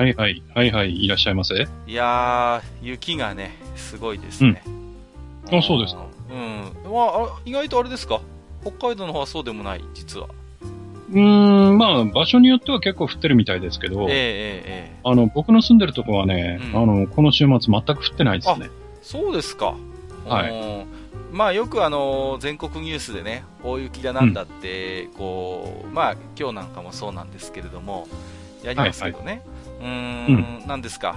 はいはい、はいはい、いらっしゃいませ。いやー雪がねすごいですね、あそうですか。うん、まあ、あ意外とあれですか？北海道の方はそうでもない実は。うーん、まあ、場所によっては結構降ってるみたいですけど、ええええええ。あの、僕の住んでるとこはね、うん。あの、この週末全く降ってないですね。そうですか。はい。うん。まあよくあの全国ニュースでね大雪だなんだって、こうまあ今日なんかもそうなんですけれどもやりますけどね、うーん。なんですか。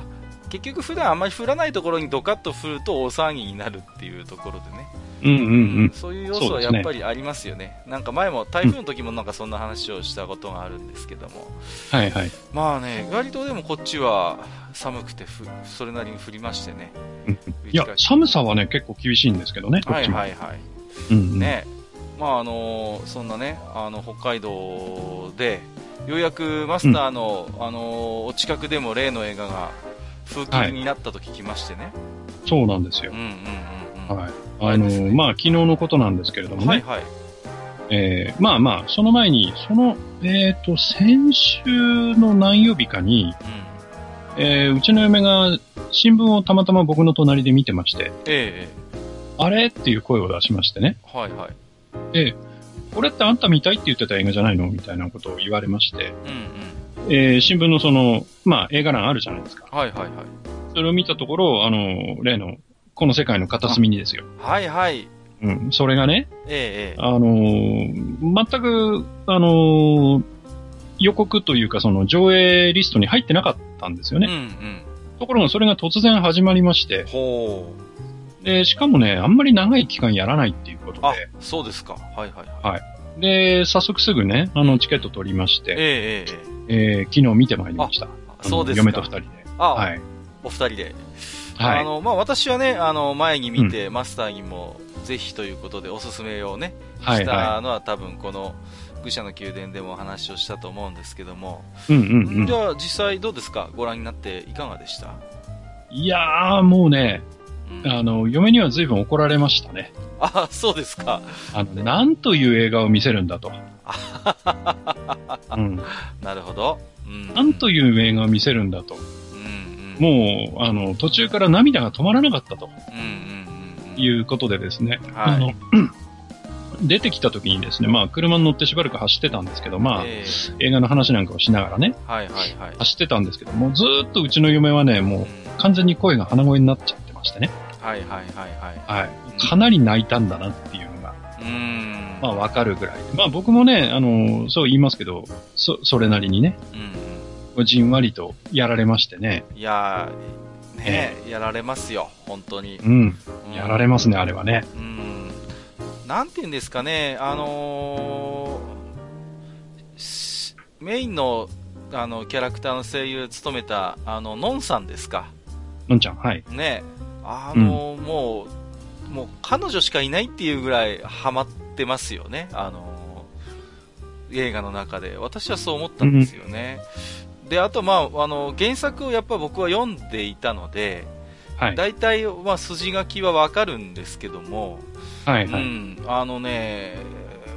結局普段あんまり降らないところにドカッと降ると大騒ぎになるっていうところでね、うんうんうん。そういう要素はやっぱりありますよね。なんか前も台風の時もなんかそんな話をしたことがあるんですけども、はいはい。まあね割とでもこっちは寒くてふそれなりに降りましてね。うん。いや、寒さはね、結構厳しいんですけどね、こはい。はいはい。うんうん、ねまああのそんなねあの北海道でようやくマスターの、あのお近くでも例の映画が風景になったと聞きましてね、そうなんですよ。うん。うんうんうん、はい。あの、まあ、昨日のことなんですけれどもね。はいはい。えーまあまあ、その前に、その、えっ、と、先週の何曜日かに、えーうちの嫁が新聞をたまたま僕の隣で見てまして、ええあれ？っていう声を出しましてね。えはいはいで、これってあんた見たいって言ってた映画じゃないの？みたいなことを言われまして、うんうん。えー新聞のその、まあ映画欄あるじゃないですか。はいはいはい。それを見たところ、あの、例の、この世界の片隅にですよ。はいはい。うん。それがね、ええええ。あのー全く、あのー予告というかその上映リストに入ってなかったんですよね。うんうん。ところがそれが突然始まりまして、ほう。で、しかもね、あんまり長い期間やらないっていうことあで、そうですかはいはいはいで、早速すぐね、あの、チケット取りまして、ええええええー昨日見てまいりました。あそうですか嫁と二人で。あ、はい。お二人ではい。あのまあ、私はね、あの前に見て、マスターにもぜひということでおすすめをね、しはいはたのは多分この愚者の宮殿でもお話をしたと思うんですけども、い。うんうんうんじ。ゃあ実際どうですか？ご覧になっていかがでした、いやー、もうね、うんあの、嫁には随分怒られましたね。あそうですか。あの、なんという映画を見せるんだと。うん。なるほど。うん、なんという映画を見せるんだと。うんうん、もう、あの、途中から涙が止まらなかったということでですね。はいあの、出てきた時にですね、まあ、車に乗ってしばらく走ってたんですけど、まあ、え映画の話なんかをしながらね、えはいはいはい。走ってたんですけど、もうずーっとうちの嫁はね、もうんう完全に声が鼻声になっちゃってましてね。はいはいはいはい。はい。かなり泣いたんだなっていうのが、うーん。まあわかるぐらいで。まあ僕もね、あの、そう言いますけど、そ、それなりにね、うんじんわりとやられましてね。うん、いやー、ねやられますよ、本当に。うん。うんやられますね、あれはね。うん。なんて言うんですかね、あのーしメインのあのキャラクターの声優を務めたあのノンさんですか、のんちゃん、はい。ね、あのーもう、もう彼女しかいないっていうぐらいハマってますよね、あのー映画の中で。私はそう思ったんですよね。で、あと、まあ、あの、原作をやっぱ僕は読んでいたので、はい。大体、まあ、筋書きはわかるんですけども、はい、はい。うん、あのね、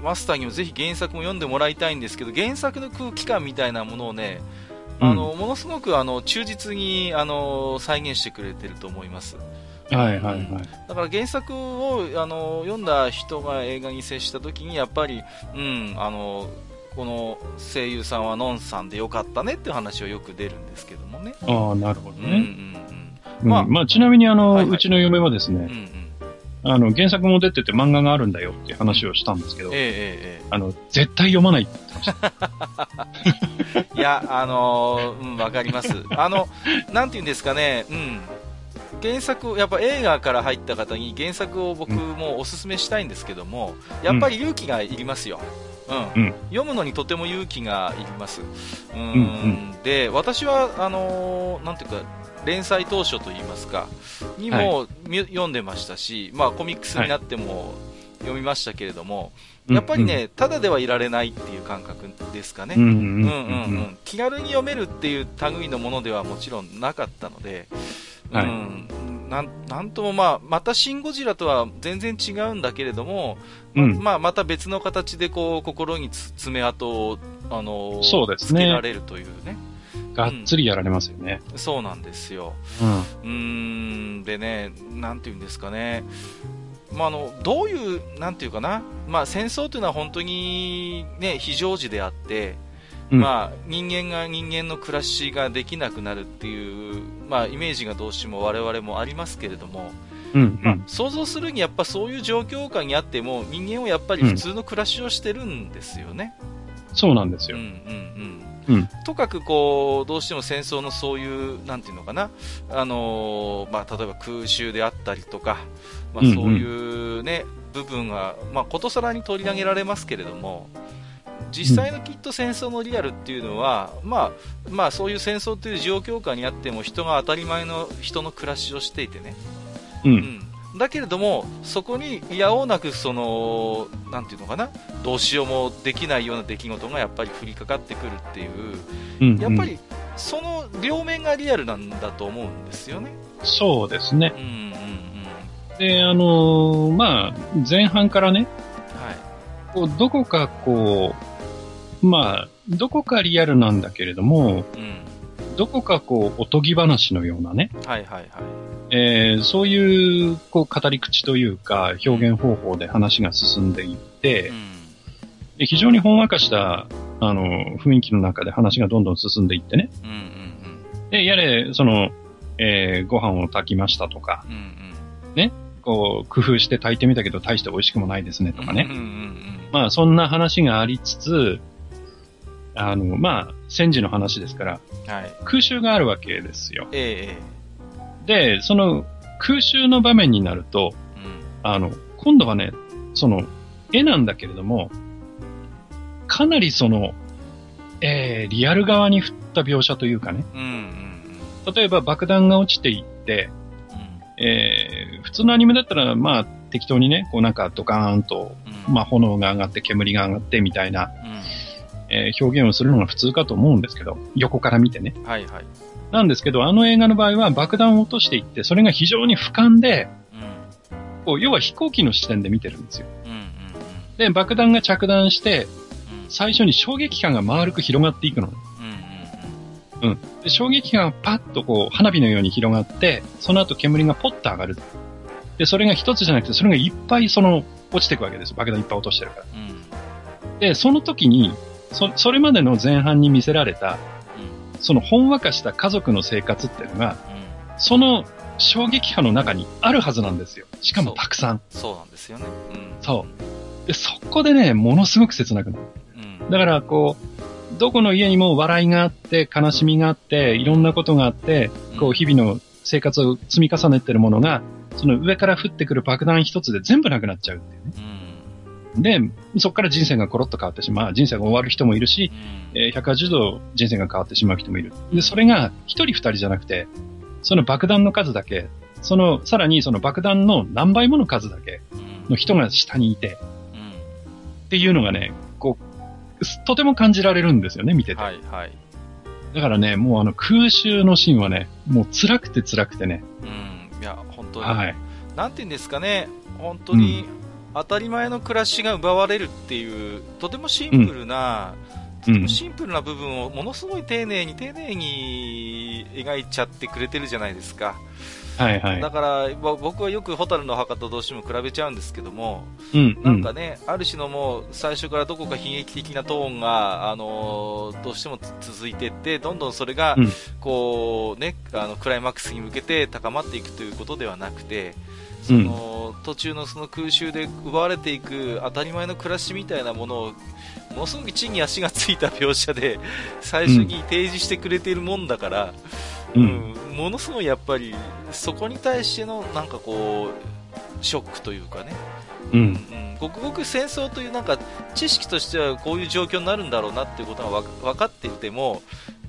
マスターにもぜひ原作も読んでもらいたいんですけど、原作の空気感みたいなものをね、あのものすごくあの忠実にあの再現してくれてると思います。はい、はい、はい。だから原作をあの読んだ人が映画に接した時にやっぱり、うん、あのこの声優さんはノンさんでよかったねっていう話はよく出るんですけどもね。ああ、なるほどうんうんね。うんまあまあ、まあ、ちなみにあの、はいはいうちの嫁はですね、うんうんあの、原作も出てて漫画があるんだよっていう話をしたんですけど、えええええあの、絶対読まないって言ってました。えいや、あのーうん、わかります。あの、なんて言うんですかね、うん。原作、やっぱ映画から入った方に原作を僕もおすすめしたいんですけども、やっぱり勇気がいりますよ。うん、うん、読むのにとても勇気がいります。うん、うん、で、私は、あのー、なんていうか、連載当初といいますか、にも、はい、読んでましたし、まあ、コミックスになっても読みましたけれども、やっぱりね、ただではいられないっていう感覚ですかね。うんうんうん気軽に読めるっていう類のものではもちろんなかったので、はい、うん、なんなんともまあ、またシン・ゴジラとは全然違うんだけれども、うん、まあ、また別の形でこう、心に爪痕を、あのそうですね。つけられるというね。がっつりやられますよね。うん、そうなんですよ。うん。うんでね、なんていうんですかね。まあ、あのどういう、なんていうかな、まあ、戦争というのは本当に、ね、非常時であって、うん、まあ、人間が人間の暮らしができなくなるっていう、まあ、イメージがどうしても我々もありますけれども、うんうん、まあ、想像するにやっぱそういう状況下にあっても人間はやっぱり普通の暮らしをしてるんですよね。うん、そうなんですよ。うんうんうん、とかくこうどうしても戦争のそういうなんていうのかな、あのー、まあ、例えば空襲であったりとか、まあ、そういうね、うんうん、部分が、まあ、ことさらに取り上げられますけれども、実際のきっと戦争のリアルっていうのは、うん、まあ、まあそういう戦争という状況下にあっても人が当たり前の人の暮らしをしていてね、うん、うん、だけれどもそこにいやおうなくそのなんていうのかなどうしようもできないような出来事がやっぱり降りかかってくるっていう、うんうん、やっぱりその両面がリアルなんだと思うんですよね。そうですね。うんうんうん、で、あのー、まあ、前半からね、はい、こうどこかこう、まあ、どこかリアルなんだけれども、うん、どこかこう、おとぎ話のようなね。はいはいはい。えー、そういう、こう、語り口というか、表現方法で話が進んでいって、うん、で非常にほんわかした、あの、雰囲気の中で話がどんどん進んでいってね。うんうんうん、で、やれ、その、えー、ご飯を炊きましたとか、うんうん、ね、こう、工夫して炊いてみたけど大して美味しくもないですねとかね。うんうんうん、まあ、そんな話がありつつ、あの、まあ、戦時の話ですから、はい、空襲があるわけですよ。ええで、その空襲の場面になると、うん、あの、今度はね、その、絵なんだけれども、かなりその、えー、リアル側に振った描写というかね、うんうんうん、例えば爆弾が落ちていって、うん、えー、普通のアニメだったら、まあ、適当にね、こうなんかドカーンと、うん、まあ炎が上がって煙が上がってみたいな、えー、表現をするのが普通かと思うんですけど、横から見てね。はいはい。なんですけど、あの映画の場合は爆弾を落としていって、それが非常に俯瞰で、うん、こう要は飛行機の視点で見てるんですよ。うんうんうん、で、爆弾が着弾して、最初に衝撃感が丸く広がっていくの。うん、うん、で衝撃感がパッとこう、花火のように広がって、その後煙がポッと上がる。で、それが一つじゃなくて、それがいっぱいその、落ちていくわけです。爆弾いっぱい落としてるから。うん、で、その時に、そ、それまでの前半に見せられた、そのほんわかした家族の生活っていうのが、その衝撃波の中にあるはずなんですよ。しかもたくさん。そうなんですよね。うん、そう。で、そこでね、ものすごく切なくなる。うん、だから、こう、どこの家にも笑いがあって、悲しみがあって、いろんなことがあって、こう、日々の生活を積み重ねてるものが、その上から降ってくる爆弾一つで全部なくなっちゃうっていうね。うんで、そこから人生がコロッと変わってしまう。人生が終わる人もいるし、えー、180度人生が変わってしまう人もいる。で、それが一人二人じゃなくて、その爆弾の数だけ、その、さらにその爆弾の何倍もの数だけの人が下にいて、っていうのがね、こう、とても感じられるんですよね、見てて。はいはい。だからね、もうあの空襲のシーンはね、もう辛くて辛くてね。うん。いや、本当に。はい。なんて言うんですかね、本当に、当たり前の暮らしが奪われるっていうとてもシンプルな、うん、とてもシンプルな部分をものすごい丁寧に丁寧に描いちゃってくれてるじゃないですか。はいはい、だから僕はよく蛍の墓とどうしても比べちゃうんですけども、うん、なんかね、ある種のもう最初からどこか悲劇的なトーンが、あのー、どうしても続いていって、どんどんそれが、こうね、あのクライマックスに向けて高まっていくということではなくて、その、うん、途中のその空襲で奪われていく当たり前の暮らしみたいなものをものすごく地に足がついた描写で 最初に提示してくれているもんだから、うん、ものすごいやっぱり、そこに対してのなんかこう、ショックというかね、うん、うん、ごくごく戦争というなんか知識としてはこういう状況になるんだろうなっていうことが分かっていても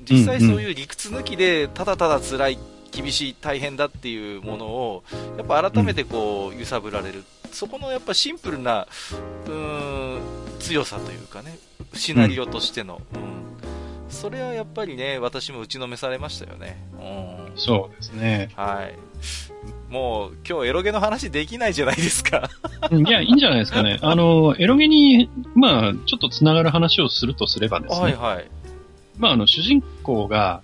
実際そういう理屈抜きでただただ辛い厳しい大変だっていうものをやっぱ改めてこう揺さぶられる、そこのやっぱシンプルなうーん強さというかねシナリオとしての、うん、それはやっぱりね私も打ちのめされましたよね、うん、そうですね。はい。もう今日エロゲの話できないじゃないですか。いや、いいんじゃないですかね。あの、エロゲに、まあ、ちょっとつながる話をするとすればですね。はいはい。まあ、あの、主人公が、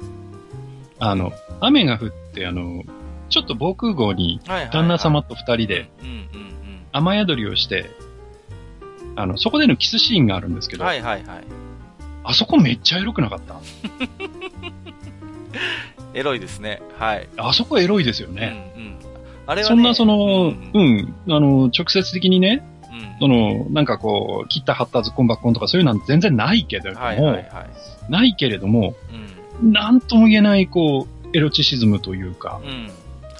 あの、雨が降って、あの、ちょっと防空壕に旦那様と二人で、雨宿りをして、あの、そこでのキスシーンがあるんですけど、はいはいはい。あそこめっちゃエロくなかった？エロいですね。はい。あそこエロいですよね。うん、うん、あれは、ね、そんなその、うん、うん、あの、直接的にね、うん、その、なんかこう、切った貼ったズッコンバッコンとかそういうのは全然ないけれども、はいはいはい、ないけれども、うん、なんとも言えない、こう、エロチシズムというか、うん、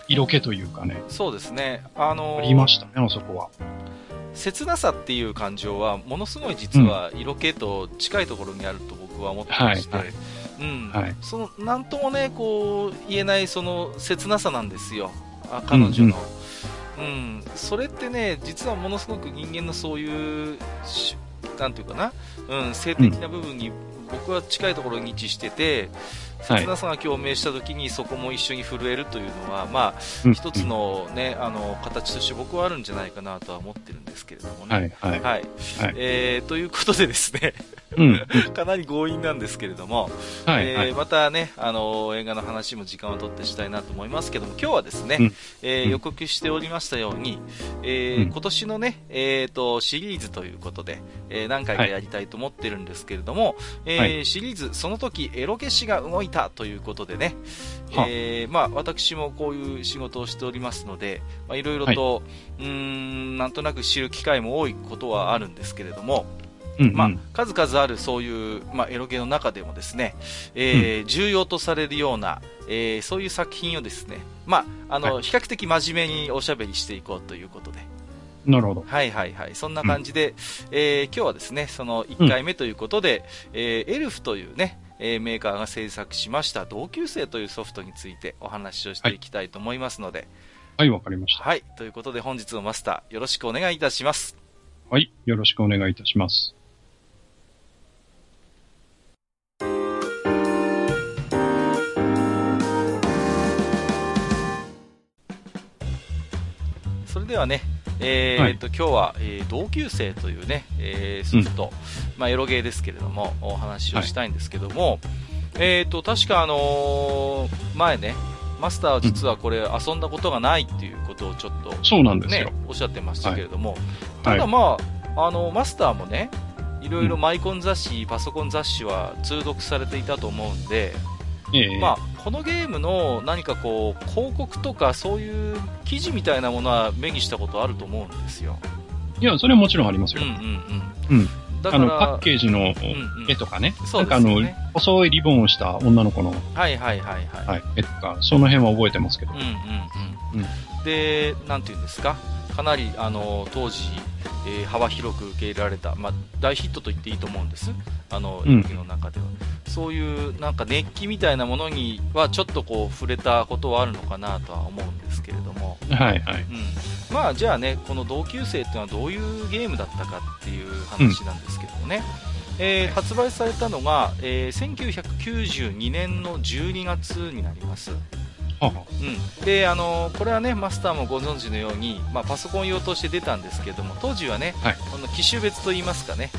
色気というかね。そうですね。あのー、ありましたね、あそこは。切なさっていう感情は、ものすごい実は色気と近いところにあると僕は思ってまして、はいはい。うん、はい、そのなんともねこう言えないその切なさなんですよ、あ彼女の、うん、うん、それってね実はものすごく人間のそういうなんていうかな、うん、性的な部分に僕は近いところに位置してて、切なさが共鳴した時にそこも一緒に震えるというのは、まあ、一つのね、あの、形として僕はあるんじゃないかなとは思ってるんですけれどもね。はい。はい。はい、えー、ということでですね。うん、かなり強引なんですけれども、はい、えー、またね、あの映画の話も時間を取ってしたいなと思いますけども、今日はですね、うん、えー、予告しておりましたように、えー、うん、今年のね、えーと、シリーズということで、えー、何回かやりたいと思ってるんですけれども、はい、えー、シリーズ、その時エロ消しが動いたということでね、えー、まあ、私もこういう仕事をしておりますので、まあ、いろいろと、はい、うん、なんとなく知る機会も多いことはあるんですけれども、うんうん、まあ、数々あるそういう、まあ、エロゲの中でもですね、えー、うん、重要とされるような、えー、そういう作品をですね、まあ、あの、はい、比較的真面目におしゃべりしていこうということで。なるほど。はいはいはい。そんな感じで、うん、えー、今日はですね、その1回目ということで、うん、えー、エルフというね、えー、メーカーが制作しました同級生というソフトについてお話をしていきたいと思いますので。はい、わ、はい、かりました。はい。ということで本日のマスター、よろしくお願いいたします。はい、よろしくお願いいたします。それではね、えー、っと、はい、今日は、えー、同級生というね、えー、ソフト、うん、まあ、エロゲーですけれども、お話をしたいんですけども、はい、えー、っと、確かあのー、前ね、マスターは実はこれ遊んだことがないっていうことをちょっと、ね、そうなんですよ。おっしゃってましたけれども、はい、ただまあ、あの、マスターもね、いろいろマイコン雑誌、うん、パソコン雑誌は通読されていたと思うんで、ええ、まあ、このゲームの何かこう広告とかそういう記事みたいなものは目にしたことあると思うんですよ。いや、それはもちろんありますよ。うんうんうん。うん。だからあの、パッケージの絵とかね。うんうん、そうですね。なんかあの、細いリボンをした女の子の。はいはいはいはい。はい、絵とか、その辺は覚えてますけど。うんうんうん。うん、で、なんていうんですか？かなり、あの、当時、えー、幅広く受け入れられた、まあ、大ヒットと言っていいと思うんです。あの、演技の中では。そういうなんか熱気みたいなものにはちょっとこう触れたことはあるのかなとは思うんですけれども、はいはい。うん、まあじゃあね、この同級生っていうのはどういうゲームだったかっていう話なんですけどもね、うん、えー、発売されたのが、えー、1992年の12月になります。うん、であのこれはねマスターもご存知のように、まあ、パソコン用として出たんですけども当時はね、はい、この機種別といいますかね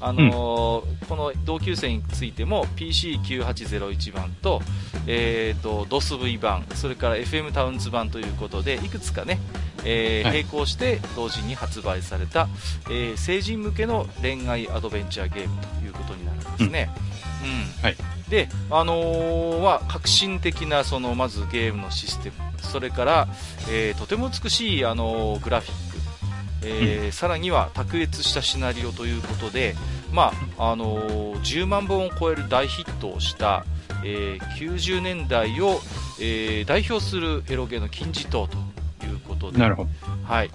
あのーうん、この同級生についても PC9801 版と,、えーと、DOSV 版それから FM タウンズ版ということでいくつかね、えー、並行して同時に発売された、えー、成人向けの恋愛アドベンチャーゲームということになるんですね。うん、うん、はいで、あのー、は革新的なそのまずゲームのシステムそれから、えー、とても美しい、あのー、グラフィックえー、うん、さらには卓越したシナリオということで、まああのー、10万本を超える大ヒットをした、えー、90年代を、えー、代表するエロゲーの金字塔ということで。なるほど。はい。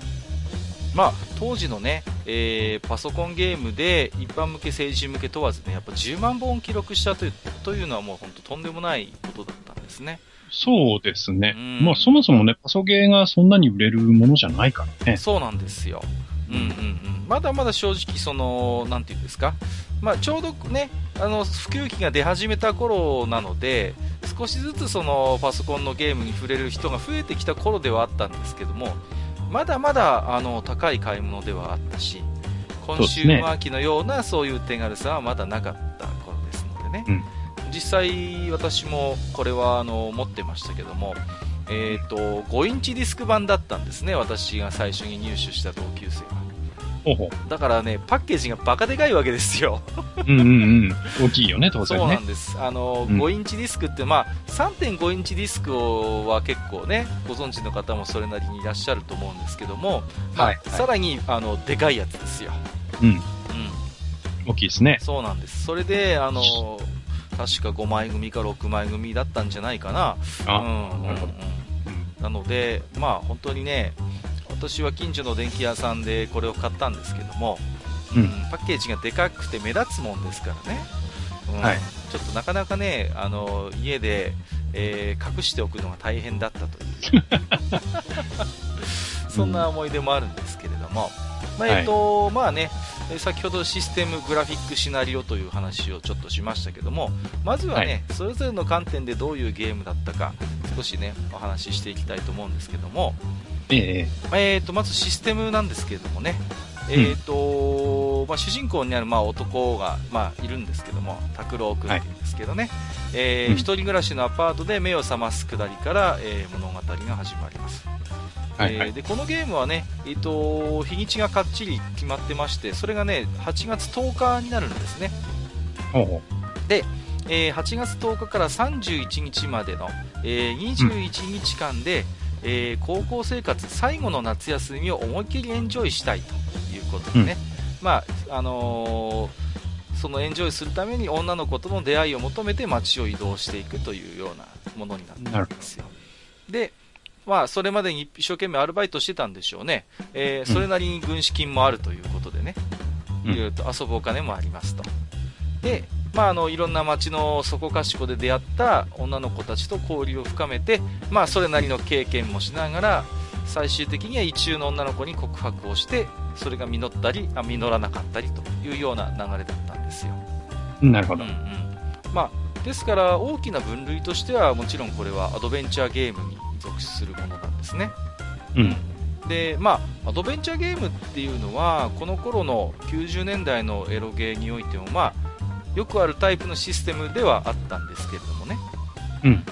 まあ、当時のね、えー、パソコンゲームで一般向け、成人向け問わずね、やっぱ10万本記録したというというのはもう本当とんでもないことだったんですね。そうですね。まあそもそもね、パソゲーがそんなに売れるものじゃないからね。そうなんですよ。うんうんうん。まだまだ正直その、なんていうんですか。まあちょうどね、あの、普及機が出始めた頃なので、少しずつそのパソコンのゲームに触れる人が増えてきた頃ではあったんですけども、まだまだあの高い買い物ではあったし、今週末期のようなそういう手軽さはまだなかった頃ですのでね、うん、実際私もこれはあの持ってましたけども、えーと、5インチディスク版だったんですね、私が最初に入手した同級生が。だからね、パッケージがバカでかいわけですよ。うんうんうん。大きいよね、当然ね。そうなんです。あの、うん、5インチディスクって、まあ、3.5インチディスクは結構ね、ご存知の方もそれなりにいらっしゃると思うんですけども、まあ、はい、さらに、あの、でかいやつですよ。うん。うん。大きいですね。そうなんです。それで、あの、確か5枚組か6枚組だったんじゃないかな。あ、うん、なるほど。なので、まあ、本当にね、私は近所の電気屋さんでこれを買ったんですけども、うん、パッケージがでかくて目立つもんですからね、うん、はい、ちょっとなかなかねあの家で、えー、隠しておくのが大変だったという。そんな思い出もあるんですけれども、まあえっと、はい、まあね先ほどシステムグラフィックシナリオという話をちょっとしましたけどもまずはね、はい、それぞれの観点でどういうゲームだったか少しねお話ししていきたいと思うんですけども、ええ。ー、とまずシステムなんですけれどもね、えーとまあ、主人公になるまあ男が、まあ、いるんですけども拓郎君っていうんですけどね、はい、えー、うん、一人暮らしのアパートで目を覚ますくだりから、えー、物語が始まります、はいはい、えー、でこのゲームはね、えーと、日にちがかっちり決まってましてそれがね8月10日になるんですね。で、えー、8月10日から31日までの、えー、21日間で、うんえー、高校生活最後の夏休みを思いっきりエンジョイしたいということでね、うん、まああのー、そのエンジョイするために女の子との出会いを求めて街を移動していくというようなものになってるんですよ。でまあ、それまでに一生懸命アルバイトしてたんでしょうね、えー、それなりに軍資金もあるということでね、いろいろと遊ぶお金もありますと。で、まあ、あのいろんな街のそこかしこで出会った女の子たちと交流を深めて、まあ、それなりの経験もしながら最終的には一中の女の子に告白をしてそれが実ったりあ実らなかったりというような流れだったんですよ。なるほど、うんうんまあ、ですから大きな分類としてはもちろんこれはアドベンチャーゲームに属するものなんですね。うんでまあ、アドベンチャーゲームっていうのはこの頃の90年代のエロゲーにおいても、まあ、よくあるタイプのシステムではあったんですけれどもね、うん。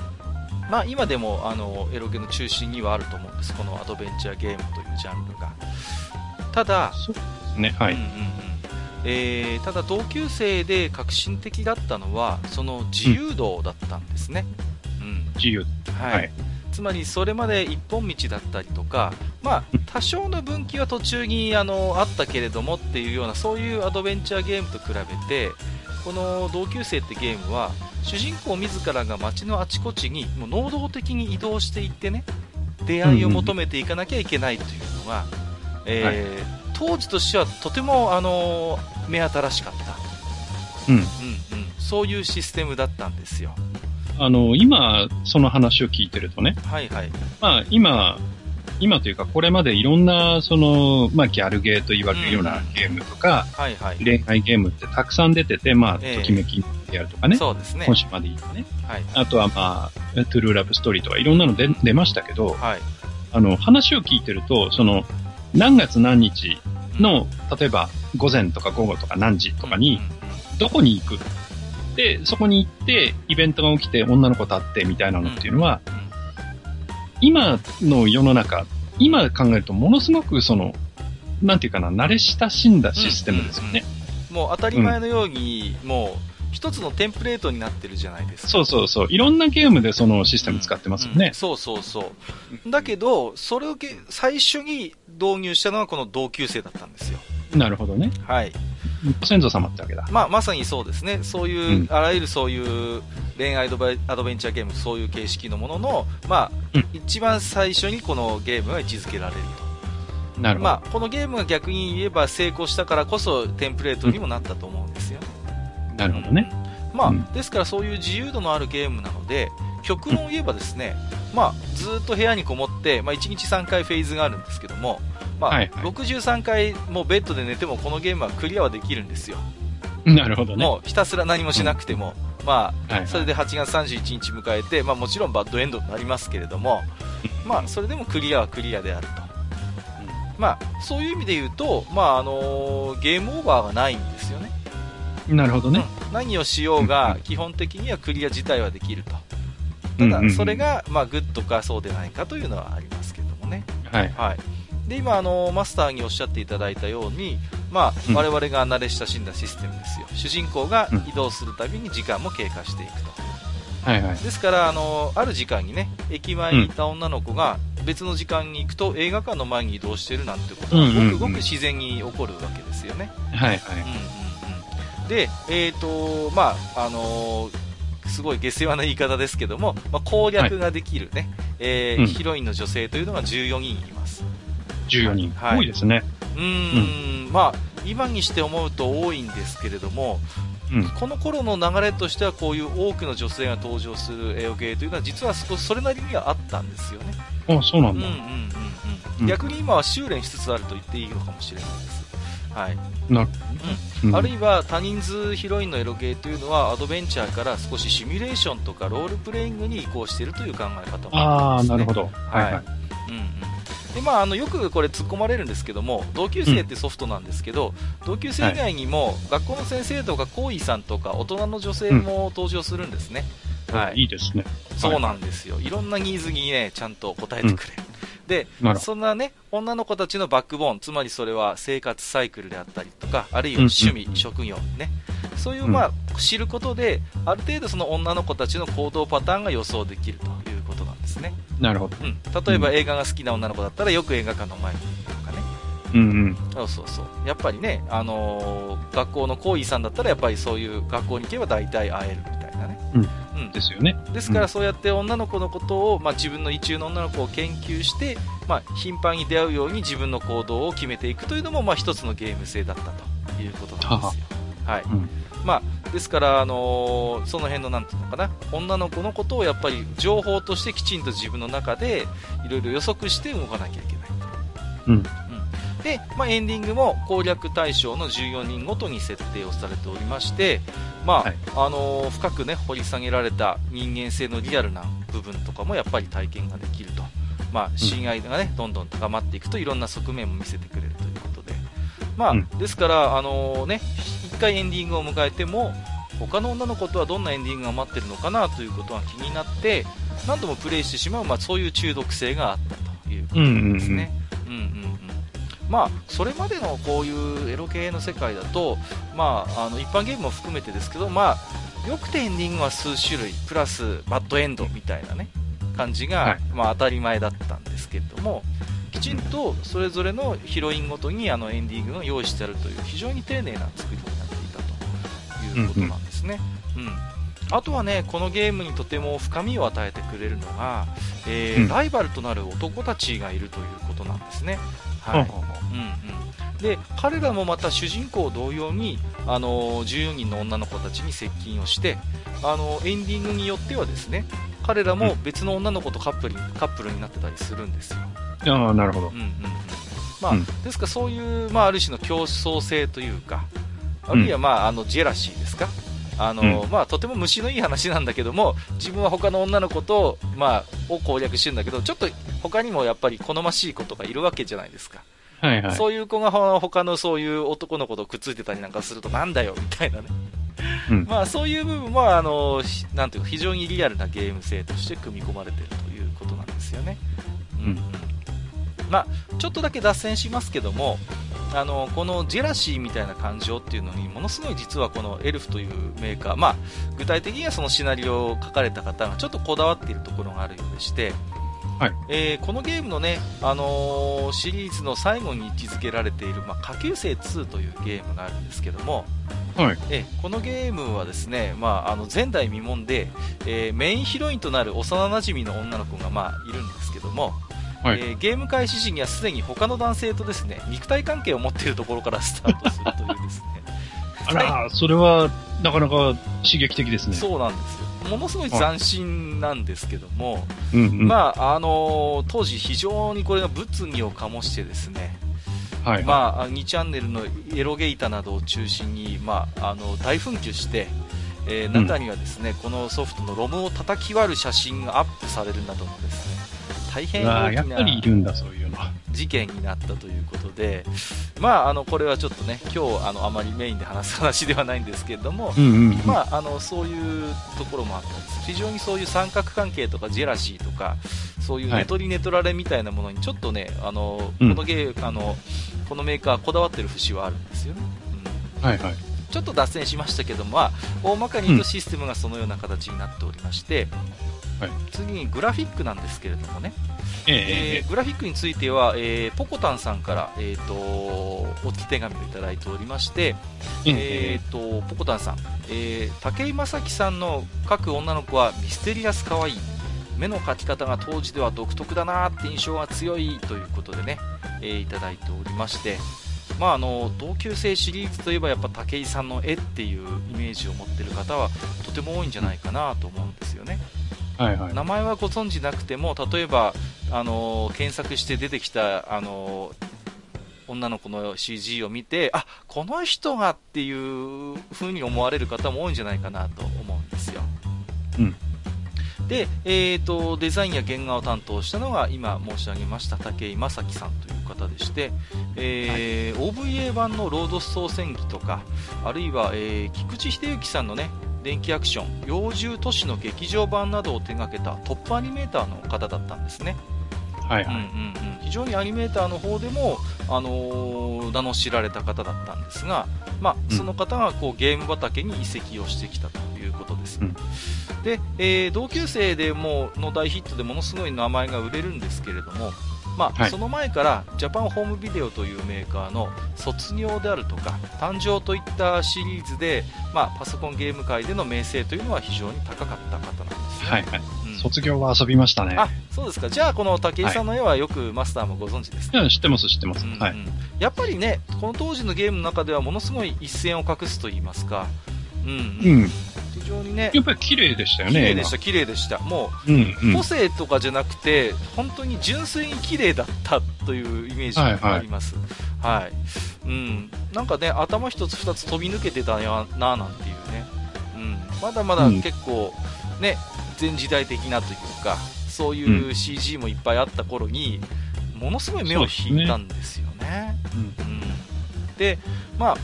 まあ、今でもあのエロゲの中心にはあると思うんです、このアドベンチャーゲームというジャンルが。ただ、ね、はい。うんうんうん。えー、ただ同級生で革新的だったのはその自由度だったんですね、うん、自由、はい、はい、つまりそれまで一本道だったりとか、まあ、多少の分岐は途中にあのあったけれどもっていうようなそういうアドベンチャーゲームと比べてこの同級生ってゲームは主人公自らが街のあちこちにもう能動的に移動していってね出会いを求めていかなきゃいけないというのが、えー、当時としてはとても、あのー、目新しかった、うん。うんうん、そういうシステムだったんですよ。あの今、その話を聞いてるとね、はいはい。まあ、今、今というか、これまでいろんな、その、まあ、ギャルゲーと言われるようなゲームとか、はいはい、恋愛ゲームってたくさん出てて、まあ、ときめきやるとかね、そうですね。今週までいいね。はい。あとはまあ、トゥルーラブストーリーとかいろんなの出出ましたけど、はい。あの、話を聞いてると、その、何月何日の、例えば、午前とか午後とか何時とかに、どこに行く？で、そこに行って、イベントが起きて、女の子と会ってみたいなのっていうのは、今の世の中、今考えるとものすごくその、なんていうかな、慣れ親しんだシステムですよね。うんうんうん、もう当たり前のように、うん、も一つのテンプレートになってるじゃないですか。そうそうそう。いろんなゲームでそのシステム使ってますよね。うんそうそうそう。だけど、それをけ最初に導入したのはこの同級生だったんですよ。なるほどね。はい。ご先祖様ってわけだ。まあ、まさにそうですね。そういう、うんあらゆるそういう恋愛アドバイアドベンチャーゲーム、そういう形式のものの、まあ、うん一番最初にこのゲームが位置づけられると。なるほど。まあ、このゲームが逆に言えば成功したからこそテンプレートにもなったと思うんですよね。なるほどね。まあ、うんですからそういう自由度のあるゲームなので、極論を言えばですね、まあ、ずーっと部屋にこもって、まあ、1日3回フェーズがあるんですけども、まあ、はいはい63回もうベッドで寝てもこのゲームはクリアはできるんですよ。なるほどね。もうひたすら何もしなくても、まはいはいあ、それで8月31日迎えて、まあもちろんバッドエンドになりますけれども、まあそれでもクリアはクリアであると。まあそういう意味で言うと、まああのーゲームオーバーがないんですよね。なるほどね。うん何をしようが基本的にはクリア自体はできると。うんうんうんただそれが、まあグッドかそうでないかというのはありますけどもね。はい。はい。で、今、あの、マスターにおっしゃっていただいたように、まあ、うん我々が慣れ親しんだシステムですよ。主人公がうん移動するたびに時間も経過していくと。はいはい。ですから、あの、ある時間にね、駅前にいた女の子が別の時間に行くと映画館の前に移動してるなんてことがうんうんうんごくごく自然に起こるわけですよね。はいはい。うんうんうん。で、えっ、と、まあ、あのすごい下世話な言い方ですけども、まあ、攻略ができるね、えーうんヒロインの女性というのが14人い。14人。はい多いですね。うーん、まあ、今にして思うと多いんですけれども、うん。この頃の流れとしてはこういう多くの女性が登場するエオゲーというのは実は少しそれなりにはあったんですよね。あ、そうなだ。うんんうんうんう。うんん逆に今は修練しつつあると言っていいのかもしれないです。はい。なるほど。あるいは多人数ヒロインのエロゲーというのはアドベンチャーから少しシミュレーションとかロールプレイングに移行しているという考え方もああ、ります、ね。なるほど。はいはい。うんうんでまあ、あのよくこれ突っ込まれるんですけども同級生ってソフトなんですけど、同級生以外にも、学校の先生とか行為さんとか大人の女性も登場するんですね、はい。い。いですね。そうなんですよ。いろんなニーズにねちゃんと答えてくれる、でなるほど。そんなね女の子たちのバックボーンつまりそれは生活サイクルであったりとかあるいは趣味、職業ね。そういう、うんまあ、知ることである程度その女の子たちの行動パターンが予想できるということなんですね。なるほど。うん、例えば映画が好きな女の子だったらよく映画館の前にいるとかね。うんうん。そうそうそう。やっぱりね、あのー学校の行為さんだったらやっぱりそういう学校に行けば大体会えるみたいなね、うんうんですよね。ですからそうやって女の子のことを、まあ、自分の意中の女の子を研究して、まあ、頻繁に出会うように自分の行動を決めていくというのも、まあ、一つのゲーム性だったということなんですよ。はいうんまあ、ですから、あのーその辺のなんていうのかな女の子のことをやっぱり情報としてきちんと自分の中でいろいろ予測して動かなきゃいけない。うん。で、まあ、エンディングも攻略対象の14人ごとに設定をされておりまして、まあはい。あのー深く、ね、掘り下げられた人間性のリアルな部分とかもやっぱり体験ができると、まあ、親愛が、ねどんどん高まっていくといろんな側面も見せてくれるということで、まあうん。ですから、あのーね、1回エンディングを迎えても他の女の子とはどんなエンディングが待ってるのかなということが気になって何度もプレイしてしまう、まあ、そういう中毒性があったということですね。うんうんうんまあ、それまでのこういうエロ系の世界だと、まあ、あの一般ゲームも含めてですけど、まあ、よくてエンディングは数種類プラスバッドエンドみたいなね感じが、はいまあ、当たり前だったんですけれどもきちんとそれぞれのヒロインごとにあのエンディングが用意してあるという非常に丁寧な作りになっていたということなんですね。うんあとはね、このゲームにとても深みを与えてくれるのが、えーうんライバルとなる男たちがいるということなんですね。はい。ほうんうん、で彼らもまた主人公同様に、あの14人の女の子たちに接近をして、あのエンディングによってはですね彼らも別の女の子とカップルにカップルになってたりするんですよ。うああ、なるほどうん。うんうんまあうんですからそういう、まあ、ある種の競争性というかあるいは、まあ、あのジェラシーですか？あの、うまあ、とても虫のいい話なんだけども自分は他の女の子と、まあ、を攻略してるんだけどちょっと他にもやっぱり好ましい子とかいるわけじゃないですか。はいはい。そういう子がほ他のそういう男の子とくっついてたりなんかするとなんだよみたいなね。うんまあそういう部分はあのひなんていうか非常にリアルなゲーム性として組み込まれているということなんですよね。うんうん。まあ、ちょっとだけ脱線しますけども、あのこのジェラシーみたいな感情っていうのにものすごい実はこのエルフというメーカー、まあ、具体的にはそのシナリオを書かれた方がちょっとこだわっているところがあるようでして、はい。えー、このゲームのね、あのー、シリーズの最後に位置づけられている、まあ、下級生2というゲームがあるんですけども、はい、えこのゲームはですね、まあ、あの前代未聞で、えー、メインヒロインとなる幼なじみの女の子が、まあ、いるんですけども、はい、えー、ゲーム開始時にはすでに他の男性とですね肉体関係を持っているところからスタートするというですね。あら、それはなかなか刺激的ですね。そうなんですよ。ものすごい斬新なんですけども、うんうん、まああのー、当時非常にこれが物議を醸してですねはいはい、まあ、2チャンネルのエロゲイタなどを中心に、まあ、あの大紛糾して、えー、中にはですね、うん、このソフトのロムを叩き割る写真がアップされるなどのですね大変大きな事件になったということで、まあ、あのこれはちょっとね今日あのあまりメインで話す話ではないんですけれども、うんうんうん、まあ、あのそういうところもあったんです。非常にそういう三角関係とかジェラシーとかそういうネトリネトラレみたいなものにちょっとね、あのこのゲー、あのこのメーカーこだわってる節はあるんですよね。うん、はいはい。ちょっと脱線しましたけども、まあ、大まかに言うとシステムがそのような形になっておりまして、はい、次にグラフィックなんですけれどもね、えー、えー、グラフィックについては、えー、ポコタンさんから、えーと、お手紙をいただいておりまして、えーと、ポコタンさん、えー、武井正樹さんの描く女の子はミステリアス可愛い。目の描き方が当時では独特だなって印象が強いということでね、えー、いただいておりまして、まあ、あの同級生シリーズといえばやっぱ武井さんの絵っていうイメージを持ってる方はとても多いんじゃないかなと思うんですよね。はいはい、名前はご存知なくても例えば、あの検索して出てきた、あの女の子の CG を見てあこの人がっていう風に思われる方も多いんじゃないかなと思うんですよ。うん。で、えーと、デザインや原画を担当したのが今申し上げました武井正樹さんという方でして、えーはい、OVA 版のロード総選挙とかあるいは、えー、菊池秀幸さんのね電気アクション幼獣都市の劇場版などを手掛けたトップアニメーターの方だったんですね。はいはいうんうんうん、非常にアニメーターの方でも、あのー、名の知られた方だったんですが、まあ、その方がこうゲーム畑に移籍をしてきたということです。うん、で、えー、同級生でもの大ヒットでものすごい名前が売れるんですけれども、まあ、はい、その前からジャパンホームビデオというメーカーの卒業であるとか誕生といったシリーズで、まあ、パソコンゲーム界での名声というのは非常に高かった方なんですね。はいはいうん、卒業は遊びましたね。あ、そうですか。じゃあ、この武井さんの絵はよくマスターもご存知ですか、はい、知ってます、知ってます、うんうん。はい。やっぱりね、この当時のゲームの中ではものすごい一線を画すと言いますか、うん、うん。非常にね。やっぱり綺麗でしたよね。綺麗でした、綺麗でした。もう、うんうん、個性とかじゃなくて、本当に純粋に綺麗だったというイメージがあります。はい、はい、はい。うん。なんかね、頭一つ二つ飛び抜けてたよな、なんていうね。うん。まだまだ結構、ね、前時代的なというか、そういう CG もいっぱいあった頃に、ものすごい目を引いたんですよね。うねうん、うん。で、まあ、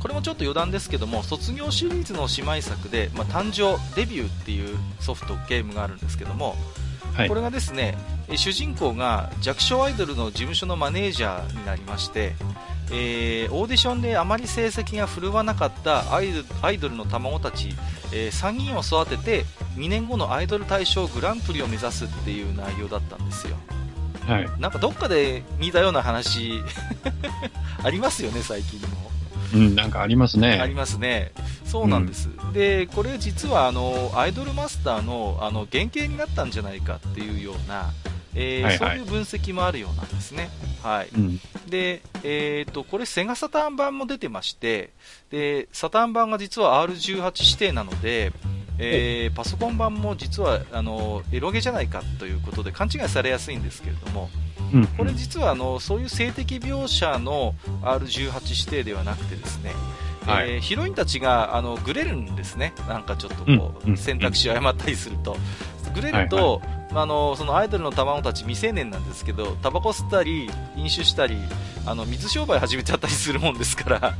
これもちょっと余談ですけども卒業シリーズの姉妹作で、まあ、誕生デビューっていうソフトゲームがあるんですけども、はい、これがですね主人公が弱小アイドルの事務所のマネージャーになりまして、えー、オーディションであまり成績が振るわなかったアイドルの卵たち、えー、3人を育てて2年後のアイドル大賞グランプリを目指すっていう内容だったんですよ。はい、なんかどっかで見たような話 ありますよね、最近も。うん、なんかありますね。ありますね。そうなんです。うん、で、これ実はあの、アイドルマスターのあの原型になったんじゃないかっていうような、えーはいはい、そういう分析もあるようなんですね。はい。うん、で、えっ、ー、と、これセガサターン版も出てまして、で、サターン版が実は R18 指定なので、えー、パソコン版も実はあのエロゲじゃないかということで勘違いされやすいんですけれども、うん、これ実はあのそういう性的描写の R18 指定ではなくてですね、はい、えー、ヒロインたちがあのグレるんですね、なんかちょっとこう、うん、選択肢を誤ったりすると、グレると、はいはい、あのそのアイドルの卵たち未成年なんですけど、タバコ吸ったり、飲酒したり、あの水商売始めちゃったりするもんですから、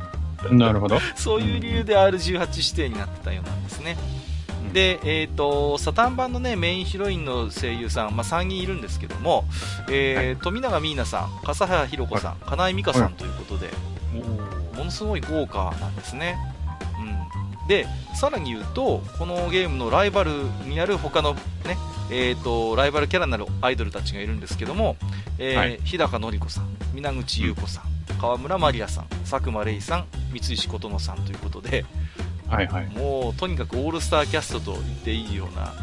なるほど。そういう理由で R18 指定になってたようなんですね。うで、えっ、ー、と、サタン版のね、メインヒロインの声優さん、まあ、3人いるんですけども、えー、はい、富永美奈さん、笠原ひろ子さん、金井美香さんということで、ものすごい豪華なんですね。うん。で、さらに言うと、このゲームのライバルになる他のね、えーと、ライバルキャラになるアイドルたちがいるんですけども、えーはい、日高のり子さん、皆口優子さん、うん、川村まりやさん、佐久間玲さん、三石琴乃さんということで、はいはい、もうとにかくオールスターキャストと言っていいような、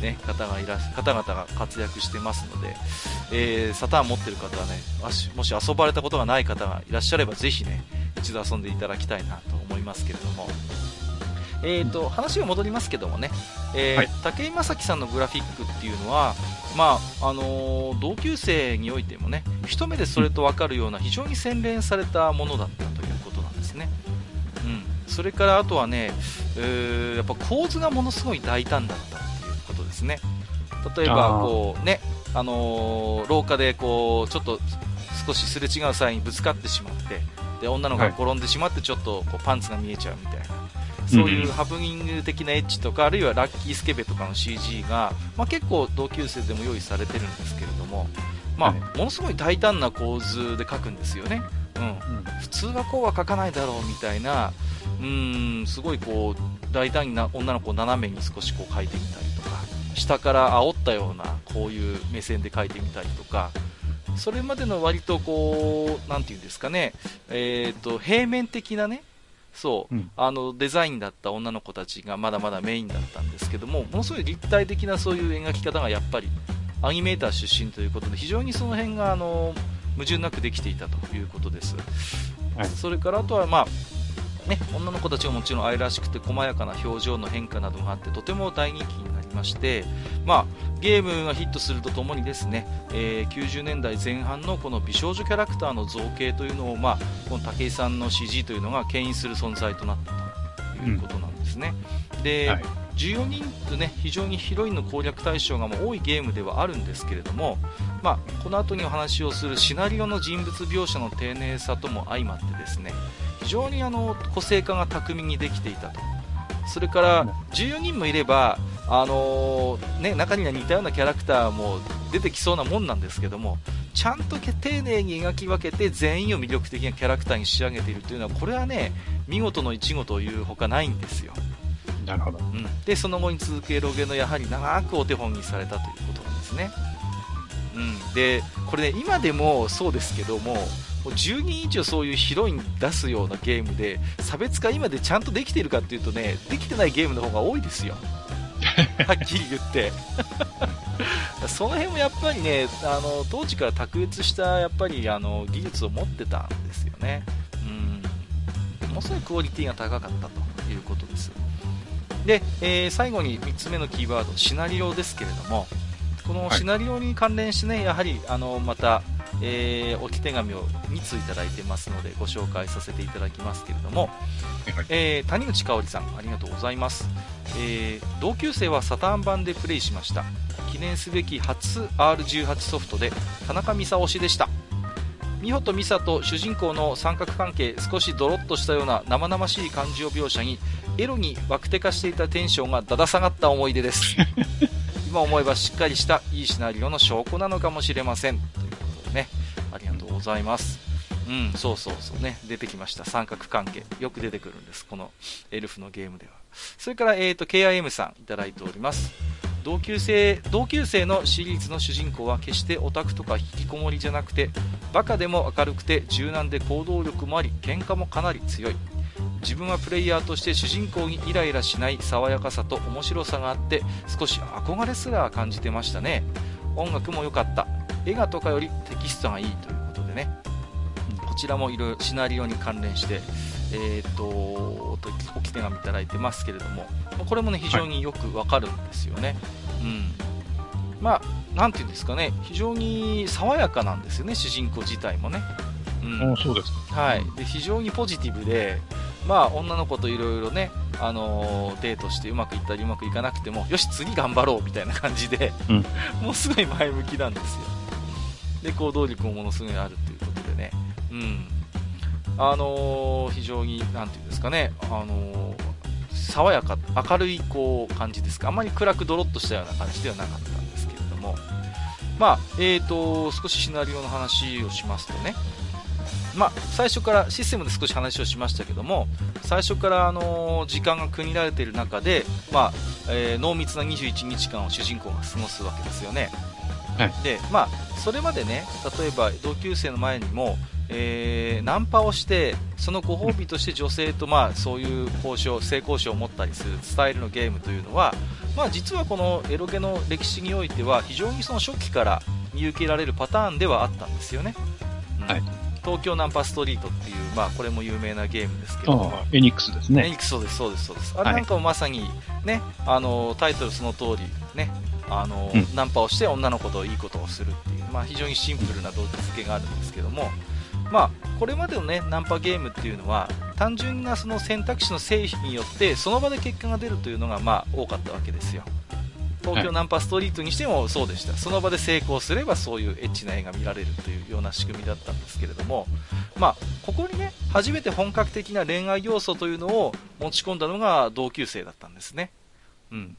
ね、方がいら方々が活躍してますので、えー、サターン持ってる方はねもし遊ばれたことがない方がいらっしゃればぜひね一度遊んでいただきたいなと思いますけれども。えーと、話が戻りますけどもね、えーはい、武井正樹さんのグラフィックっていうのは、まああのー、同級生においてもね一目でそれと分かるような非常に洗練されたものだったということなんですね、うん、それからあとはね、えー、やっぱ構図がものすごい大胆だったっていうことですね。例えばこうね、あのー、廊下でこうちょっと少しすれ違う際にぶつかってしまってで女の子が転んでしまってちょっとこうパンツが見えちゃうみたいな、そういうハプニング的なエッジとか、あるいはラッキースケベとかの CG が、まあ、結構同級生でも用意されてるんですけれども、まあ、ものすごい大胆な構図で描くんですよね。うん、普通はこうは描かないだろうみたいな、うーん、すごいこう、大胆な女の子を斜めに少しこう描いてみたりとか、下から煽ったようなこういう目線で描いてみたりとか、それまでの割とこう、なんていうんですかね、えっ、ー、と、平面的なね、そう、うん、あのデザインだった女の子たちがまだまだメインだったんですけども、ものすごい立体的なそういう描き方がやっぱりアニメーター出身ということで、非常にその辺があの矛盾なくできていたということです。はい、それからあとは、まあね、女の子たちはもちろん愛らしくて細やかな表情の変化などがあってとても大人気になりまして、まあ、ゲームがヒットするとともにですね、えー、90年代前半のこの美少女キャラクターの造形というのを、まあ、この武井さんの CG というのが牽引する存在となったということなんですね。うん、で、はい14人とね非常にヒロインの攻略対象が多いゲームではあるんですけれども、まあ、この後にお話をするシナリオの人物描写の丁寧さとも相まってですね非常にあの個性化が巧みにできていたと。それから14人もいれば、あのー、ね、中には似たようなキャラクターも出てきそうなもんなんですけどもちゃんと丁寧に描き分けて全員を魅力的なキャラクターに仕上げているというのはこれはね見事の一語というほかないんですよ。なるほど、うん、でその後に続くエロゲのやはり長くお手本にされたということなんですね。うん、でこれね今でもそうですけども10人以上そういうヒロイン出すようなゲームで差別化今でちゃんとできているかっていうとねできてないゲームの方が多いですよ。はっきり言って。その辺もやっぱりねあの当時から卓越したやっぱりあの技術を持ってたんですよね。うん。ものすごいクオリティが高かったということです。で、えー、最後に3つ目のキーワードシナリオですけれどもこのシナリオに関連してね、やはりあのまたえー、置き手紙を2通いただいてますのでご紹介させていただきますけれども、えー、谷口香織さんありがとうございます、えー、同級生はサターン版でプレイしました。記念すべき初 R18 ソフトで田中美沙推しでした。美穂と美沙と主人公の三角関係少しドロッとしたような生々しい感情描写にエロにワクテ化していたテンションがだだ下がった思い出です 今思えばしっかりしたいいシナリオの証拠なのかもしれませんということでね。ありがとうございます。うん、そうそうそうね、出てきました。三角関係。よく出てくるんです。このエルフのゲームでは。それから、えっ、ー、と、KIM さんいただいております。同級生、同級生のシリーズの主人公は決してオタクとか引きこもりじゃなくて、バカでも明るくて柔軟で行動力もあり、喧嘩もかなり強い。自分はプレイヤーとして主人公にイライラしない爽やかさと面白さがあって少し憧れすら感じてましたね。音楽も良かった。映画とかよりテキストがいいということでね、こちらもいろいろシナリオに関連して、えーと、おき手紙いただいてますけれども、これもね非常によくわかるんですよね。はい、うん。まあ、なんていうんですかね、非常に爽やかなんですよね、主人公自体もね。うん、そうですはい、で非常にポジティブで、まあ、女の子といろいろね、あのー、デートしてうまくいったりうまくいかなくても、よし、次頑張ろうみたいな感じで、うん、もうすごい前向きなんですよ。で行動力もものすごいあるということでね、うん。あのー、非常に、なんていうんですかね、あのー、爽やか、明るいこう感じですか。あまり暗くドロッとしたような感じではなかったんですけれども、まあ、えーと、少しシナリオの話をしますとね、まあ、最初からシステムで少し話をしましたけども最初からあの時間が区切られている中で、まあえー、濃密な21日間を主人公が過ごすわけですよね、はい、でまあ、それまでね例えば同級生の前にも、えー、ナンパをしてそのご褒美として女性と、まあ、そういう交渉性交渉を持ったりするスタイルのゲームというのは、まあ、実はこのエロゲの歴史においては非常にその初期から見受けられるパターンではあったんですよね。うん、はい東京ナンパストリートっていう、まあ、これも有名なゲームですけどエニックスですね。エニックスそうです、そうです、そうです。あれなんかもまさに、ね、あの、タイトルその通り、ね、あの、うん、ナンパをして女の子といいことをするっていう、まあ、非常にシンプルな動機づけがあるんですけども、まあ、これまでのね、ナンパゲームっていうのは、単純なその選択肢の成否によって、その場で結果が出るというのが、まあ、多かったわけですよ。東京ナンパストリートにしてもそうでした、その場で成功すればそういうエッチな絵が見られるというような仕組みだったんですけれども、まあ、ここにね初めて本格的な恋愛要素というのを持ち込んだのが同級生だったんですね。うん。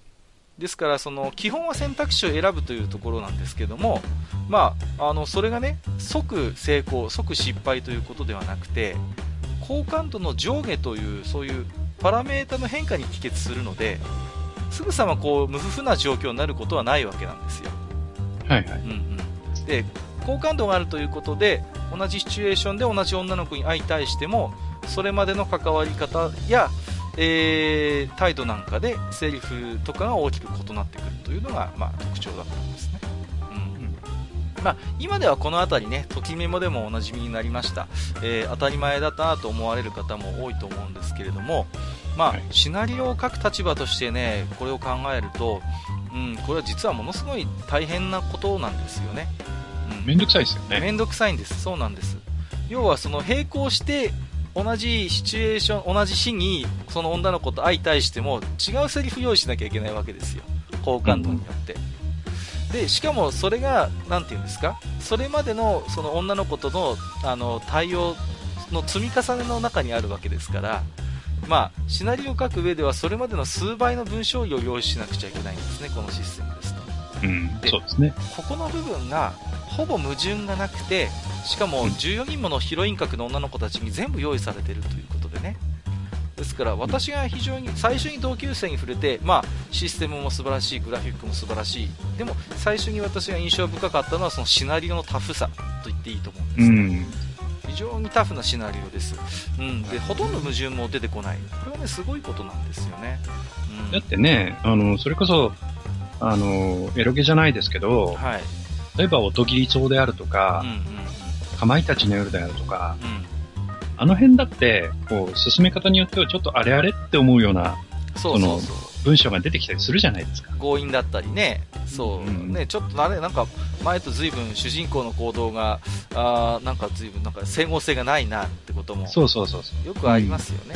ですからその基本は選択肢を選ぶというところなんですけども、まあ、あのそれがね即成功、即失敗ということではなくて好感度の上下というそういうパラメータの変化に帰結するのですぐさまこう無夫婦な状況になることはないわけなんですよ。はいはい。うんうん、で好感度があるということで同じシチュエーションで同じ女の子に相対してもそれまでの関わり方や、えー、態度なんかでセリフとかが大きく異なってくるというのが、まあ、特徴だったんですね。まあ、今ではこの辺りね、ときメモでもおなじみになりました、えー、当たり前だったなと思われる方も多いと思うんですけれども、まあ、はい、シナリオを書く立場としてね、これを考えると、うん、これは実はものすごい大変なことなんですよね。うん、めんどくさいですよね。めんどくさいんです。そうなんです。要はその並行して同じシチュエーション、同じ日にその女の子と相対しても違うセリフ用意しなきゃいけないわけですよ。好感度によって。うん、で、しかもそれが、なんて言うんですか？それまでのその女の子とのあの対応の積み重ねの中にあるわけですから、まあ、シナリオを書く上ではそれまでの数倍の文章量を用意しなくちゃいけないんですね、このシステムですと。うん、でそうですね。ここの部分がほぼ矛盾がなくて、しかも14人ものヒロイン格の女の子たちに全部用意されているということでね。ですから私が非常に最初に同級生に触れて、まあ、システムも素晴らしい、グラフィックも素晴らしい、でも最初に私が印象深かったのはそのシナリオのタフさと言っていいと思うんですね。うん非常にタフなシナリオです、うん、でほとんど矛盾も出てこない、これはねすごいことなんですよね。うん、だってね、あのそれこそあのエロゲじゃないですけど、はい、例えば音切り帳であるとか、うんうんうん、かまいたちの夜であるとか、うん、あの辺だってこう進め方によってはちょっとあれあれって思うようなそうそうそう文章が出てきたりするじゃないですか。強引だったりね、そう、うん、ね、ちょっとあれ、なんか、前と随分主人公の行動が、あなんか随分、なんか整合性がないなってことも、そうそうそうそう。よくありますよね。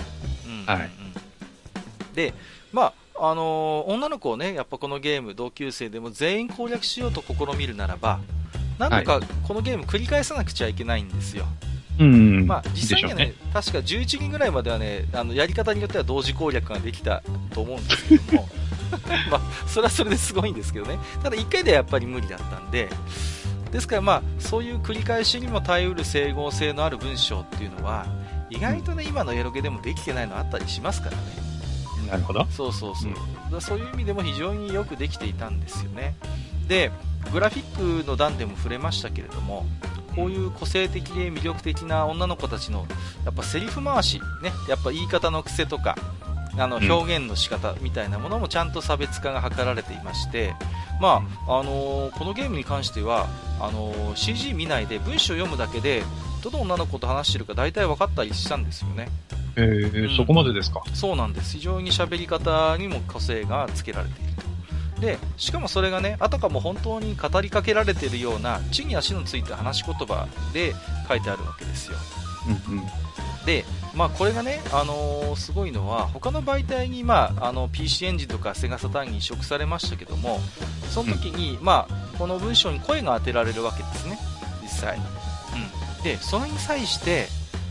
で、まあ、あのー、女の子をね、やっぱこのゲーム、同級生でも全員攻略しようと試みるならば、なんとかこのゲーム繰り返さなくちゃいけないんですよ。うん、まあ、実際にはね、ね確か11人ぐらいまではね、あのやり方によっては同時攻略ができたと思うんですけども、まあ、それはそれですごいんですけどね、ただ1回ではやっぱり無理だったんで、ですから、まあ、そういう繰り返しにも耐えうる整合性のある文章っていうのは、意外とね、今のエロゲでもできてないのあったりしますからね。なるほど。そうそうそう。うん、そういう意味でも非常によくできていたんですよね。で、グラフィックの段でも触れましたけれども、こういう個性的で魅力的な女の子たちのやっぱセリフ回し、ね、やっぱ言い方の癖とかあの表現の仕方みたいなものもちゃんと差別化が図られていまして、まああのー、このゲームに関してはあのー、CG 見ないで文章を読むだけでどの女の子と話してるか大体分かったりしたんですよね。えー、うん、そこまでですか？そうなんです。非常に喋り方にも個性がつけられている。とでしかもそれがねあたかも本当に語りかけられているような地に足のついた話し言葉で書いてあるわけですよ、うんうん、で、まあ、これがね、あのー、すごいのは他の媒体に、まあ、あの PC エンジンとかセガサターンに移植されましたけどもその時に、うん、まあ、この文章に声が当てられるわけですね実際、うん、でそれに際して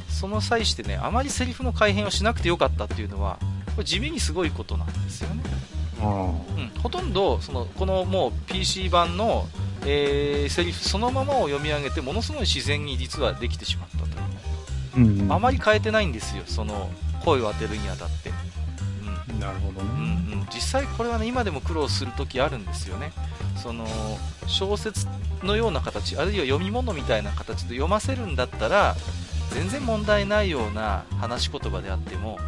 その際してねあまりセリフの改変をしなくてよかったっていうのはこれ地味にすごいことなんですよね。あうん、ほとんどそのこのもう PC 版の、えーセリフそのままを読み上げてものすごい自然に実はできてしまったという。ーうん。あまり変えてないんですよ。その声を当てるにあたって、なるほどうんうんね。うん、実際これはね今でも苦労する時あるんですよね。その小説のような形あるいは読み物みたいな形で読ませるんだったら全然問題ないような話し言葉であっても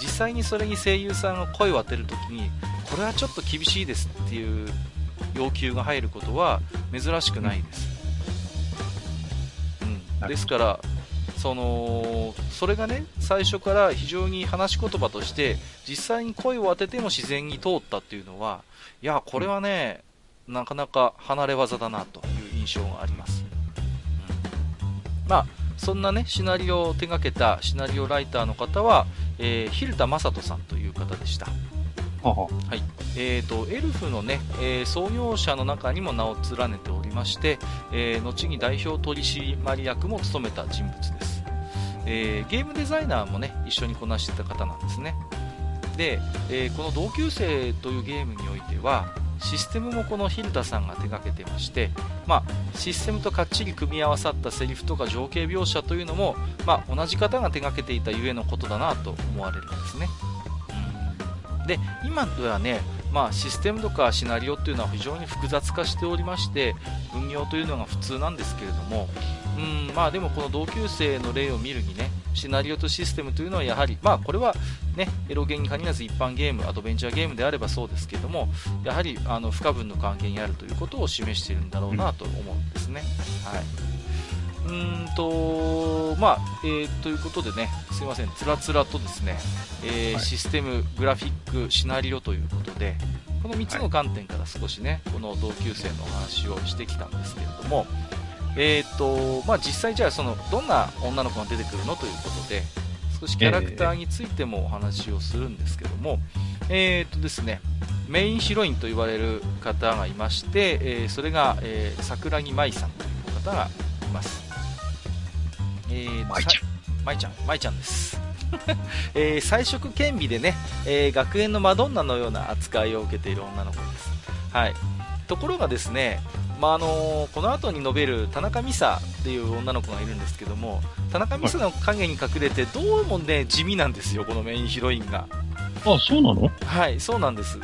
実際にそれに声優さんが声を当てるときにこれはちょっと厳しいですっていう要求が入ることは珍しくないです、うん、ですからそのそれがね最初から非常に話し言葉として実際に声を当てても自然に通ったっていうのはいやこれはね、なかなか離れ技だなという印象があります、うん。まあそんなねシナリオを手掛けたシナリオライターの方は、えー、蛭田正人さんという方でした。はい。えー、とエルフの、ねえー創業者の中にも名を連ねておりまして、えー後に代表取締役も務めた人物です、えーゲームデザイナーも、ね、一緒にこなしてた方なんですね。で、えーこの同級生というゲームにおいてはシステムもこのヒルダさんが手掛けてまして、まあ、システムとかっちり組み合わさったセリフとか情景描写というのも、まあ、同じ方が手掛けていたゆえのことだなと思われるんですね、うん。で今ではね、まあ、システムとかシナリオというのは非常に複雑化しておりまして運用というのが普通なんですけれども、うんまあ、でもこの同級生の例を見るにねシナリオとシステムというのはやはり、まあ、これは、ね、エロゲーに限らず一般ゲームアドベンチャーゲームであればそうですけれどもやはりあの不可分の関係にあるということを示しているんだろうなと思うんですね。はい。うーんとまあえーということでね、すいません、つらつらとですね、えーはい。システム、グラフィック、シナリオということで、この3つの観点から少しね、この同級生のお話をしてきたんですけれども、えーとまあ、実際、じゃあそのどんな女の子が出てくるのということで、少しキャラクターについてもお話をするんですけども、えーとですね、メインヒロインと言われる方がいまして、えーそれが、えー桜木舞さんという方がいます。えー舞ちゃんさ舞ちゃん、舞ちゃんです。えー彩色兼備でね、えー学園のマドンナのような扱いを受けている女の子です。はい。ところがですね、まああのこの後に述べる田中美沙っていう女の子がいるんですけども、田中美沙の影に隠れてどうもね地味なんですよ、このメインヒロインが。あ、そうなの？はい、そうなんです。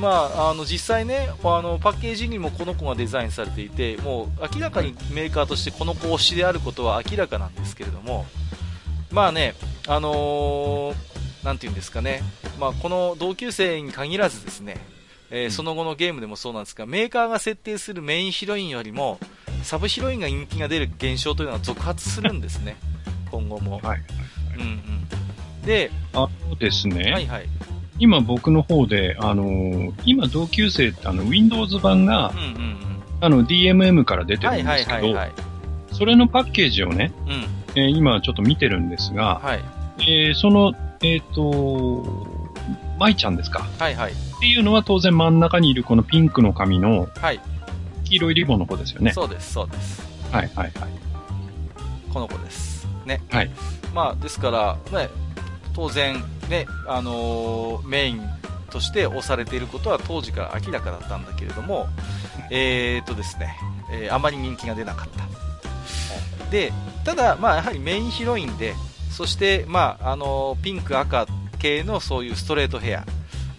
まあ、あの実際ねあのパッケージにもこの子がデザインされていてもう明らかにメーカーとしてこの子推しであることは明らかなんですけれどもまあねあのーなんていうんですかね、まあ、この同級生に限らずですね、えーその後のゲームでもそうなんですがメーカーが設定するメインヒロインよりもサブヒロインが人気が出る現象というのは続発するんですね今後も、はい。うんうん、で、あのですね、はいはい今僕の方で、あのー今同級生ってあの Windows 版がうん、うんうんあの DMM から出てはいはいるんですけど、はいはい。それのパッケージをね、うん。えー今ちょっと見てるんですが、はい。えーその、えっ、と、舞ちゃんですかはいはい。っていうのは当然真ん中にいるこのピンクの髪のはい。黄色いリボンの子ですよね。そうです、そうです。はいはいはい。この子です。ね。はい。まあ、ですから、ね、当然、ね、あのーメインとして押されていることは当時から明らかだったんだけれども、えーとですね、えーあまり人気が出なかった。で、ただ、まあ、やはりメインヒロインで、そして、まあ、あのーピンク、赤系のそういうストレートヘア。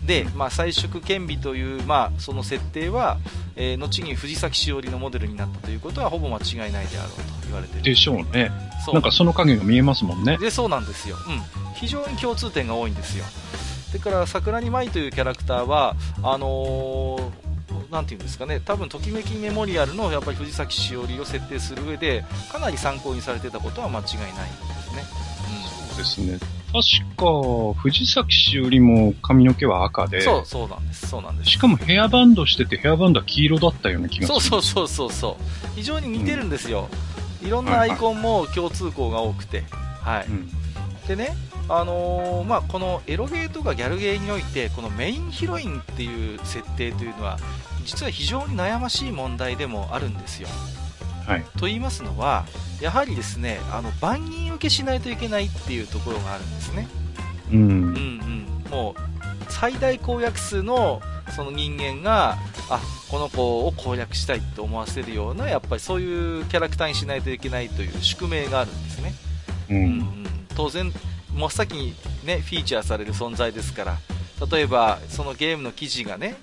で、まあ、彩色兼備という、まあ、その設定は、えー後に藤崎しおりのモデルになったということはほぼ間違いないであろうと言われている。でしょうね。そうなんかその影が見えますもんね。でそうなんですよ、うん、非常に共通点が多いんですよそれから桜に舞というキャラクターはあのーなんていうんですかね多分ときめきメモリアルのやっぱり藤崎しおりを設定する上でかなり参考にされてたことは間違いないんですね、そうですね。確か、藤崎しおりも髪の毛は赤うん、で、そうそうなんです。そうなんです。しかもヘアバンドしててヘアバンドは黄色だったような気がする。そうそうそうそうそう。非常に似てるんですよ、いろんなアイコンも共通項が多くて。はい、うん。でね、あのーまあ、このエロゲーとかギャルゲーにおいてこのメインヒロインっていう設定というのは実は非常に悩ましい問題でもあるんですよ。はい。と言いますのはやはりですねあの万人受けしないといけないっていうところがあるんですね。うん。うんうんもう最大公約数のその人間があこの子を攻略したいと思わせるようなやっぱりそういうキャラクターにしないといけないという宿命があるんですね、うん、うん、当然真っ先に、ね、フィーチャーされる存在ですから例えばそのゲームの記事がね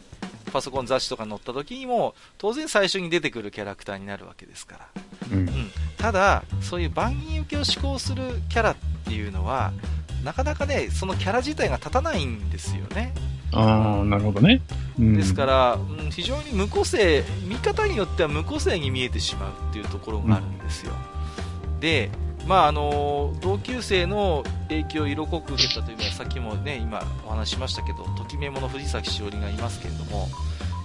パソコン雑誌とか載った時にも当然最初に出てくるキャラクターになるわけですから、うん、うん、ただそういう万人受けを志向するキャラっていうのはなかなかねそのキャラ自体が立たないんですよね。ああなるほどね、うん、ですから、うん、非常に無個性見方によっては無個性に見えてしまうっていうところがあるんですよ、うん、でまああの同級生の影響を色濃く受けたというのはさっきもね今お話しましたけどときめもの藤崎しおりがいますけれども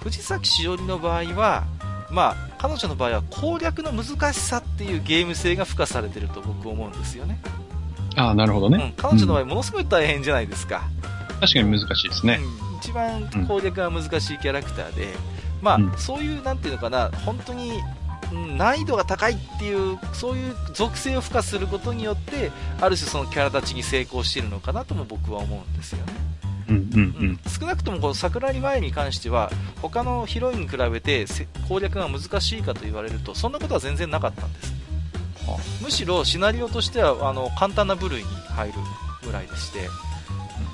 藤崎しおりの場合はまあ彼女の場合は攻略の難しさっていうゲーム性が付加されてると僕思うんですよね。ああなるほどね、うん、彼女の場合ものすごい大変じゃないですか、確かに難しいですね、うん、一番攻略が難しいキャラクターで、まあ、そういうなんていうのかな本当に難易度が高いっていうそういう属性を付加することによってある種そのキャラたちに成功しているのかなとも僕は思うんですよね。うんうんうん、少なくともこの桜木前に関しては他のヒロインに比べて攻略が難しいかと言われるとそんなことは全然なかったんです、むしろシナリオとしてはあの簡単な部類に入るぐらいでして、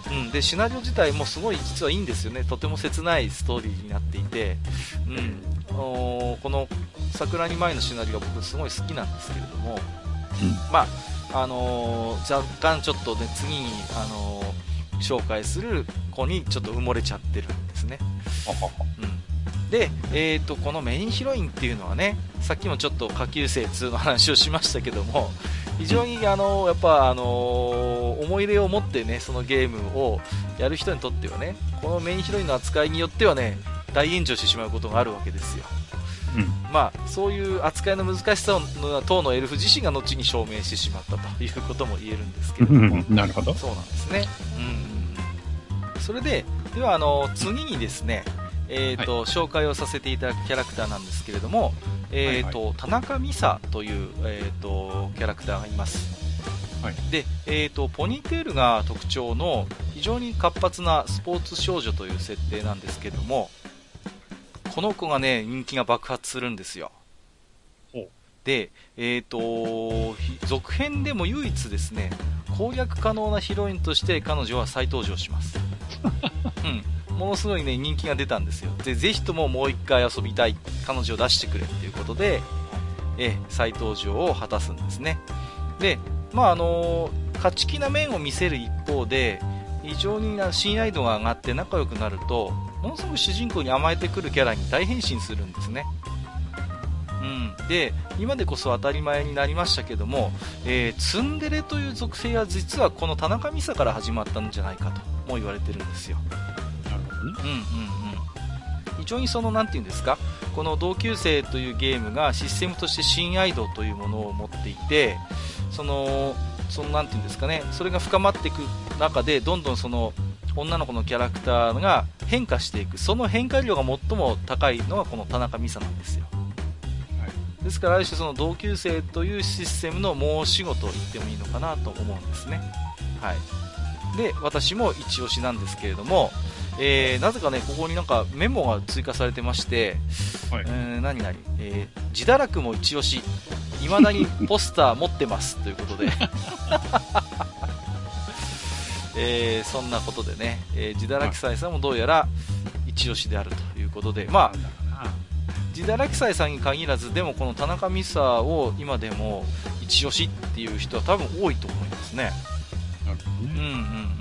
うん、でシナリオ自体もすごい実はいいんですよね。とても切ないストーリーになっていて、うん、この桜に前のシナリオが僕すごい好きなんですけれども、うん、まああのー、若干ちょっとね次に、あのー、紹介する子にちょっと埋もれちゃってるんですね、うん、で、えーと、このメインヒロインっていうのはねさっきもちょっと下級生2の話をしましたけども非常にあのやっぱあの思い入れを持ってねそのゲームをやる人にとってはねこのメインヒロインの扱いによってはね大炎上してしまうことがあるわけですよ。うん、まあ、そういう扱いの難しさを当のエルフ自身が後に証明してしまったと いうことも言えるんですけれども、なるほど。そうなんですね、うん、それでではあの次にですね、えーと、はい、紹介をさせていただくキャラクターなんですけれども、えーと、はいはい、田中美沙という、えーと、キャラクターがいます、はい、で、えー、とポニーテールが特徴の非常に活発なスポーツ少女という設定なんですけれども、この子がね、人気が爆発するんですよ。で、えっ、ー、と、続編でも唯一ですね、攻略可能なヒロインとして彼女は再登場します。うん。ものすごいね、人気が出たんですよ。で、ぜひとももう一回遊びたい、彼女を出してくれっていうことで、え、再登場を果たすんですね。で、まああの勝ち気な面を見せる一方で、非常に信頼度が上がって仲良くなると、ものすごく主人公に甘えてくるキャラに大変身するんですね。うん、で今でこそ当たり前になりましたけども、えー、ツンデレという属性は実はこの田中美沙から始まったんじゃないかとも言われてるんですよ。なるほどね。うんうんうん。非常にその何て言うんですかこの同級生というゲームがシステムとして親愛度というものを持っていてそのその何て言うんですかねそれが深まっていく中でどんどんその女の子のキャラクターが変化していく。その変化量が最も高いのがこの田中美沙なんですよ、はい、ですからある種その同級生というシステムの申し子と言ってもいいのかなと思うんですね、はい、で私も一押しなんですけれども、えー、なぜかねここになんかメモが追加されてまして、はい、えー、何々、えー、自堕落も一押し。未だにポスター持ってます。ということで えー、そんなことでね、えー、自堕落斎さんもどうやら一押しであるということで、まあ、自堕落斎さんに限らず、でもこの田中美沙を今でも一押しっていう人は多分多いと思いますね。うんうんうん。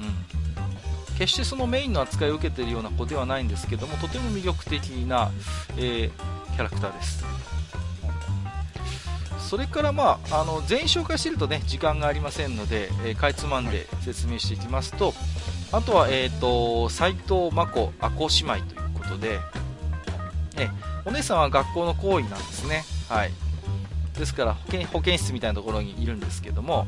決してそのメインの扱いを受けているような子ではないんですけども、とても魅力的な、えー、キャラクターです。それから、まあ、あの全員紹介していると、ね、時間がありませんので、えー、かいつまんで説明していきますとあとは、えーと、斉藤真子阿子姉妹ということで、えお姉さんは学校の行為なんですね、はい、ですから保健保健室みたいなところにいるんですけども、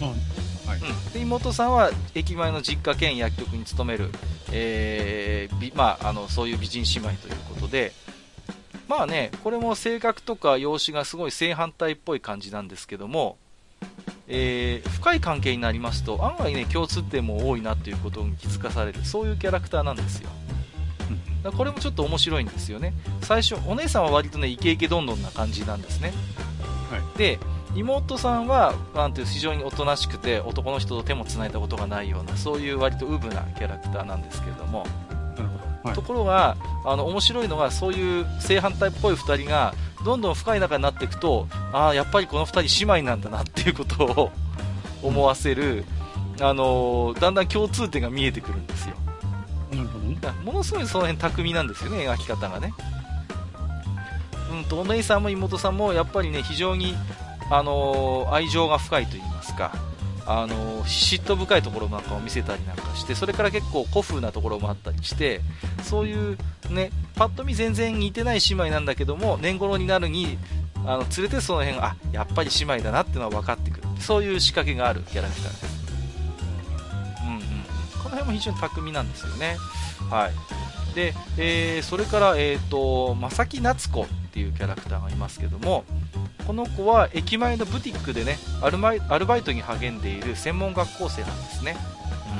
うん。はい。うん、で妹さんは駅前の実家兼薬局に勤める、えーまあ、あのそういう美人姉妹ということで、まあね、これも性格とか容姿がすごい正反対っぽい感じなんですけども、えー、深い関係になりますと案外ね共通点も多いなということに気づかされるそういうキャラクターなんですよ。だこれもちょっと面白いんですよね。最初お姉さんは割とねイケイケどんどんな感じなんですね、はい、で妹さんはなんていう非常におとなしくて男の人と手もつないだことがないようなそういう割とウブなキャラクターなんですけれどもはい、ところがあの面白いのがそういう正反対っぽい2人がどんどん深い仲になっていくとああやっぱりこの2人姉妹なんだなっていうことを 思わせる、あのー、だんだん共通点が見えてくるんですよ。なるほど、ね、ものすごいその辺巧みなんですよね描き方がね。うんとお姉さんも妹さんもやっぱりね非常に、あのー、愛情が深いと言いますかあの嫉妬深いところなんかを見せたりなんかしてそれから結構古風なところもあったりしてそういうねパッと見全然似てない姉妹なんだけども年頃になるにあの連れてその辺あやっぱり姉妹だなっていうのは分かってくる。そういう仕掛けがあるキャラクターです、うんうん、この辺も非常に巧みなんですよね。はい。で、えー、それから、えーと、正木夏子っていうキャラクターがいますけどもこの子は駅前のブティックでねアルマイアルバイトに励んでいる専門学校生なんですね、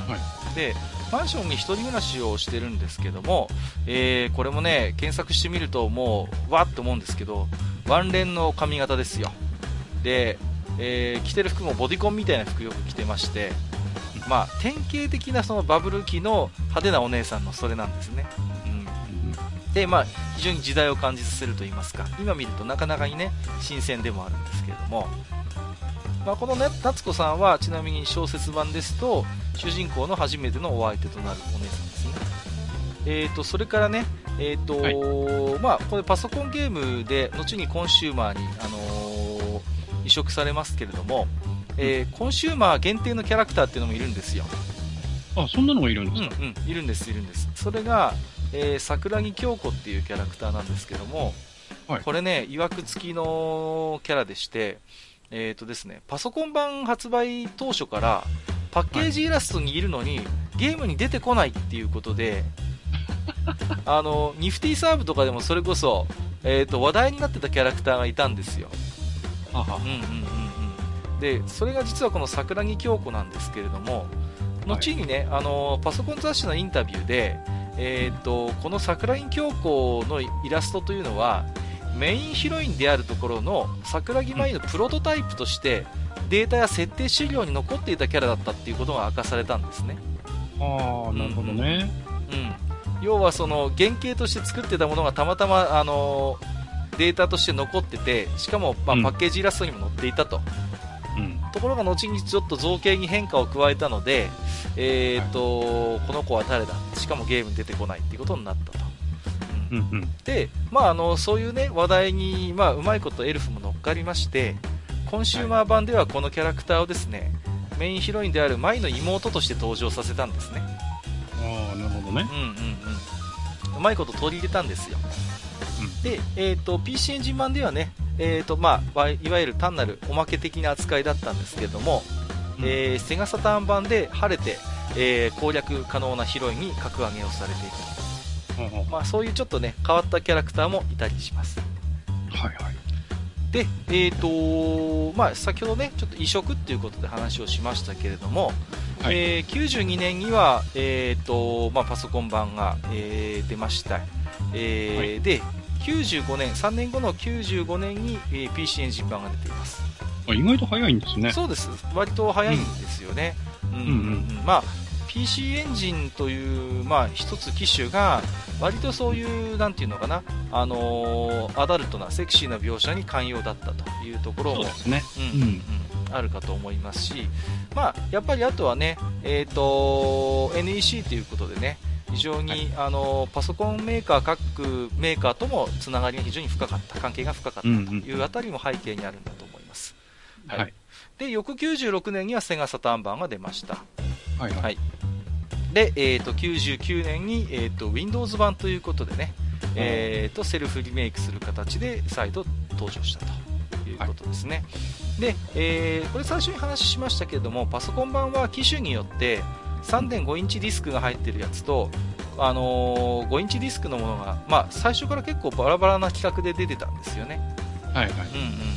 うん。はい、でマンションに1人暮らしをしてるんですけども、えー、これもね検索してみるともうわっと思うんですけどワンレンの髪型ですよ。で、えー、着てる服もボディコンみたいな服よく着てまして まあ、典型的なそのバブル期の派手なお姉さんのそれなんですね、で、まあ、非常に時代を感じさせると言いますか、今見るとなかなかにね、新鮮でもあるんですけれども、まあ、この、ね、夏子さんは、ちなみに小説版ですと、主人公の初めてのお相手となるお姉さんですね。えーと、それからね、えーと、はい、まあ、これパソコンゲームで、後にコンシューマーに、あのー、移植されますけれども、えー、コンシューマー限定のキャラクターっていうのもいるんですよ。あ、そんなのがいるんですか、うん、うん、いるんです、いるんです。それが、えー、桜木京子っていうキャラクターなんですけども、はい、これね、いわくつきのキャラでして、えーとですね、パソコン版発売当初からパッケージイラストにいるのに、はい、ゲームに出てこないっていうことで、あのニフティサーブとかでもそれこそ、えーと、話題になってたキャラクターがいたんですよ。はは。うんうんうんうん、でそれが実はこの桜木京子なんですけれども、後にね、あのパソコン雑誌のインタビューで、えーと、この桜木京子のイラストというのはメインヒロインであるところの桜木舞のプロトタイプとしてデータや設定資料に残っていたキャラだったっていうことが明かされたんですね。ああ、なるほどね。うん、要はその原型として作ってたものがたまたま、あのデータとして残っててしかも、まあ、パッケージイラストにも載っていたと、うん、ところが後にちょっと造形に変化を加えたので、えーと、この子は誰だ？しかもゲームに出てこないっていうことになったと。うん。うん、で、まあ、あのそういう、ね、話題に、まあ、うまいことエルフも乗っかりましてコンシューマー版ではこのキャラクターをですね、メインヒロインである舞の妹として登場させたんですね。ああなるほどね。うんうんうん。うまいこと取り入れたんですよ、うん、で、えーと、PC エンジン版ではね、えーとまあ、いわゆる単なるおまけ的な扱いだったんですけども、えー、セガサターン版で晴れて、えー、攻略可能なヒロインに格上げをされている、うん、まあ、そういうちょっとね変わったキャラクターもいたりします。はいはい。で、えーとまあ、先ほどねちょっと移植っていうことで話をしましたけれども、はい、えー、92年には、えーとまあ、パソコン版が、えー、出ました、えー、はい、で95年3年後の95年に、えー、PC エンジン版が出ています。あ意外と早いんですね。そうです。割と早いんですよね、うん、うんうんうん。まあ PC エンジンという、まあ、一つ機種が割とそういうなんていうのかな、あのー、アダルトなセクシーな描写に寛容だったというところも、ね。うんうんうん、あるかと思いますし、まあ、やっぱりあとはね、えーと、NEC ということでね非常に、はい、あのパソコンメーカー各メーカーともつながりが非常に深かった関係が深かったというあたりも背景にあるんだと思います。はい、で翌96年にはセガサターン版が出ました、はい、はい、で、えーと、99年に、えーと、Windows 版ということでね、えーと、セルフリメイクする形で再度登場したということですね、はい、で、えー、これ最初に話しましたけれどもパソコン版は機種によって3.5インチディスクが入ってるやつとあのー、5インチディスクのものが、まあ、最初から結構バラバラな規格で出てたんですよね。はいはい。うんう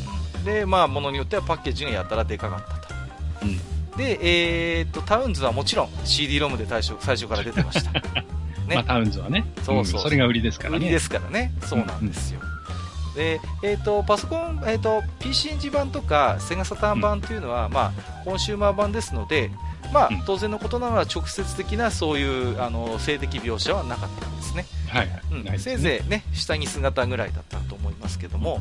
んで、まあ、ものによってはパッケージがやたらでかかったと。で、えー、っと、タウンズはもちろん CD ロムで最初最初から出てました。ね、まあ、タウンズはね。そうそう、うん、それが売りですからね。売りですからね。そうなんですよ。うん、で、えー、っと、パソコン、えー、っと、PC エンジン版とか、セガサターン版というのは、うん、まあ、コンシューマー版ですので、まあ、当然のことながら直接的なそういうあの性的描写はなかったんですね。はい、うんね、せいぜいね、下着姿ぐらいだったと思いますけども、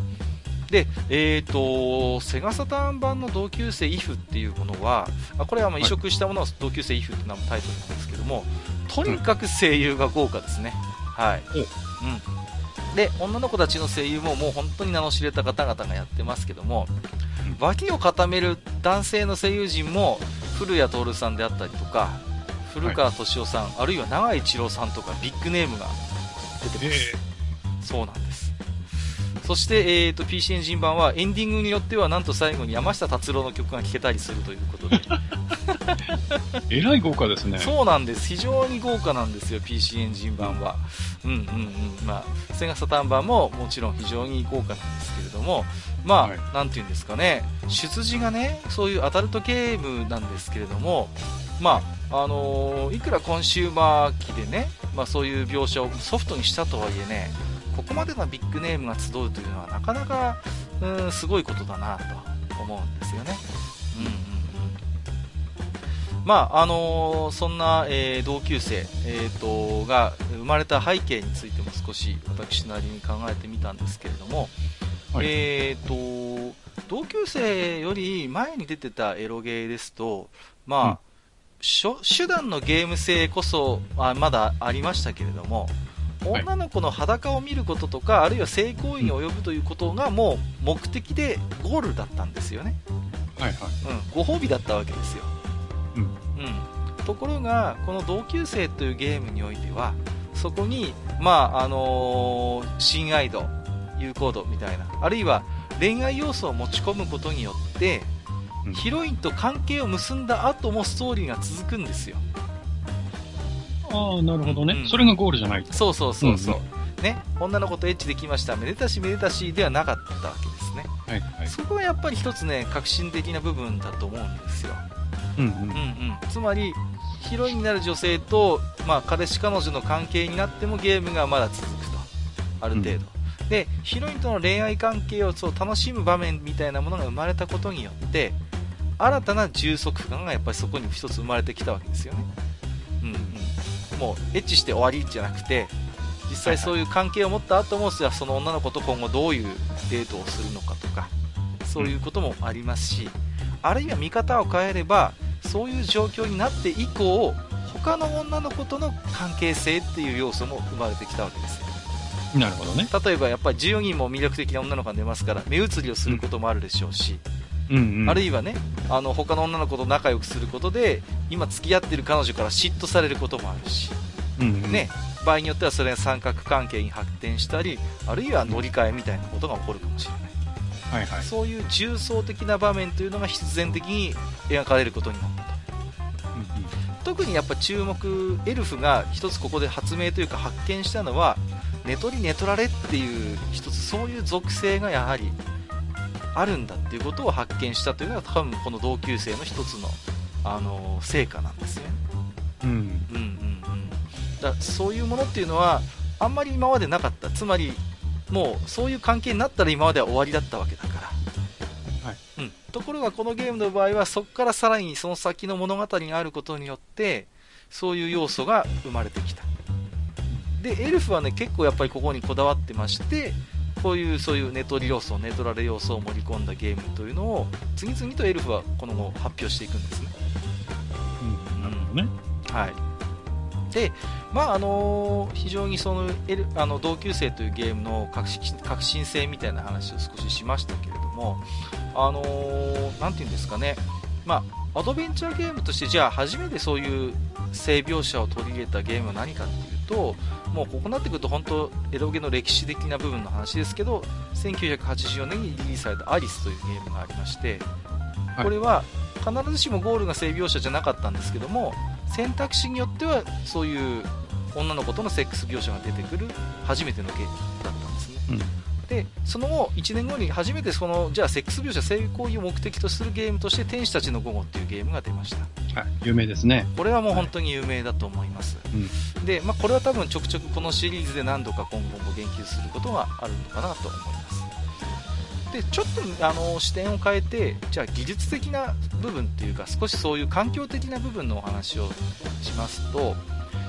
で、えーと、セガサターン版の同級生イフっていうものは、あこれはまあ移植したものは同級生イフっていうのはタイトルなんですけども、とにかく声優が豪華ですね。はい。うん。で、女の子たちの声優ももう本当に名の知れた方々がやってますけども、脇を固める男性の声優陣も、古谷徹さんであったりとか、古川敏夫さん、はい、あるいは長井一郎さんとかビッグネームが出てます。そうなんです。そして、えーと、PC エンジン版はエンディングによってはなんと最後に山下達郎の曲が聴けたりするということで。えらい豪華ですね。そうなんです。非常に豪華なんですよ PC エンジン版は。うんうんうん。まあセガサタン版ももちろん非常に豪華なんですけれどもまあ、はい、なんていうんですかね。出自がねそういうアダルトゲームなんですけれどもまああのー、いくらコンシューマー機でね、まあ、そういう描写をソフトにしたとはいえねここまでのビッグネームが集うというのはなかなかうんすごいことだなと思うんですよね。うんうんうん。まああのー、そんな、えー、同級生、えーと、が生まれた背景についても少し私なりに考えてみたんですけれども、はい、えーと、同級生より前に出てたエロゲーですと、まあ、うん、手段のゲーム性こそあまだありましたけれども、女の子の裸を見ることとか、あるいは性行為に及ぶということがもう目的でゴールだったんですよね。はいはい。うん、ご褒美だったわけですよ。うん。うん。ところが、この同級生というゲームにおいては、そこに、まあ、あのー、親愛度、有効度みたいな、あるいは恋愛要素を持ち込むことによって、ヒロインと関係を結んだ後もストーリーが続くんですよ。ああ、なるほどね、うん、それがゴールじゃないそうそうそうそう、うん、ね、女の子とエッチできました、めでたしめでたしではなかったわけですね。はいはい、そこがやっぱり一つね、革新的な部分だと思うんですよ。うんうん。うんうん、つまり、ヒロインになる女性と、まあ、彼氏彼女の関係になってもゲームがまだ続くと。ある程度。で、ヒロインとの恋愛関係をそう楽しむ場面みたいなものが生まれたことによって、新たな充足感がやっぱりそこに一つ生まれてきたわけですよね。うんうん。もうエッチして終わりじゃなくて実際そういう関係を持った後も、じゃあその女の子と今後どういうデートをするのかとかそういうこともありますし、あるいは見方を変えればそういう状況になって以降他の女の子との関係性っていう要素も生まれてきたわけですよなるほどね。例えばやっぱり14人も魅力的な女の子が出ますから目移りをすることもあるでしょうし、うんうん、あるいはねあの他の女の子と仲良くすることで今付き合ってる彼女から嫉妬されることもあるし、うんうん、ね、場合によってはそれが三角関係に発展したりあるいは乗り換えみたいなことが起こるかもしれない、はいはい、そういう重層的な場面というのが必然的に描かれることになった。と、うんうん、特にやっぱ注目エルフが一つここで発明というか発見したのは寝取り寝取られっていう一つそういう属性がやはりあるんだっていうことを発見したというのが多分この同級生の一つの、あの成果なんですよね。うん、うんうんうん。だそういうものっていうのはあんまり今までなかった。つまりもうそういう関係になったら今までは終わりだったわけだから、はい。うん、ところがこのゲームの場合はそこからさらにその先の物語があることによってそういう要素が生まれてきたでエルフはね結構やっぱりここにこだわってましてこういうそういうネトリ要素、ネトラレ要素を盛り込んだゲームというのを次々とエルフはこの後発表していくんですね。うん、なるほどね。はい。で、まああのー、非常にそのエルあの同級生というゲームの革新革新性みたいな話を少ししましたけれども、あのー、なんていうんですかね、まあ、アドベンチャーゲームとしてじゃあ初めてそういう性描写を取り入れたゲームは何かっていうと、もうここになってくると本当エロゲの歴史的な部分の話ですけど1984年にリリースされた「アリス」というゲームがありましてこれは必ずしもゴールが性描写じゃなかったんですけども選択肢によってはそういう女の子とのセックス描写が出てくる初めてのゲームだったんですね、うん、でその後1年後に初めてそのじゃあセックス描写性行為を目的とするゲームとして天使たちの午後っていうゲームが出ましたはい、有名ですね。これはもう本当に有名だと思います、うん。で、まあ、これは多分ちょくちょくこのシリーズで何度か今後も言及することがあるのかなと思いますでちょっとあの視点を変えてじゃあ技術的な部分っていうか少しそういう環境的な部分のお話をしますと、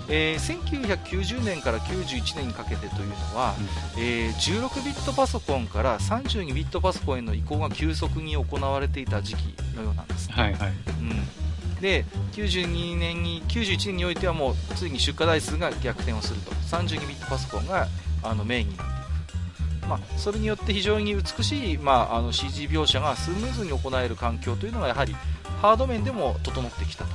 えー1990年から91年にかけてというのは、えー16ビットパソコンから32ビットパソコンへの移行が急速に行われていた時期のようなんですね。はいはい。うん、で92年に91年においてはもうついに出荷台数が逆転をすると。32ビットパソコンがあのメインになっていく、まあ、それによって非常に美しい、まあ、あの CG 描写がスムーズに行える環境というのがやはりハード面でも整ってきたと、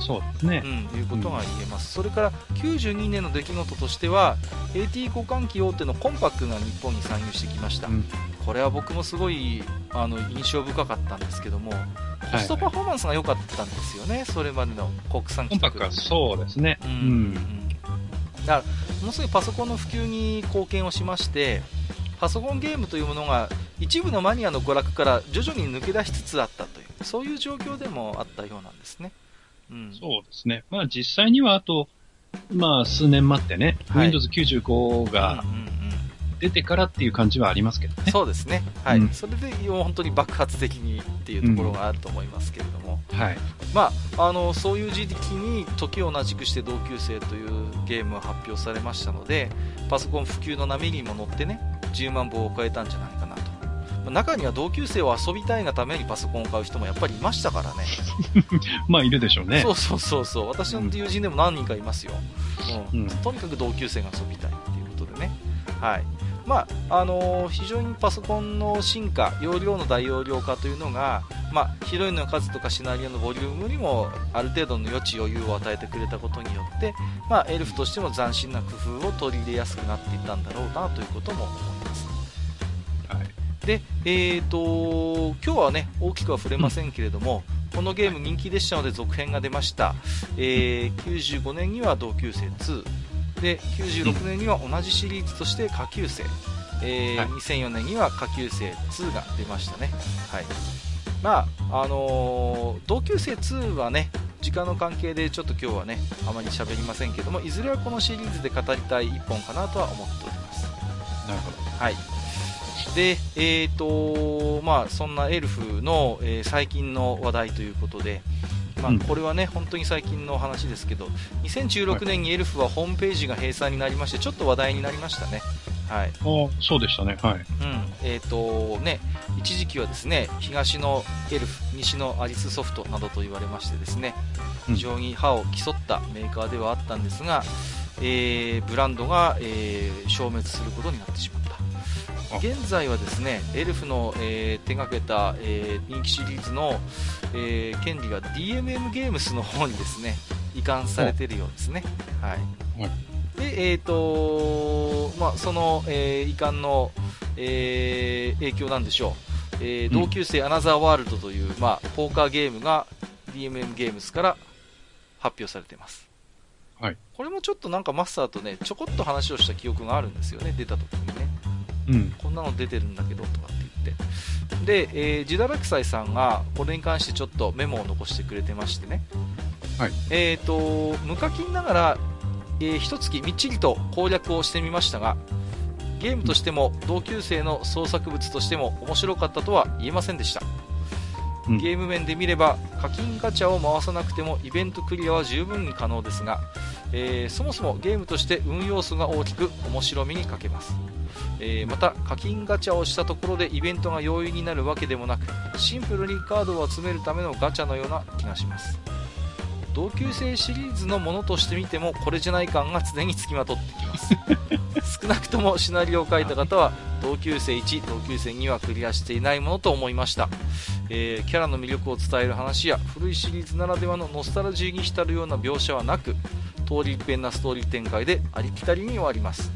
そうですね。う。ん、いうことが言えます、それから92年の出来事としては AT 互換機大手のコンパックが日本に参入してきました、うん。これは僕もすごいあの印象深かったんですけどもコストパフォーマンスが良かったんですよね、それまでの国産機コンパクトはそうですね。ううん。ん。だからものすごいパソコンの普及に貢献をしましてパソコンゲームというものが一部のマニアの娯楽から徐々に抜け出しつつあったというそういう状況でもあったようなんですね、うん、そうですね。まあ実際にはあと、まあ数年待ってね、はい。Windows 95がうんうんうん。出てからっていう感じはありますけどね。そうですね、はい。うん。それで本当に爆発的にっていうところがあると思いますけれども、はい。まあ、あのそういう時期に時を同じくして同級生というゲームが発表されましたのでパソコン普及の波にも乗ってね10万本を超えたんじゃないかなと。まあ中には同級生を遊びたいがためにパソコンを買う人もやっぱりいましたからね。まあいるでしょうね。そうそうそうそう。私の友人でも何人かいますよ、うん。うん。とにかく同級生が遊びたいっていうことでね。はい。まああのー非常にパソコンの進化容量の大容量化というのが、まあ、ヒロインの数とかシナリオのボリュームにもある程度の余地余裕を与えてくれたことによって、まあ、エルフとしても斬新な工夫を取り入れやすくなっていったんだろうなということも思います。はい。で、えー、と今日はね大きくは触れませんけれども、このゲーム人気でしたので続編が出ました、えー95年には同級生2で96年には同じシリーズとして下級生、えーはい。2004年には下級生2が出ましたね、はい。まああのー同級生2はね時間の関係でちょっと今日はねあまり喋りませんけどもいずれはこのシリーズで語りたい1本かなとは思っております。なるほど。はい。で、えーとまあ、そんなエルフの、えー最近の話題ということで、まあうんこれはね本当に最近の話ですけど、2016年にエルフはホームページが閉鎖になりまして、ちょっと話題になりましたね。はい。あそうでしたね。はい。うん。えーとね、一時期はですね、東のエルフ、西のアリスソフトなどと言われましてですね、うん非常に歯を競ったメーカーではあったんですが、えーブランドが、えー消滅することになってしまっ現在はですねエルフの、えー手掛けた、えー人気シリーズの、えー権利が DMM ゲームスの方にですね移管されているようですね。はいはいでえーとまあ、その、えー移管の、えー影響なんでしょう、えーうん同級生アナザーワールドという、まあ、ポーカーゲームが DMM ゲームスから発表されています。はいこれもちょっとなんかマスターとねちょこっと話をした記憶があるんですよね、出た時にね。うん。こんなの出てるんだけどとかって言って。で、えー、ジダラクサイさんがこれに関してちょっとメモを残してくれてましてね。はいえっ、と、無課金ながら、えー、一月みっちりと攻略をしてみましたが、ゲームとしても同級生の創作物としても面白かったとは言えませんでした。うんゲーム面で見れば課金ガチャを回さなくてもイベントクリアは十分に可能ですが、えーそもそもゲームとして運要素が大きく面白みに欠けます、えーまた課金ガチャをしたところでイベントが容易になるわけでもなくシンプルにカードを集めるためのガチャのような気がします。同級生シリーズのものとして見てもこれじゃない感が常につきまとってきます。少なくともシナリオを書いた方は同級生1同級生2はクリアしていないものと思いました。えーキャラの魅力を伝える話や古いシリーズならではのノスタルジーに浸るような描写はなく通り一遍なストーリー展開でありきたりに終わります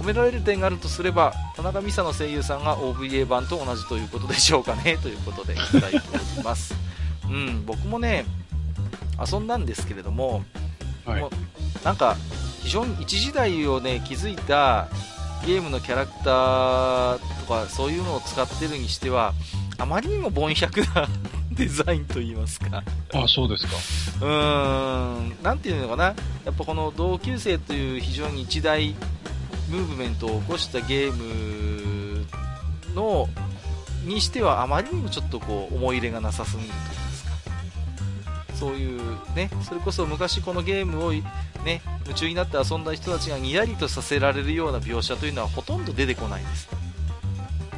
褒められる点があるとすれば田中美沙の声優さんが OVA 版と同じということでしょうかねということでいただいております。うん僕もね遊んだんですけれどもはい。もうなんか非常に一時代をね築いたゲームのキャラクターとかそういうのを使ってるにしてはあまりにも凡百なデザインといいますか。あそうですか。うーんなんていうのかな。やっぱこの同級生という非常に一大ムーブメントを起こしたゲームのにしてはあまりにもちょっとこう思い入れがなさすぎると言いますか。そういうねそれこそ昔このゲームをね夢中になって遊んだ人たちがにやりとさせられるような描写というのはほとんど出てこないです。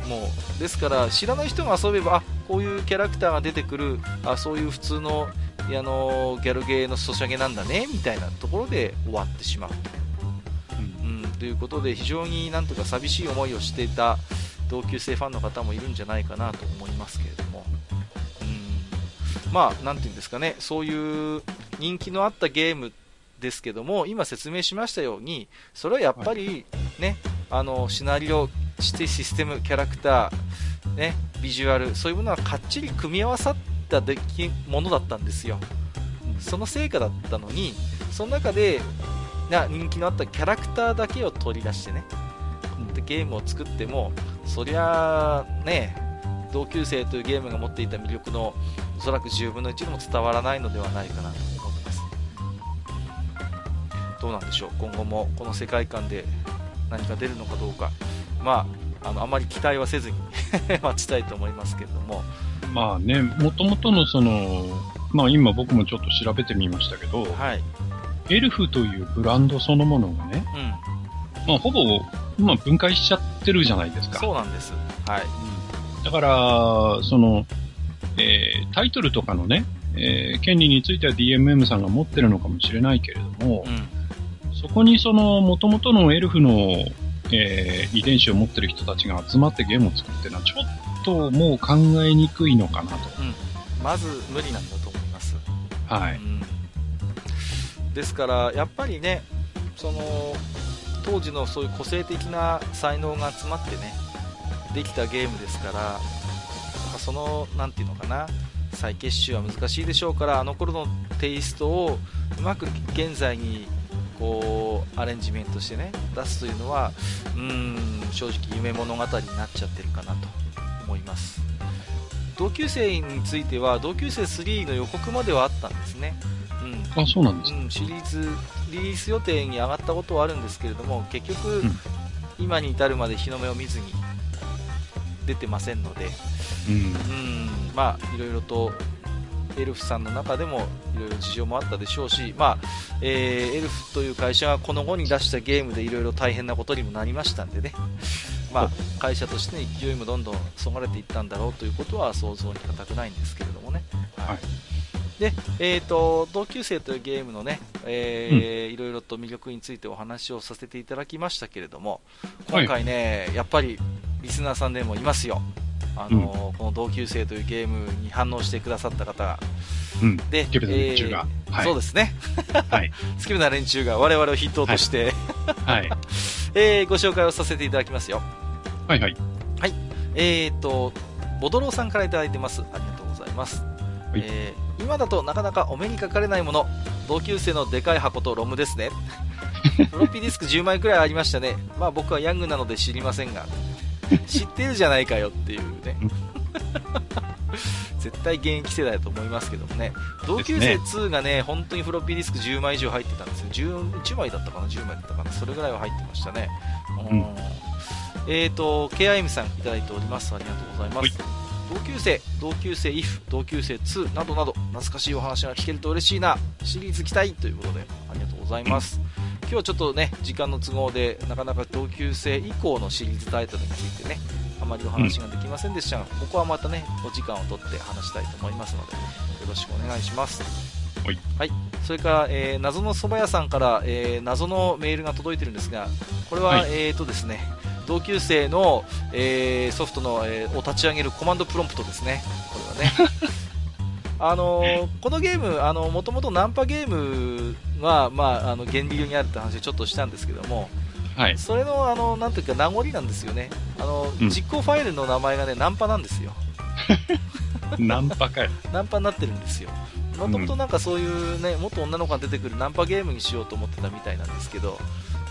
もうですから知らない人が遊べばあこういうキャラクターが出てくる。あそういう普通のあのギャルゲーのソシャゲなんだねみたいなところで終わってしまう、ということで非常になんとか寂しい思いをしていた同級生ファンの方もいるんじゃないかなと思いますけれども、うん、まあ、なんていうんですかね、そういう人気のあったゲームですけども、今説明しましたように、それはやっぱりね、あのシナリオ、してシステム、キャラクター、ね、ビジュアル、そういうものはかっちり組み合わさったできものだったんですよ。その成果だったのに、その中でな人気のあったキャラクターだけを取り出してね、でゲームを作っても、そりゃあね、同級生というゲームが持っていた魅力のおそらく10分の1にも伝わらないのではないかなと思ってます。どうなんでしょう？今後もこの世界観で何か出るのかどうか。まああのあまり期待はせずに 待ちたいと思いますけれども。まあね、もともとのその、まあ今僕もちょっと調べてみましたけど、はいエルフというブランドそのものがね、うん。まあほぼ、まあ分解しちゃってるじゃないですか。そうなんです。はい。だから、その、えータイトルとかのね、えー権利については DMM さんが持ってるのかもしれないけれども、うん。そこにその、元々のエルフの、えー遺伝子を持ってる人たちが集まってゲームを作ってるのは、ちょっともう考えにくいのかなと。まず無理なんだと思います。はい。うんですから、やっぱりね、その当時のそういう個性的な才能が集まってね、できたゲームですから、その、なんていうのかな、再結集は難しいでしょうから、あの頃のテイストをうまく現在にこうアレンジメントしてね、出すというのは、うん、正直夢物語になっちゃってるかなと思います。同級生については、同級生3の予告まではあったんですね。うん、あ、そうなんです。うん、シリーズリリース予定に上がったことはあるんですけれども結局、ん今に至るまで日の目を見ずに出てませんので、うん。うん、まあいろいろとエルフさんの中でもいろいろ事情もあったでしょうし、まあえーエルフという会社がこの後に出したゲームでいろいろ大変なことにもなりましたんでね、まあ、会社としての勢いもどんどんそがれていったんだろうということは想像に難くないんですけれどもね。はいで、えー、と同級生というゲームのね、えーいろいろと魅力についてお話をさせていただきましたけれども、今回ね、やっぱりリスナーさんでもいますよ、あのこの同級生というゲームに反応してくださった方が、うん。で、スケベな連中がはいそうですね、はい。スケベな連中が我々を筆頭として、はい。えーご紹介をさせていただきますよ。はいはい。えー、と、ボドローさんからいただいてます。ありがとうございます。いえー今だとなかなかお目にかかれないもの、同級生のでかい箱とロムですね。フロッピーディスク10枚くらいありましたね。まあ僕はヤングなので知りませんが、知ってるじゃないかよっていうね。絶対現役世代だと思いますけどもね。同級生2がね、本当にフロッピーディスク10枚以上入ってたんですよ。10 1枚だったかな ?10 枚だったかな？それぐらいは入ってましたね。うんうんえーと、KIM さんいただいております。ありがとうございます。同級生、同級生 IF、同級生2などなど懐かしいお話が聞けると嬉しいな、シリーズ期待ということでありがとうございます。今日はちょっとね、時間の都合でなかなか同級生以降のシリーズタイトルについてね、あまりお話ができませんでしたが、ここはまたね、お時間をとって話したいと思いますので、よろしくお願いします。はい。それから、えー謎の蕎麦屋さんから、えー謎のメールが届いてるんですが、これは、はいえーとですね、同級生の、えーソフトの、えーを立ち上げるコマンドプロンプトですね、これはね。あのーこのゲーム、あのもともとナンパゲームは、まあ、あの原理にあるって話をちょっとしたんですけども、はい。それのあのなんていうか名残なんですよね、あのうん実行ファイルの名前がねナンパなんですよ、ナンパかよ。ナンパになってるんですよ。もともとなんかそういうね、もっと女の子が出てくるナンパゲームにしようと思ってたみたいなんですけど、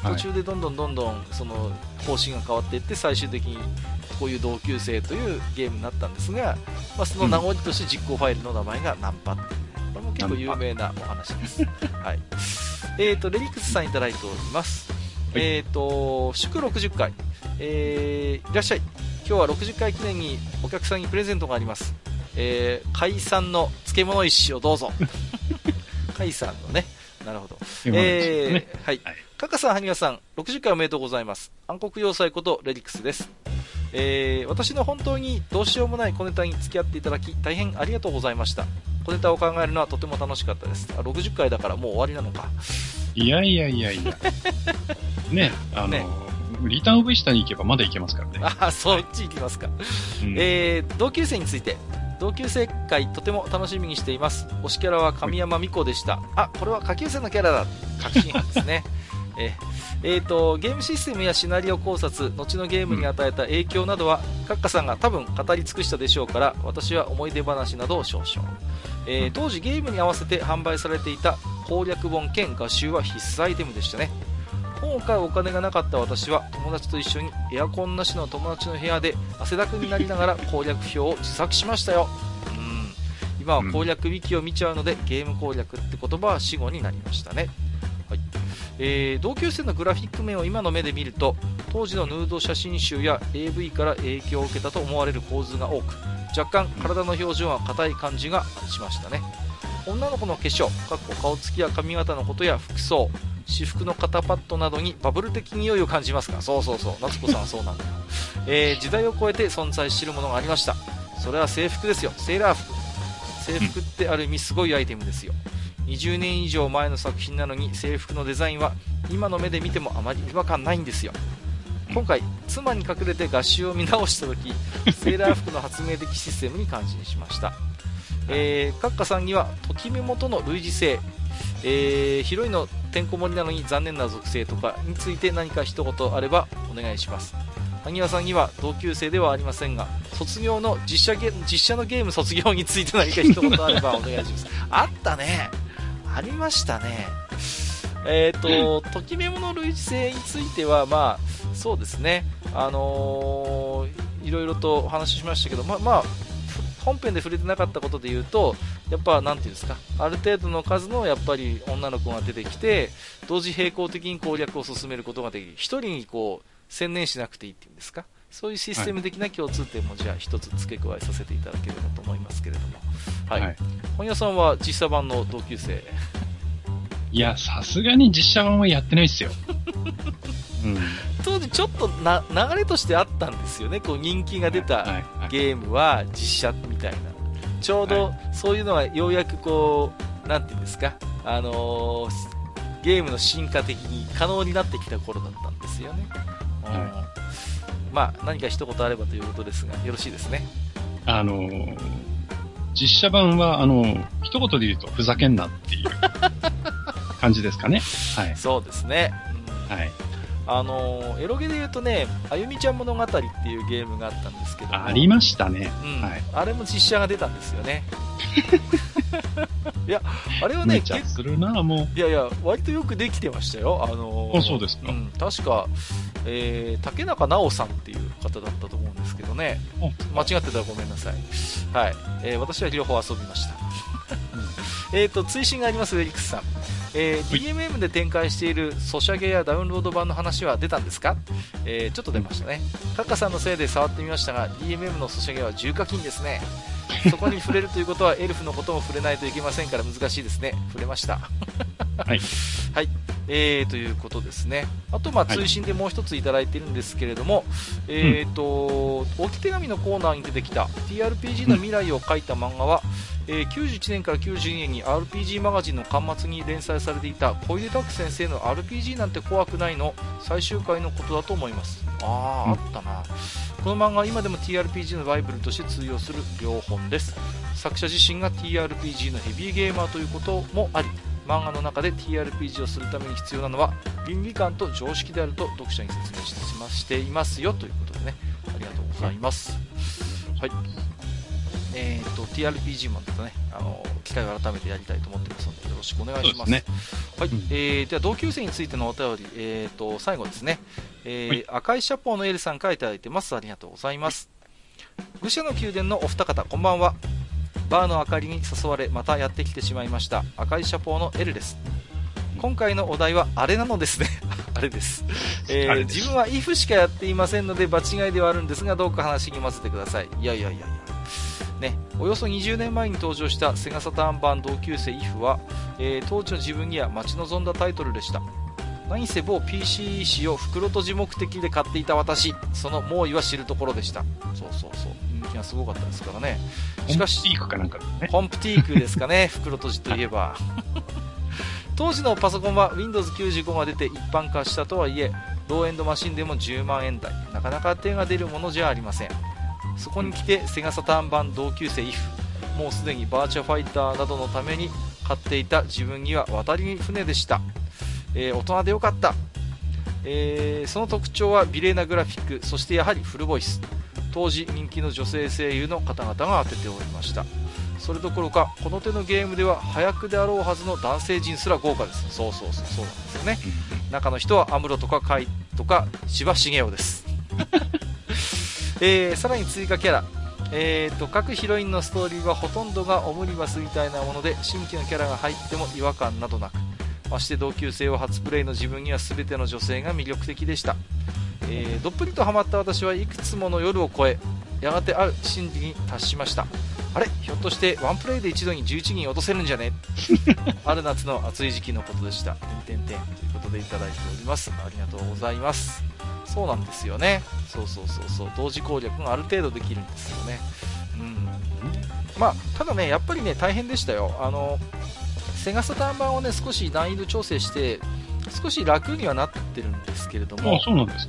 途中でどんどんどんどんその方針が変わっていって最終的にこういう同級生というゲームになったんですが、まあ、その名残として実行ファイルの名前がナンパこれも結構有名なお話です。はい。えっ、ー、と、レリクスさんいただいております。はい、えっ、ー、と、祝60回、えー、いらっしゃい。今日は60回記念にお客さんにプレゼントがあります。えー、海産の漬物石をどうぞ。海産のね、なるほど。えー、はい。カカさん、ハニガさん、60回おめでとうございます。暗黒要塞ことレリクスです。えー、私の本当にどうしようもない小ネタに付き合っていただき、大変ありがとうございました。小ネタを考えるのはとても楽しかったです。あ、60回だからもう終わりなのか。いやいやいやいや。ね、あの、ね、リターンオブイスタに行けばまだ行けますからね。あ、そっち行きますか。うん、えー、同級生について。同級生会とても楽しみにしています。推しキャラは神山美子でした。あ、これは下級生のキャラだ。確信犯ですね。ええ。ーと、ゲームシステムやシナリオ考察後のゲームに与えた影響などは、カッカさんが多分語り尽くしたでしょうから私は思い出話などを少々、えー、当時ゲームに合わせて販売されていた攻略本兼画集は必須アイテムでしたね。本を買うお金がなかった私は友達と一緒にエアコンなしの友達の部屋で汗だくになりながら 攻略表を自作しましたよ。うん。今は攻略ウィキを見ちゃうので、ゲーム攻略って言葉は死語になりましたねえー、同級生のグラフィック面を今の目で見ると当時のヌード写真集や AV から影響を受けたと思われる構図が多く若干体の表情が硬い感じがしましたね。女の子の化粧顔つきや髪型のことや服装私服の肩パッドなどにバブル的匂いを感じますがそうそうそう。夏子さんはそうなんだ、えー、時代を超えて存在しているものがありましたそれは制服ですよセーラー服制服ってある意味すごいアイテムですよ。20年以上前の作品なのに制服のデザインは今の目で見てもあまり違和感ないんですよ。今回妻に隠れて合集を見直した時セーラー服の発明的システムに感心しました。えー、カッカさんにはときめもとの類似性、えー、ヒロインのてんこ盛りなのに残念な属性とかについて何か一言あればお願いします。萩谷さんには同級生ではありませんが卒業の実写ゲ実写のゲーム卒業について何か一言あればお願いします。あったねありましたね。えっ、ー、と、ときめもの類似性については、まあ、そうですね、あのー、いろいろとお話ししましたけど、ままあ、本編で触れてなかったことで言うと、やっぱ、なていうんですか、ある程度の数のやっぱり女の子が出てきて、同時並行的に攻略を進めることができる、1人にこう、専念しなくていいっていうんですか、そういうシステム的な共通点も、じゃあ一つ付け加えさせていただければと思いますけれども。はい。はい、本屋さんは実写版の同級生？いや、さすがに実写版はやってないっすよ。うん、当時ちょっとな流れとしてあったんですよね。こう人気が出たゲームは実写みたいな。ちょうどそういうのがようやくこう、なんていうんですか、あのー、ゲームの進化的に可能になってきた頃だったんですよね。はい、まあ、何か一言あればということですが、よろしいですね。あのー実写版は、あの、一言で言うとふざけんなっていう 感じですかね。はい。そうですね。うん、はい。あの、エロゲで言うとね、あゆみちゃん物語っていうゲームがあったんですけどありましたね。うん。はい。あれも実写が出たんですよね。いや、あれはね、結するな、もう。いやいや、割とよくできてましたよ。あのー、そうですか。うん、確か、えー、竹中直さんっていう方だったと思うんですけどね。間違ってたらごめんなさい。はい。えー、私は両方遊びました。えっと、追伸があります、エリックスさん。えー、DMM で展開しているソシャゲやダウンロード版の話は出たんですか、えー、ちょっと出ましたね。カッカさんのせいで触ってみましたが、DMM のソシャゲは重課金ですね。そこに触れるということはエルフのことも触れないといけませんから難しいですね。触れました。はい。はい。えー、ということですね。あと、まあ、追伸でもう一ついただいてるんですけれども、はい、えっ、ー、と、置き手紙のコーナーに出てきた TRPG の未来を書いた漫画は、うん、えー、91年から92年に RPG マガジンの端末に連載されていた小出拓先生の RPG なんて怖くないの最終回のことだと思います。ああ、あったな。この漫画は今でも TRPG のバイブルとして通用する両本です作者自身が TRPG のヘビーゲーマーということもあり漫画の中で TRPG をするために必要なのは倫理観と常識であると読者に説明していますよということでねありがとうございます、はいえーと、TRPG もまたね、あの機会を改めてやりたいと思ってますので、よろしくお願いします。ね、はい、うん、えー、では同級生についてのお便り、えーと、最後ですね、えー、はい、赤いシャポーのエルさんからいただいてます。ありがとうございます。愚者の宮殿のお二方、こんばんは。バーの明かりに誘われ、またやってきてしまいました。赤いシャポーのエルです。今回のお題はあれなのですね。あれです、えー、自分は if しかやっていませんので場違いではあるんですがどうか話に混ぜてください。いやいやいやいや。ね、およそ20年前に登場したセガサターン版同級生 IF は、えー、当時の自分には待ち望んだタイトルでした。何せ某 PC 紙を袋閉じ目的で買っていた私。その猛威は知るところでした。そうそうそう。人気がすごかったですからねしかしポンプティークかなんかね。ポンプティークですかね 袋閉じといえば。当時のパソコンは Windows95 が出て一般化したとはいえローエンドマシンでも10万円台。なかなか手が出るものじゃありません。そこに来てセガサターン版同級生 IF もうすでにバーチャファイターなどのために買っていた自分には渡りに船でした、えー、大人でよかった、えー、その特徴は美麗なグラフィック。そしてやはりフルボイス。当時人気の女性声優の方々が当てておりました。それどころかこの手のゲームでは早くであろうはずの男性陣すら豪華です。そうそうそうそうなんですよね。中の人はアムロとかカイとか千葉茂雄です。えー、さらに追加キャラ、えーと、各ヒロインのストーリーはほとんどがオムニバスみたいなもので新規のキャラが入っても違和感などなく。まして同級生を初プレイの自分には全ての女性が魅力的でした、えー、どっぷりとハマった私はいくつもの夜を超えやがてある心理に達しましたあれ？ひょっとしてワンプレイで一度に11人落とせるんじゃね？ある夏の暑い時期のことでした。てんてんてんということでいただいております。ありがとうございます。そうなんですよね。そうそうそうそう。同時攻略がある程度できるんですよね。うん。まあ、ただね、やっぱりね、大変でしたよ。あの、セガサターン版をね、少し難易度調整して、少し楽にはなってるんですけれども、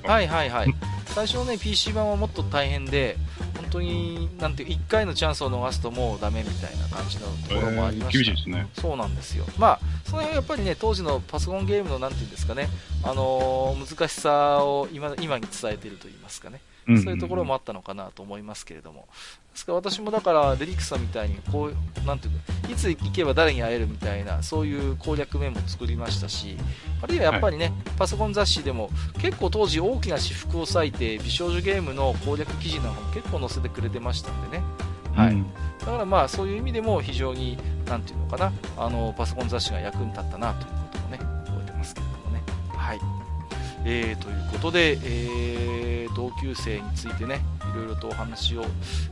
はいはいはい。最初のね、PC 版はもっと大変で、本当に、なんていう、1回のチャンスを逃すともうダメみたいな感じのところもありました、えー、厳しいですね。そうなんですよ。まあ、その辺はやっぱりね、当時のパソコンゲームの、なんていうんですかね、あのー、難しさを今今に伝えていると言いますかね。そういうところもあったのかなと思いますけれども、ですから私もだからレリックさんみたいにこうなんていうかいつ行けば誰に会えるみたいなそういう攻略面も作りましたしあるいはやっぱりね、はい、パソコン雑誌でも結構当時大きな私服を割いて美少女ゲームの攻略記事なんかも結構載せてくれてましたんでね、はい、うん、だからまあそういう意味でも非常になんていうのかなあのパソコン雑誌が役に立ったなということもね覚えてますけれどもね。はいえー、ということで、えー、同級生についてね、いろいろとお話を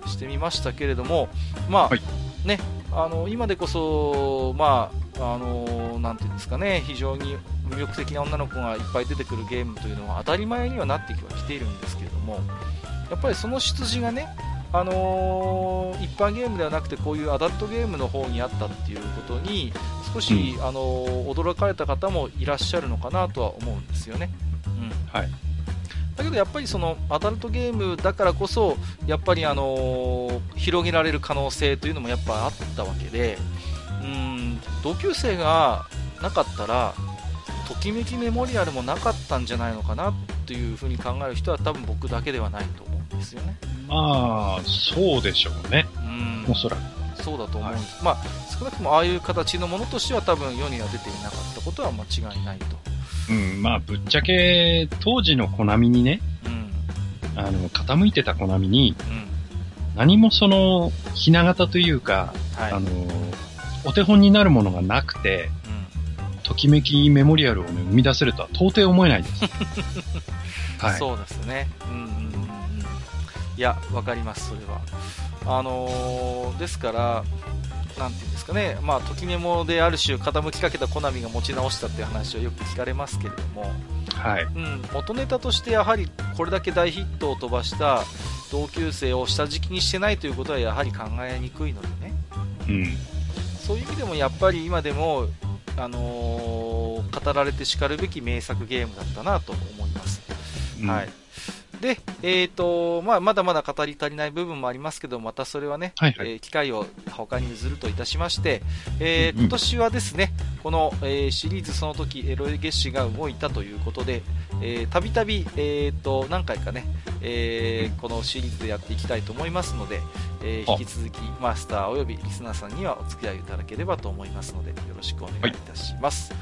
してみましたけれども、まあ、はい、ね、あの今でこそ、まあ、あのなんていうんですかね、非常に魅力的な女の子がいっぱい出てくるゲームというのは当たり前にはなってきはきているんですけれども、やっぱりその出自がね、あのー、一般ゲームではなくてこういうアダルトゲームの方にあったっていうことに少し、うん、あのー、驚かれた方もいらっしゃるのかなとは思うんですよね。はい、だけどやっぱりそのアダルトゲームだからこそやっぱりあの広げられる可能性というのもやっぱあったわけでうん同級生がなかったらときめきメモリアルもなかったんじゃないのかなというふうに考える人は多分僕だけではないと思うんですよね。まあ、そうでしょうね。うん。おそらく。そうだと思うんです。はい、まあ、少なくともああいう形のものとしては多分世には出ていなかったことは間違いないと。うん、まあ、ぶっちゃけ、当時のコナミにね、うん、あの、傾いてたコナミに、うん、何もその、ひな形というか、はい、あの、お手本になるものがなくて、うん、ときめきメモリアルを、ね、生み出せるとは到底思えないです。はい。そうですね。うんうんうん。いや、わかります、それは。あのー、ですから、なんていうんですかね、まあ、ときメモである種傾きかけたコナミが持ち直したっていう話はよく聞かれますけれども、はい。うん、元ネタとしてやはりこれだけ大ヒットを飛ばした同級生を下敷きにしてないということはやはり考えにくいのでね、うん、そういう意味でもやっぱり今でも、あのー、語られてしかるべき名作ゲームだったなと思います。うん、はいで、えーとまあ、まだまだ語り足りない部分もありますけど、またそれはね、はいはい、えー、機会を他に譲るといたしまして、えー、今年はですね、この、えー、シリーズその時エロエ月誌が動いたということで、たびたび、えーと、何回かね、えー、このシリーズでやっていきたいと思いますので、えー、引き続きマスターおよびリスナーさんにはお付き合いいただければと思いますのでよろしくお願いいたします。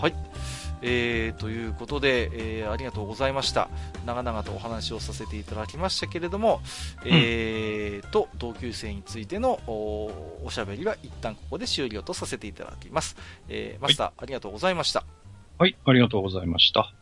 はい、はいえー、ということで、えー、ありがとうございました。長々とお話をさせていただきましたけれども、うん、えー、と、同級生についてのおしゃべりは一旦ここで終了とさせていただきます。えー、マスター、はい、ありがとうございました。はい、ありがとうございました。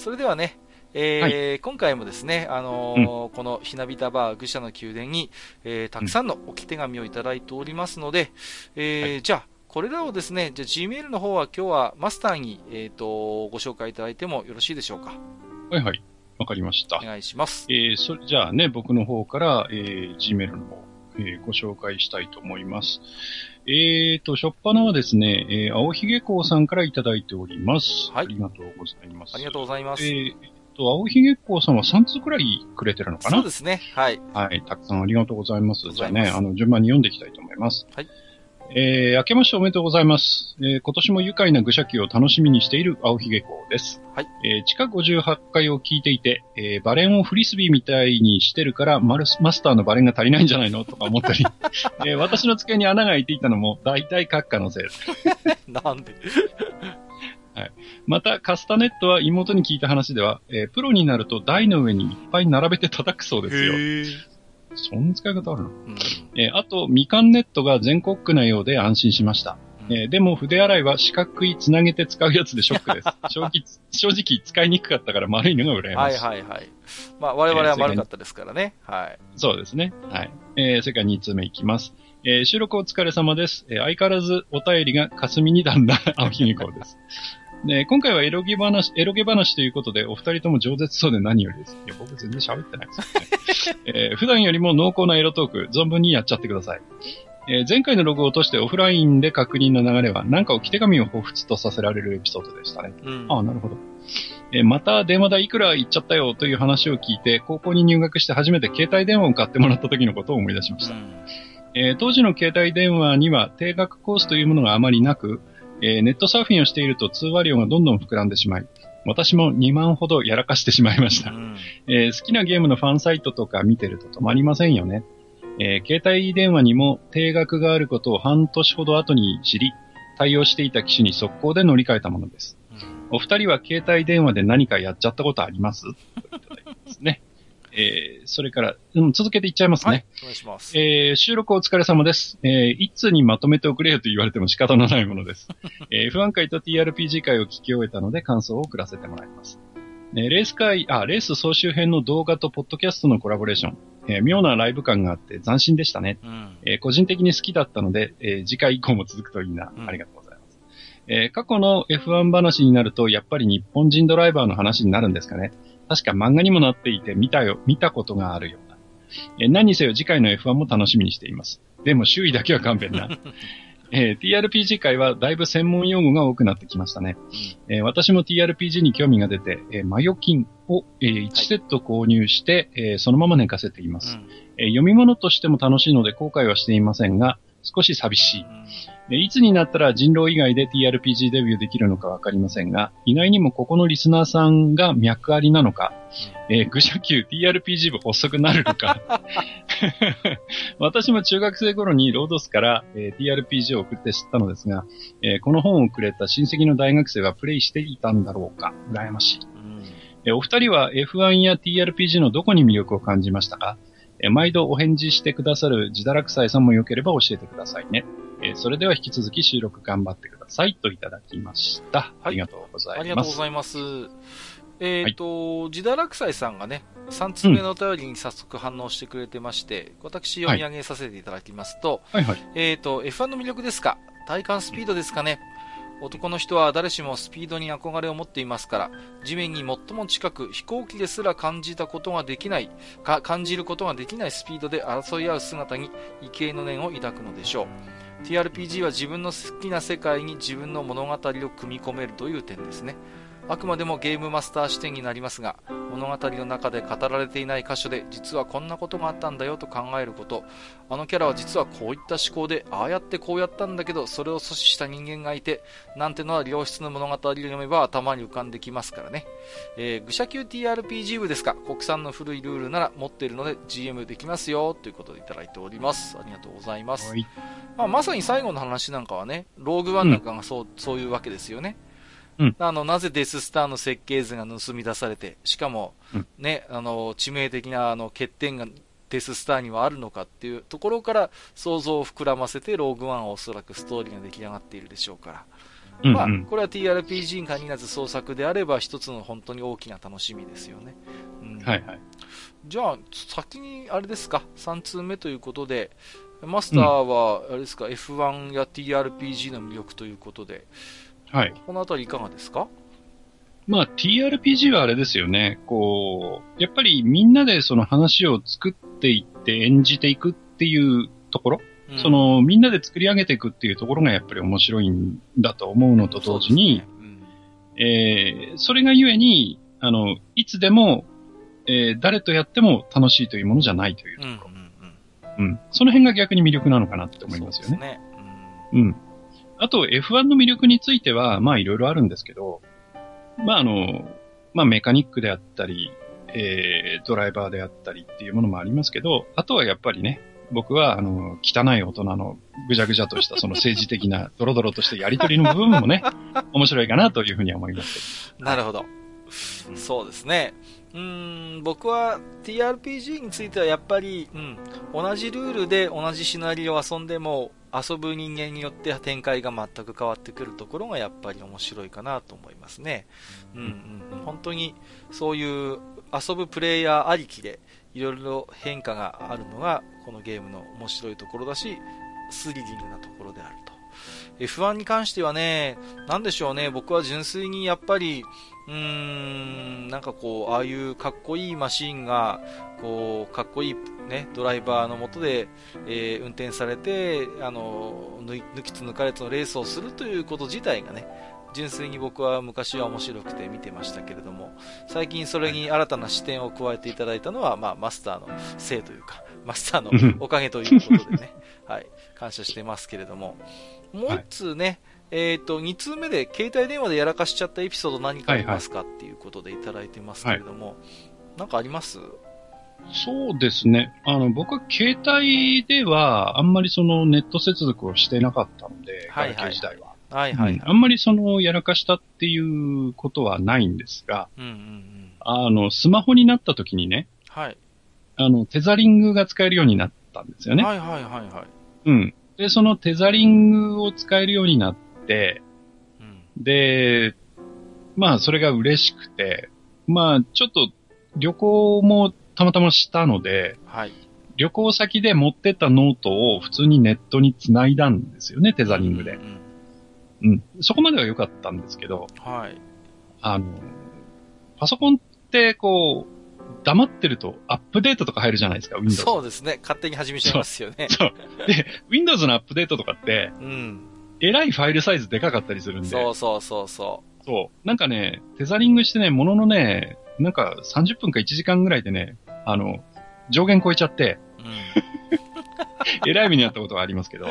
それではね、えー、はい、今回もですね、あのーうん、このひなびたバー愚者の宮殿に、えー、たくさんの置き手紙をいただいておりますので、えー、はい、じゃあ、これらをですね、じゃあ Gmail の方は今日はマスターに、えっ、と、ご紹介いただいてもよろしいでしょうか？はいはい。わかりました。お願いします。えー、それじゃあね、僕の方から、えー、Gmail の方、えー、ご紹介したいと思います。えーと、しょっぱなはですね、えー、青ひげこうさんからいただいております。はい。ありがとうございます。ありがとうございます。えーと、青ひげこうさんは3通くらいくれてるのかな？そうですね。はい。はい。たくさんありがとうございます。じゃあね、あの、順番に読んでいきたいと思います。はい。えー、明けましておめでとうございます。えー、今年も愉快な愚者期を楽しみにしている青ひげこうです。はい。えー、地下58階を聞いていて、えー、バレンをフリスビーみたいにしてるからマルス、マスターのバレンが足りないんじゃないのとか思ったり、えー、私の机に穴が開いていたのも大体閣下のせいです。なんで？はい。また、カスタネットは妹に聞いた話では、えー、プロになると台の上にいっぱい並べて叩くそうですよ。そんな使い方あるの、うん、えー、あと、みかんネットが全国区なようで安心しました。うん、えー、でも、筆洗いは四角いつなげて使うやつでショックです。正直、正直使いにくかったから丸いのが羨ましい。はいはいはい。まあ、我々は丸かったですからね。はい。そうですね。はい。えー、それから2通目いきます。えー、収録お疲れ様です。えー、相変わらずお便りが霞に段だ、青ひげこうです。で、今回はエロゲ話、エロゲ話ということで、お二人とも饒舌そうで何よりです。いや、僕全然喋ってないですよね。えー、普段よりも濃厚なエロトーク、存分にやっちゃってください。えー、前回のログを落としてオフラインで確認の流れは、なんか置き手紙を彷彿とさせられるエピソードでしたね。うん、ああ、なるほど。えー、また電話代いくら行っちゃったよという話を聞いて、高校に入学して初めて携帯電話を買ってもらった時のことを思い出しました。うん、えー、当時の携帯電話には定額コースというものがあまりなく、えー、ネットサーフィンをしていると通話料がどんどん膨らんでしまい、私も2万ほどやらかしてしまいました。うん、えー、好きなゲームのファンサイトとか見てると止まりませんよね。えー、携帯電話にも定額があることを半年ほど後に知り、対応していた機種に速攻で乗り換えたものです。うん、お二人は携帯電話で何かやっちゃったことあります？といただいてますね。えー、それから、うん、続けていっちゃいますね。はい、お願いします。えー、収録お疲れ様です。えー、一通にまとめておくれよと言われても仕方のないものです。えー、F1 回と TRPG 回を聞き終えたので感想を送らせてもらいます。えー、レース会、あ、レース総集編の動画とポッドキャストのコラボレーション。えー、妙なライブ感があって斬新でしたね。うん、えー、個人的に好きだったので、えー、次回以降も続くといいな。うん、ありがとうございます。えー、過去の F1 話になると、やっぱり日本人ドライバーの話になるんですかね。確か漫画にもなっていて見たよ、見たことがあるような。え何にせよ次回の F1 も楽しみにしています。でも周囲だけは勘弁な。えー、TRPG 界はだいぶ専門用語が多くなってきましたね。えー、私も TRPG に興味が出て、えー、マヨキンを、えー、1セット購入して、はい、えー、そのまま寝かせています、うん、えー、読み物としても楽しいので後悔はしていませんが、少し寂しい。でいつになったら人狼以外で TRPG デビューできるのかわかりませんが、意外にもここのリスナーさんが脈ありなのか、えー、愚者級 TRPG 部発足なるのか。私も中学生頃にロードスから、えー、TRPG を送って知ったのですが、えー、この本をくれた親戚の大学生はプレイしていたんだろうか。羨ましい。えー、お二人は F1 や TRPG のどこに魅力を感じましたか？え毎度お返事してくださる自堕落斎さんもよければ教えてくださいね。えそれでは引き続き収録頑張ってくださいといただきました。はい、ありがとうございます。ありがとうございます。えっ、ー、と、はい、落斎さんがね、3つ目のお便りに早速反応してくれてまして、うん、私読み上げさせていただきますと、はいはいはい、えっ、ー、と、F1 の魅力ですか？体感スピードですかね？男の人は誰しもスピードに憧れを持っていますから、地面に最も近く飛行機ですら感じたことができない、か感じることができないスピードで争い合う姿に畏敬の念を抱くのでしょう。TRPG は自分の好きな世界に自分の物語を組み込めるという点ですね。あくまでもゲームマスター視点になりますが、物語の中で語られていない箇所で実はこんなことがあったんだよと考えること、あのキャラは実はこういった思考で、ああやってこうやったんだけど、それを阻止した人間がいて、なんてのは良質の物語を読めば頭に浮かんできますからね。えー、愚者級 TRPG 部ですか、国産の古いルールなら持っているので GM できますよ、ということでいただいております。ありがとうございます。まあ、まさに最後の話なんかはね、ローグワンなんかがそううん、そういうわけですよね。うん、あの、なぜデススターの設計図が盗み出されて、しかも、ね、あの、致命的なあの欠点がデススターにはあるのかっていうところから想像を膨らませて、ローグワンはおそらくストーリーが出来上がっているでしょうから。うんうん、まあ、これは TRPG に限らず創作であれば一つの本当に大きな楽しみですよね。うん、はいはい。じゃあ、先にあれですか、3通目ということで、マスターは、あれですか、うん、F1 や TRPG の魅力ということで、はい。このあたりいかがですか？まあ、TRPG はあれですよね。こう、やっぱりみんなでその話を作っていって演じていくっていうところ、うん、そのみんなで作り上げていくっていうところがやっぱり面白いんだと思うのと同時に、ね。うん、えー、それがゆえに、あの、いつでも、えー、誰とやっても楽しいというものじゃないというところ。うん、うんうん、その辺が逆に魅力なのかなって思いますよね。ね。うん、うんあと F1 の魅力については、まあいろいろあるんですけど、まああの、まあメカニックであったり、えー、ドライバーであったりっていうものもありますけど、あとはやっぱりね、僕は、あの、汚い大人のぐじゃぐじゃとしたその政治的な ドロドロとしたやりとりの部分もね、面白いかなというふうには思いますなるほど。そうですね。うん、僕は TRPG についてはやっぱり、うん、同じルールで同じシナリオを遊んでも、遊ぶ人間によって展開が全く変わってくるところがやっぱり面白いかなと思いますね。うんうん。本当にそういう遊ぶプレイヤーありきでいろいろ変化があるのがこのゲームの面白いところだし、スリリングなところであると。F1 に関してはね、なんでしょうね、僕は純粋にやっぱり、うーん、なんかこう、ああいうかっこいいマシンが、こう、かっこいいね、ドライバーのもとで、えー、運転されて、あの、抜きつ抜かれつのレースをするということ自体がね、純粋に僕は昔は面白くて見てましたけれども、最近それに新たな視点を加えていただいたのは、まあ、マスターのせいというか、マスターのおかげということでね、はい、感謝してますけれども、もう一通ね、えっ、ー、と、2通目で携帯電話でやらかしちゃったエピソード何かありますか、はいはい、っていうことでいただいてますけれども、はい、なんかあります？そうですね。あの、僕は携帯ではあんまりそのネット接続をしてなかったので、はいはい、時代は。はいはい、はいうん、あんまりそのやらかしたっていうことはないんですが、うんうんうん、あの、スマホになった時にね、はい。あの、テザリングが使えるようになったんですよね。はいはいはいはい。うん。で、そのテザリングを使えるようになって、うん、で、まあ、それが嬉しくて、まあ、ちょっと旅行もたまたましたので、はい。旅行先で持ってったノートを普通にネットに繋いだんですよね、テザリングで。うん、うん、そこまでは良かったんですけど、はい。あの、パソコンってこう、黙ってるとアップデートとか入るじゃないですか、Windows。そうですね。勝手に始めちゃいますよね。そう。で、Windows のアップデートとかって、うん。えらいファイルサイズでかかったりするんで。そうそうそうそう。そう。なんかね、テザリングしてね、もののね、なんか30分か1時間ぐらいでね、あの、上限超えちゃって、うん。えらい目にあったことがありますけど。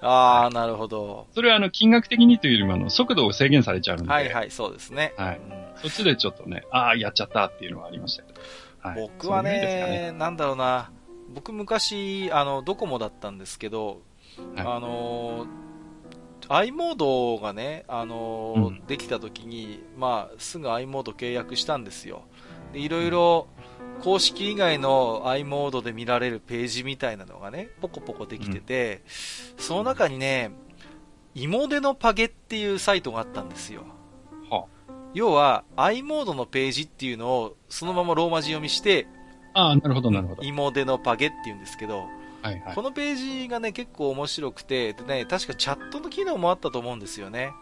ああ、なるほど。それはあの、金額的にというよりもあの、速度を制限されちゃうんで。はいはい、そうですね。はい。うん、そっちでちょっとね、ああ、やっちゃったっていうのはありましたけど。はい、僕はね、ねなんだろうな、僕昔、あの、ドコモだったんですけど、はい、あの、i モードがね、あの、うん、できた時に、まあ、すぐ i モード契約したんですよ。で、いろいろ、公式以外の i モードで見られるページみたいなのがね、ポコポコできてて、うん、その中にね、イモデのパゲっていうサイトがあったんですよ。は要は、i モードのページっていうのをそのままローマ字読みして、ああ、なるほど、なるほど。イモデのパゲって言うんですけど、はいはい、このページがね、結構面白くて、でね、確かチャットの機能もあったと思うんですよね。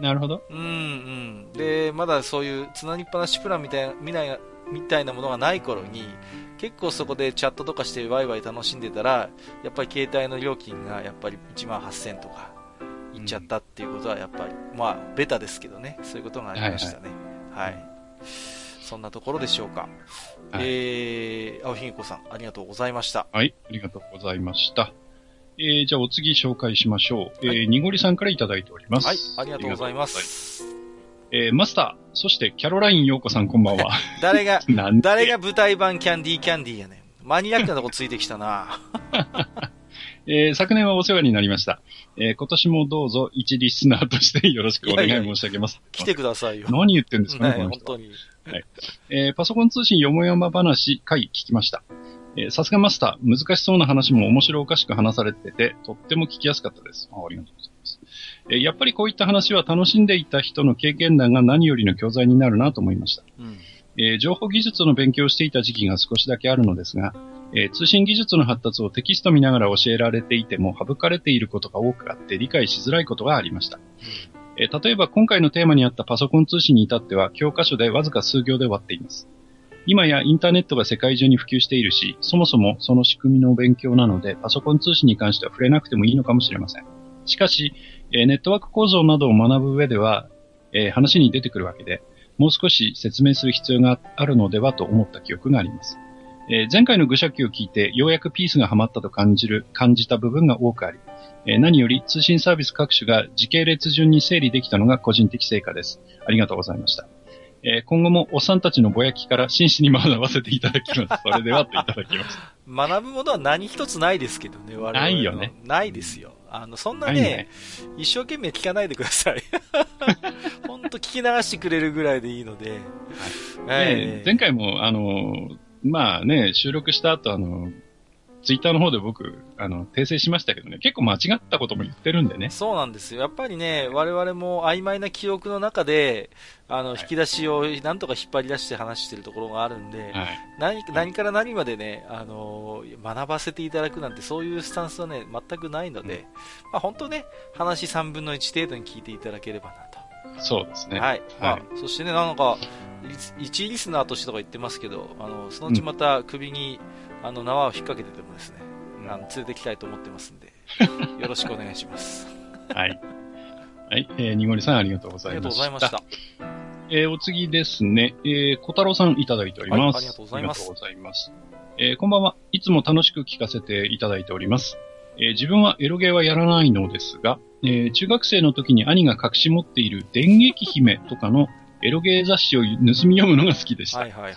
なるほど。うんうん。で、まだそういうつなぎっぱなしプランみたいな、みたいな、みたいなものがない頃に、結構そこでチャットとかしてワイワイ楽しんでたら、やっぱり携帯の料金がやっぱり1万8000とかいっちゃったっていうことはやっぱり、うん、まあ、ベタですけどね、そういうことがありましたね。はい、はい。そんなところでしょうか。はい、えー、青ひげこさん、ありがとうございました。はい、ありがとうございました。えー、じゃあお次紹介しましょう。はい、えー、にごりさんからいただいております。はい、ありがとうございます。えー、マスター、そしてキャロライン陽子さんこんばんは。誰が、誰が舞台版キャンディーキャンディーやねん。マニアックなとこついてきたな。えー、昨年はお世話になりました。えー、今年もどうぞ一リスナーとしてよろしくお願い申し上げます。いやいや来てくださいよ。何言ってんですかね、ね本当に。はい。えー、パソコン通信よもやま話回聞きました。えー、さすがマスター、難しそうな話も面白おかしく話されてて、とっても聞きやすかったです。あありがとうございます。えー、やっぱりこういった話は楽しんでいた人の経験談が何よりの教材になるなと思いました。うんえー、情報技術の勉強をしていた時期が少しだけあるのですが、えー、通信技術の発達をテキスト見ながら教えられていても省かれていることが多くあって理解しづらいことがありました。えー、例えば今回のテーマにあったパソコン通信に至っては教科書でわずか数行で終わっています。今やインターネットが世界中に普及しているし、そもそもその仕組みの勉強なので、パソコン通信に関しては触れなくてもいいのかもしれません。しかし、えネットワーク構造などを学ぶ上では、え話に出てくるわけで、もう少し説明する必要があるのではと思った記憶があります。え前回の愚者記を聞いて、ようやくピースがはまったと感じる、感じた部分が多くあり、え何より通信サービス各種が時系列順に整理できたのが個人的成果です。ありがとうございました。え今後もおっさんたちのぼやきから真摯に学ばせていただきます。それではといただきます。学ぶものは何一つないですけどね、我々ないよね。ないですよ。あの、そんなね、ね一生懸命聞かないでください。ほんと聞き流してくれるぐらいでいいので。はい、ね、前回も、あの、まあね、収録した後、あの、ツイッターの方で僕、あの、訂正しましたけどね、結構間違ったことも言ってるんでね。そうなんですよ。やっぱりね、我々も曖昧な記憶の中で、あの、引き出しをなんとか引っ張り出して話してるところがあるんで、はい、何何から何までね、あの、学ばせていただくなんてそういうスタンスはね、全くないので、うん、まあ本当ね、話3分の1程度に聞いていただければなと。そうですね。はい。まあ、そしてね、なんか、1リスナーとしてとか言ってますけど、あの、そのうちまた首に、うん、あの、縄を引っ掛けててもですね、あの、連れてきたいと思ってますんで、よろしくお願いします。はい。はい、えー、にごりさんありがとうございました。ありがとうございました。えー、お次ですね、えー、小太郎さんいただいております。はい、ありがとうございます。ありがとうございます。えー、こんばんは。いつも楽しく聞かせていただいております。えー、自分はエロゲーはやらないのですが、えー、中学生の時に兄が隠し持っている電撃姫とかのエロゲー雑誌を盗み読むのが好きでした。はいはいはい。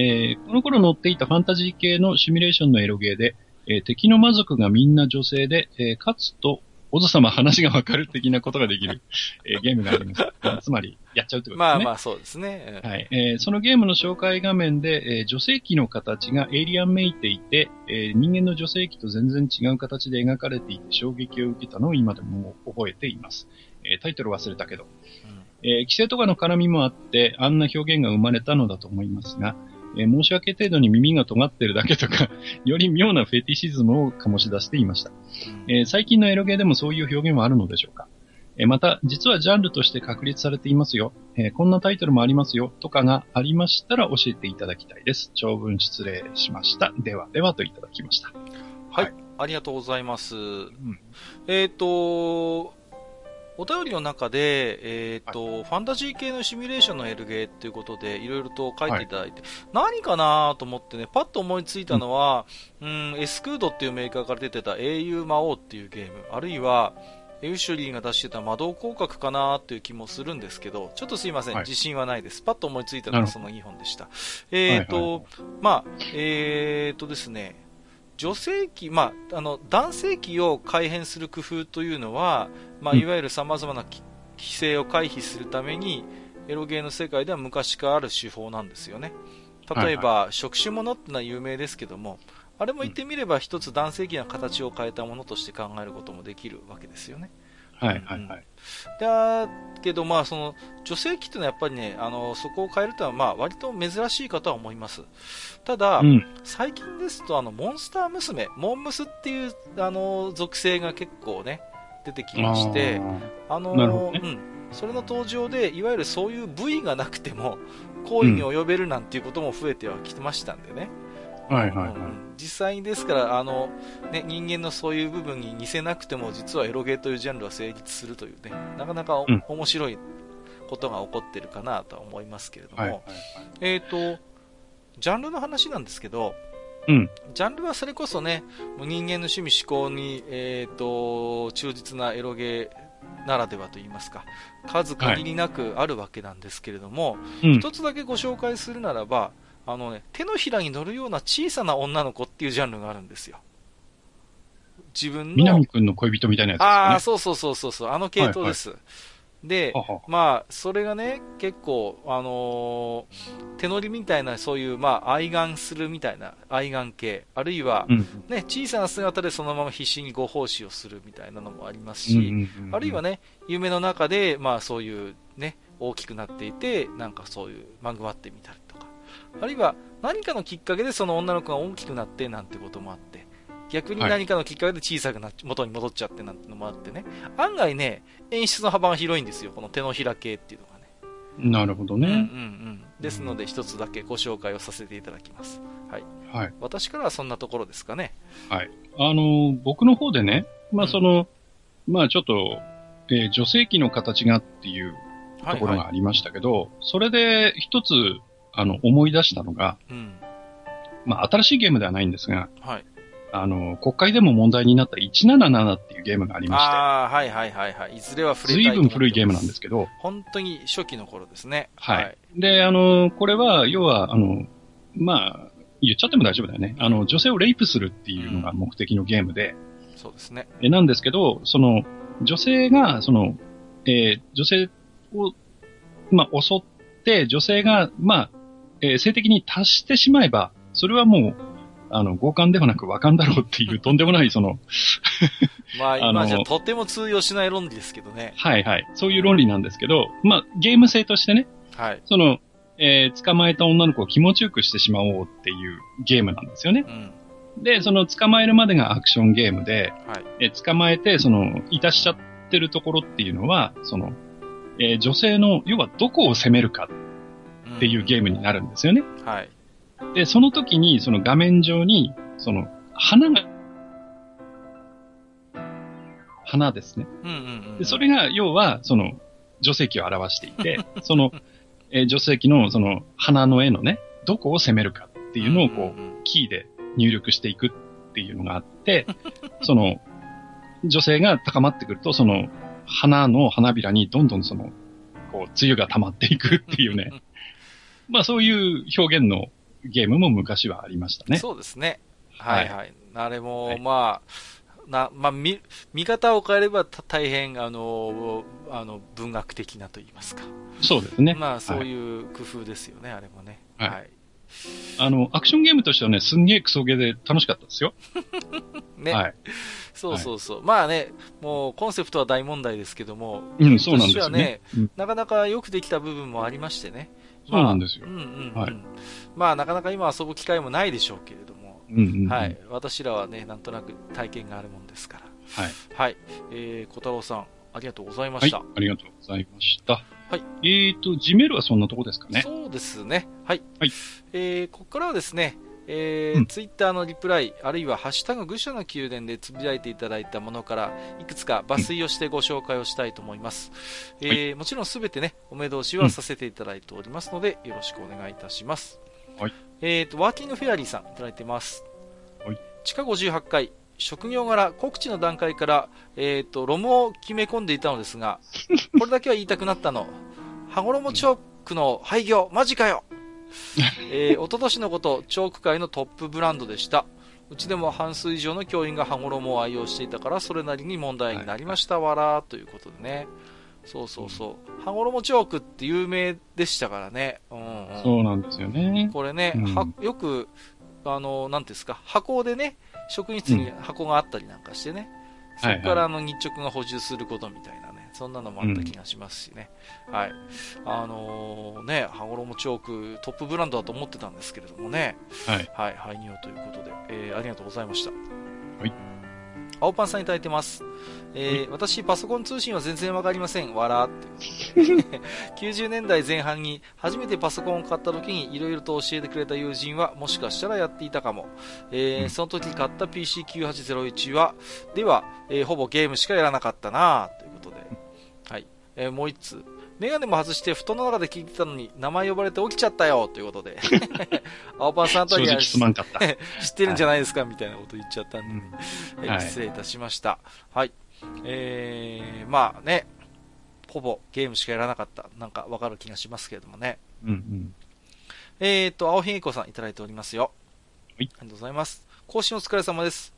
えー、この頃載っていたファンタジー系のシミュレーションのエロゲーで、えー、敵の魔族がみんな女性で、えー、かつとおぞ様話がわかる的なことができる、えー、ゲームがあります。つまり、やっちゃうってことですね。まあまあ、そうですね。はい。えー、そのゲームの紹介画面で、えー、女性器の形がエイリアンめいていて、えー、人間の女性器と全然違う形で描かれていて衝撃を受けたのを今でも覚えています。えー、タイトル忘れたけど。うん、えー、規制とかの絡みもあって、あんな表現が生まれたのだと思いますが、えー、申し訳程度に耳が尖ってるだけとか より妙なフェティシズムを醸し出していました。えー、最近のエロゲーでもそういう表現はあるのでしょうかえー、また、実はジャンルとして確立されていますよ、えー、こんなタイトルもありますよ、とかがありましたら教えていただきたいです。長文失礼しました。ではではといただきました。はい。はい、ありがとうございます。うん、えっ、ー、と、お便りの中で、えっ、ー、と、はい、ファンタジー系のシミュレーションのエルゲーっていうことで、いろいろと書いていただいて、はい、何かなと思ってね、パッと思いついたのは、うん、エスクードっていうメーカーから出てた英雄魔王っていうゲーム、あるいは、エウシュリーが出してた魔導広角かなっていう気もするんですけど、ちょっとすいません、はい、自信はないです。パッと思いついたのはその2本でした。えっ、ー、と、はいはい、まあ、えっ、ー、とですね、女性器、まあ、あの男性器を改変する工夫というのは、まあ、いわゆるさまざまな規制を回避するために、エロゲーの世界では昔からある手法なんですよね。例えば、はいはい、触手物ってのは有名ですけども、あれも言ってみれば一つ男性器な形を変えたものとして考えることもできるわけですよね。はいはいはい。だけど、まあ、その、女性器っていうのはやっぱりね、あの、そこを変えるというのは、まあ、割と珍しいかとは思います。ただ、うん、最近ですと、あの、モンスター娘、モンムスっていう、あの、属性が結構ね、出てきまして、あの、ね、うん。それの登場で、いわゆるそういう部位がなくても、行為に及べるなんていうことも増えてはきてましたんでね。はいはいはい。実際にですから、あの、ね、人間のそういう部分に似せなくても、実はエロゲーというジャンルは成立するというね、なかなか、うん、面白いことが起こってるかなとは思いますけれども、はい。はい。えっ、と、ジャンルの話なんですけど、うん。ジャンルはそれこそね、もう人間の趣味思考に、えっ、と、忠実なエロゲーならではと言いますか、数限りなくあるわけなんですけれども、うん。一つだけご紹介するならば、あのね、手のひらに乗るような小さな女の子っていうジャンルがあるんですよ。自分の南、くんの恋人みたいなやつですああ、かね。そうそうそうそうそう、あの系統です。で、ははまあ、それがね、結構、あのー手乗りみたいな、そういう、まあ、愛玩するみたいな、愛玩系、あるいは、うん。ね、小さな姿でそのまま必死にご奉仕をするみたいなのもありますし、うんうんうんあるいはね、夢の中で、まあ、そういうね、大きくなっていて、なんかそういう、まぐわってみたりあるいは何かのきっかけでその女の子が大きくなってなんてこともあって、逆にはい何かのきっかけで小さくなっ元に戻っちゃってなんてのもあってね、案外ね、演出の幅が広いんですよ、この手のひら系っていうのがね。なるほどうんうんうね。ん。ですので、一つだけご紹介をさせていただきます。はい。はい。私からはそんなところですかね。はい。あの、僕の方でね、まうんあその、まあちょっと、えー女性器の形がっていうはい、ところがはありましたけど、それで一つ、あの、思い出したのが、い。うん。まあ新しいゲームではないんですが、はい。あの、国会でも問題になった177っていうゲームがありまして、ああ、はいはいはいはい。いずれは触れたい随分古いゲームなんですけど、本当に初期の頃ですね。はい。で、あの、これは、要は、あの、まあ、言っちゃっても大丈夫だよね。あの、女性をレイプするっていうのが目的のゲームで、そうですね。えなんですけど、その、女性が、その、えー女性を、まあ、襲って、女性が、まあ、えー性的に達してしまえば、それはもう、あの、強姦ではなく和姦だろうっていう、とんでもない、その、まあ 今じゃとても通用しない論理ですけどね。はいはい、そういう論理なんですけど、まあ、ゲーム性としてね、はい。その、えー捕まえた女の子を気持ちよくしてしまおうっていうゲームなんですよね。うん。で、その捕まえるまでがアクションゲームで、はい。えー捕まえて、その、いたしちゃってるところっていうのは、その、えー女性の、要はどこを攻めるかっていうゲームになるんですよね。うん。はい。で、その時に、その画面上に、その、花が、花ですね。うんうんうん。で、それが、要は、その、女性器を表していて、その、えー女性器の、その、花の絵のね、どこを攻めるかっていうのを、こう、んんんキーで入力していくっていうのがあって、その、女性が高まってくると、その、花の花びらにどんどんその、こう、梅雨が溜まっていくっていうね。まあそういう表現のゲームも昔はありましたね。そうですね。はいははい。あれも、はいまあ、な、まあ、見、見方を変えればた大変、あの、あの、文学的なと言いますか。そうですね。まあ、そうはいいう工夫ですよね、あれもね。はいはい。あの、アクションゲームとしてはね、すんげえクソゲーで楽しかったですよ。ね。はい。そうそうそう。まあね、もう、コンセプトは大問題ですけども、うん、そうなんですよね。うんなかなかよくできた部分もありましてね。そうなんですよまあうんうんうん。はいまあ、なかなか今遊ぶ機会もないでしょうけれども、うんうんうんはい。私らはね、なんとなく体験があるもんですから。はい。はい。えー、小太郎さん、ありがとうございまはい。した。ありがとうございました。はい。えーと、ジメルはそんなとこですかね。そうですね。はい。はい。えー、ここからはですね、えーうんツイッターのリプライ、あるいはハッシュタグ愚者の宮殿でつぶやいていただいたものから、いくつか抜粋をしてご紹介をしたいと思います。えーもちろんすべてね、お目通しはさせていただいておりますので、よろしくお願いいたします。はい。えーと、ワーキングフェアリーさんいただいてます。はい。地下58階、職業柄、告知の段階から、えーと、ロムを決め込んでいたのですが、これだけは言いたくなったの。羽衣チョークの廃業、マジかよえー、一昨年のこと、チョーク界のトップブランドでした。うちでも半数以上の教員が羽衣を愛用していたから、それなりに問題になりましたわら、ということでね。そうそうそう。羽衣チョークって有名でしたからね。うん、うん。そうなんですよね。これね、うんはよく、あの、なんていうんですか、箱でね、職員室に箱があったりなんかしてね、そはいこからあの日直が補充することみたいなね、そんなのもあった気がしますしね。はい。あのーね、羽衣チョークトップブランドだと思ってたんですけれどもね、はい。はい、廃業ということで、えーありがとうございました。はい。青パンさんいただいてます。えー私、パソコン通信は全然わかりません。わらっていうことで。90年代前半に初めてパソコンを買った時にいろいろと教えてくれた友人はもしかしたらやっていたかも。えーうんその時買った PC9801 は、では、えーほぼゲームしかやらなかったなと。えーもう一つ。メガネも外して布団の中で聞いてたのに、名前呼ばれて起きちゃったよということで。青パンさんとは。知ってるんじゃないですか、みたいなこと言っちゃったんで、うんはいえ失礼いたしました。はい。えー、まあね、ほぼゲームしかやらなかった。なんかわかる気がしますけれどもね。うんうん。えーと、青ひげこさんいただいておりますよ。はいありがとうございます。更新お疲れ様です。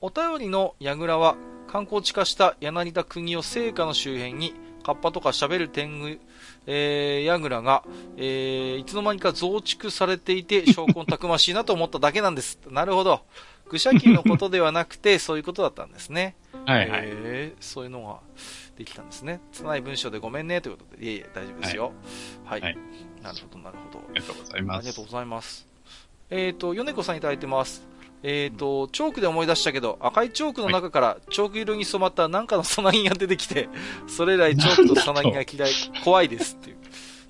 お便りの櫓は観光地化した柳田国を聖火の周辺にカッパとか喋る天狗、えー、櫓が、えー、いつの間にか増築されていて、証拠たくましいなと思っただけなんです。なるほど。愚者級のことではなくて、そういうことだったんですね。はいはい。えーそういうのができたんですね。拙い文章でごめんねということで、いえいえ、大丈夫ですよ。はい。はいなるほど、なるほど。ありがとうございます。ありがとうございます。えっ、と、米子さんいただいてます。えっ、と、チョークで思い出したけど、赤いチョークの中からチョーク色に染まったなんかのさなぎが出てきて、それ以来チョークとさなぎが嫌い、怖いですっていう。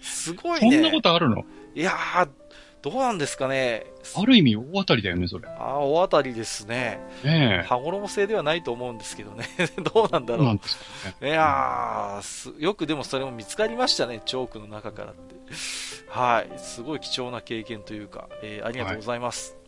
すごいね。そんなことあるの？いやー、どうなんですかね。ある意味大当たりだよね、それ。あー、大当たりですね。ねえ。羽衣製ではないと思うんですけどね。どうなんだろう。なんですかね。いやーす、よくでもそれも見つかりましたね、チョークの中からって。はい、すごい貴重な経験というか、えーありがとうございます。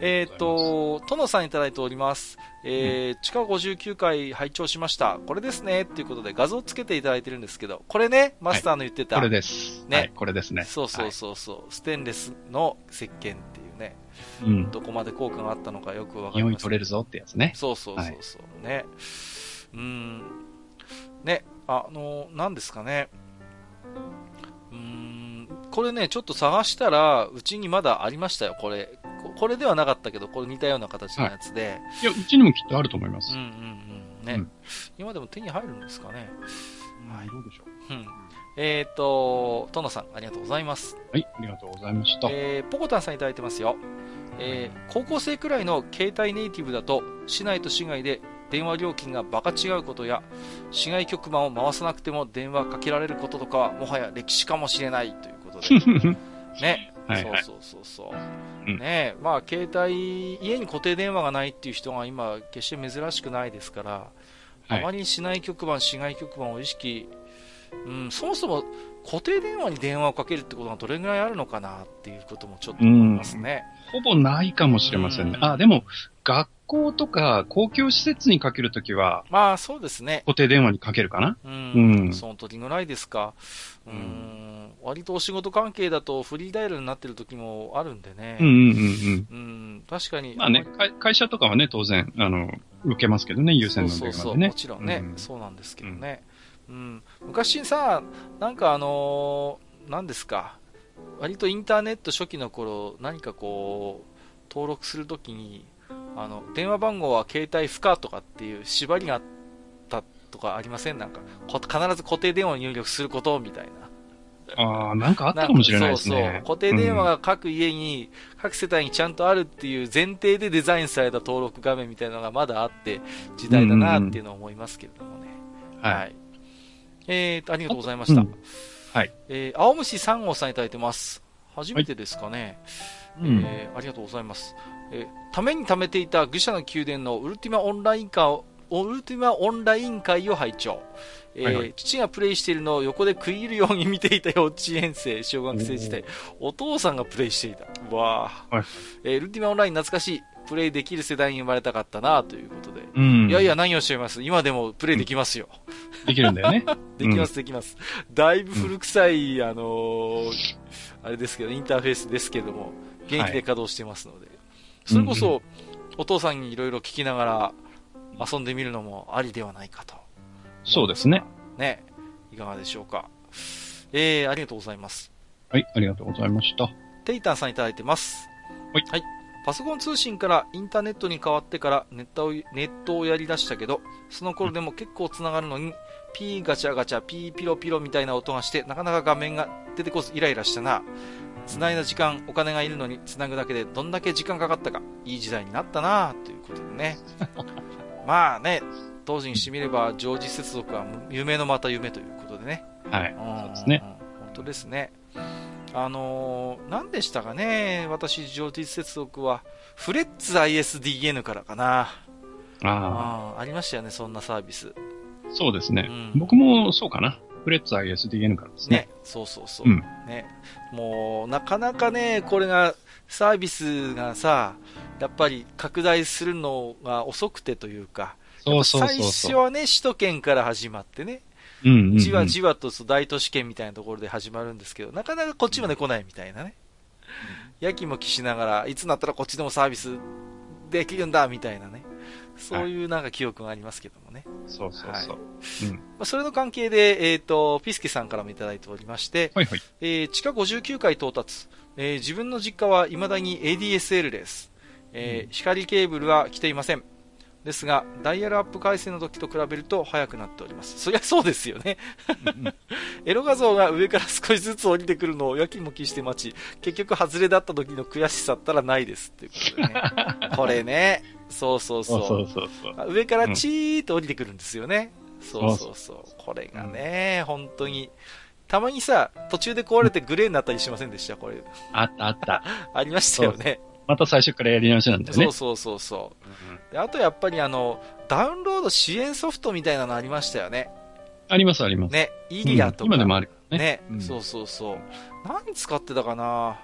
えっ、と、トノさんいただいております。えー地下59回拝聴しました。これですね、っていうことで画像つけていただいてるんですけど、これね、マスターの言ってた、これです。ねはい、これですね。そうそうそうそう、ステンレスの石鹸っていうね、はい。うん。どこまで効果があったのかよくわかり匂ませんい取れるぞってやつね。そうそうそうそう、ね。うーん。ね、あの、なんですかね。うーん、これね、ちょっと探したら、うちにまだありましたよ、これ。ここれではなかったけど、これ似たような形のやつで。いや、うちにもきっとあると思います。うんうんうん。ね、うん今でも手に入るんですかね。はい。どうでしょう。うん。えっ、と、トノさん、ありがとうございます。はい、ありがとうございました。えーポコタンさんいただいてますよ、えー高校生くらいの携帯ネイティブだと市内と市外で電話料金がバカ違うことや市外局番を回さなくても電話かけられることとかはもはや歴史かもしれないということで ねはいはいそうそうそうそう、うん。ね。まあ携帯家に固定電話がないっていう人が今決して珍しくないですから、はい。あまり市内局番市外局番を意識うん、そもそも固定電話に電話をかけるってことがどれぐらいあるのかなっていうこともちょっと思いますね。ほぼないかもしれませんね。うん。あ、でも、学校とか公共施設にかけるときは、まあそうですね。固定電話にかけるかな？うん。うんその時ぐらいですか。ううんん。割とお仕事関係だとフリーダイヤルになってる時もあるんでね。うんうんうんうん。うん。確かに。まあね、会会社とかはね、当然、あの、受けますけどね、優先のそうそうそう。電話でね。もちろんね、うんそうなんですけどね。うん。昔さ、なんかあのー、何ですか。割とインターネット初期の頃、何かこう、登録するときに、あの、電話番号は携帯不可とかっていう縛りがあったとかありません？なんか、こ必ず固定電話を入力することみたいな。ああ、なんかあったかもしれないですね。そうそう。固定電話が各家に、各世帯にちゃんとあるっていう前提でデザインされた登録画面みたいなのがまだあって、時代だなっていうのを思いますけれどもね。うんはい。えーと、ありがとうございました。うんはい。えー青虫3号さんいただいてます。初めてですかね。うんえーありがとうございます。えーために貯めていた愚者の宮殿のウルティマオンライン化を、ウルティマオンライン会を拝聴、えーはいはい父がプレイしているのを横で食い入るように見ていた幼稚園生、小学生時代、お父さんがプレイしていた。うわーはいえーウルティマオンライン懐かしい。プレイできる世代に生まれたかったなということで。うん。いやいや、何をおっしゃいます？今でもプレイできますよ。できるんだよね。できます、できます。だいぶ古臭い、あのーあれですけど、インターフェースですけども、現役で稼働してますので。それこそ、お父さんにいろいろ聞きながら遊んでみるのもありではないかと。そうですね。ね。いかがでしょうか。えー、ありがとうございます。はい、ありがとうございました。テイタンさんいただいてます。はいパソコン通信からインターネットに変わってからネットをネットをやり出したけど、その頃でも結構繋がるのに、ピーガチャガチャ、ピーピロピロみたいな音がして、なかなか画面が出てこずイライラしたな。繋いだ時間、お金がいるのに繋ぐだけでどんだけ時間かかったか、いい時代になったなということでね。まあね、当時にしてみれば常時接続は夢のまた夢ということでね。はい。うんそうですね。本当ですね。あのー、何でしたかね、私、常時接続は、フレッツ ISDN からかな。ああ、あありましたよね、そんなサービス。そうですね。うん僕もそうかな。フレッツ ISDN からですね。ね。そうそうそう。うんね。もう、なかなかね、これが、サービスがさ、やっぱり拡大するのが遅くてというか、そうそうそう最初。はね、首都圏から始まってね、うんうんうんじわじわとそう大都市圏みたいなところで始まるんですけど、なかなかこっちまで来ないみたいなね。やきもきしながら、いつになったらこっちでもサービスできるんだ、みたいなね。そういうなんか記憶がありますけどもね。そうそうそう。うん。まあ、それの関係で、えっ、と、ピスケさんからもいただいておりまして、はいはい。えー地下59階到達、えー自分の実家は未だに ADSL です、えー光ケーブルは来ていませんですがダイヤルアップ回線の時と比べると速くなっておりますそりゃそうですよね エロ画像が上から少しずつ降りてくるのをやきもきして待ち結局外れだった時の悔しさったらないですっていうことでね これねそうそうそうそうそうそうそう。あ上からチーッと降りてくるんですよね。そうそうそう。これがね、本当に。たまにさ、途中で壊れてグレーになったりしませんでした？これ。あったあった。ありましたよね。また最初からやり直しなんだよねそう。そうそうそう。であとやっぱりあの、ダウンロード支援ソフトみたいなのありましたよね。ありますあります。ね、イリアとか。うん今でもあるね。ね、うんそうそうそう。何使ってたかな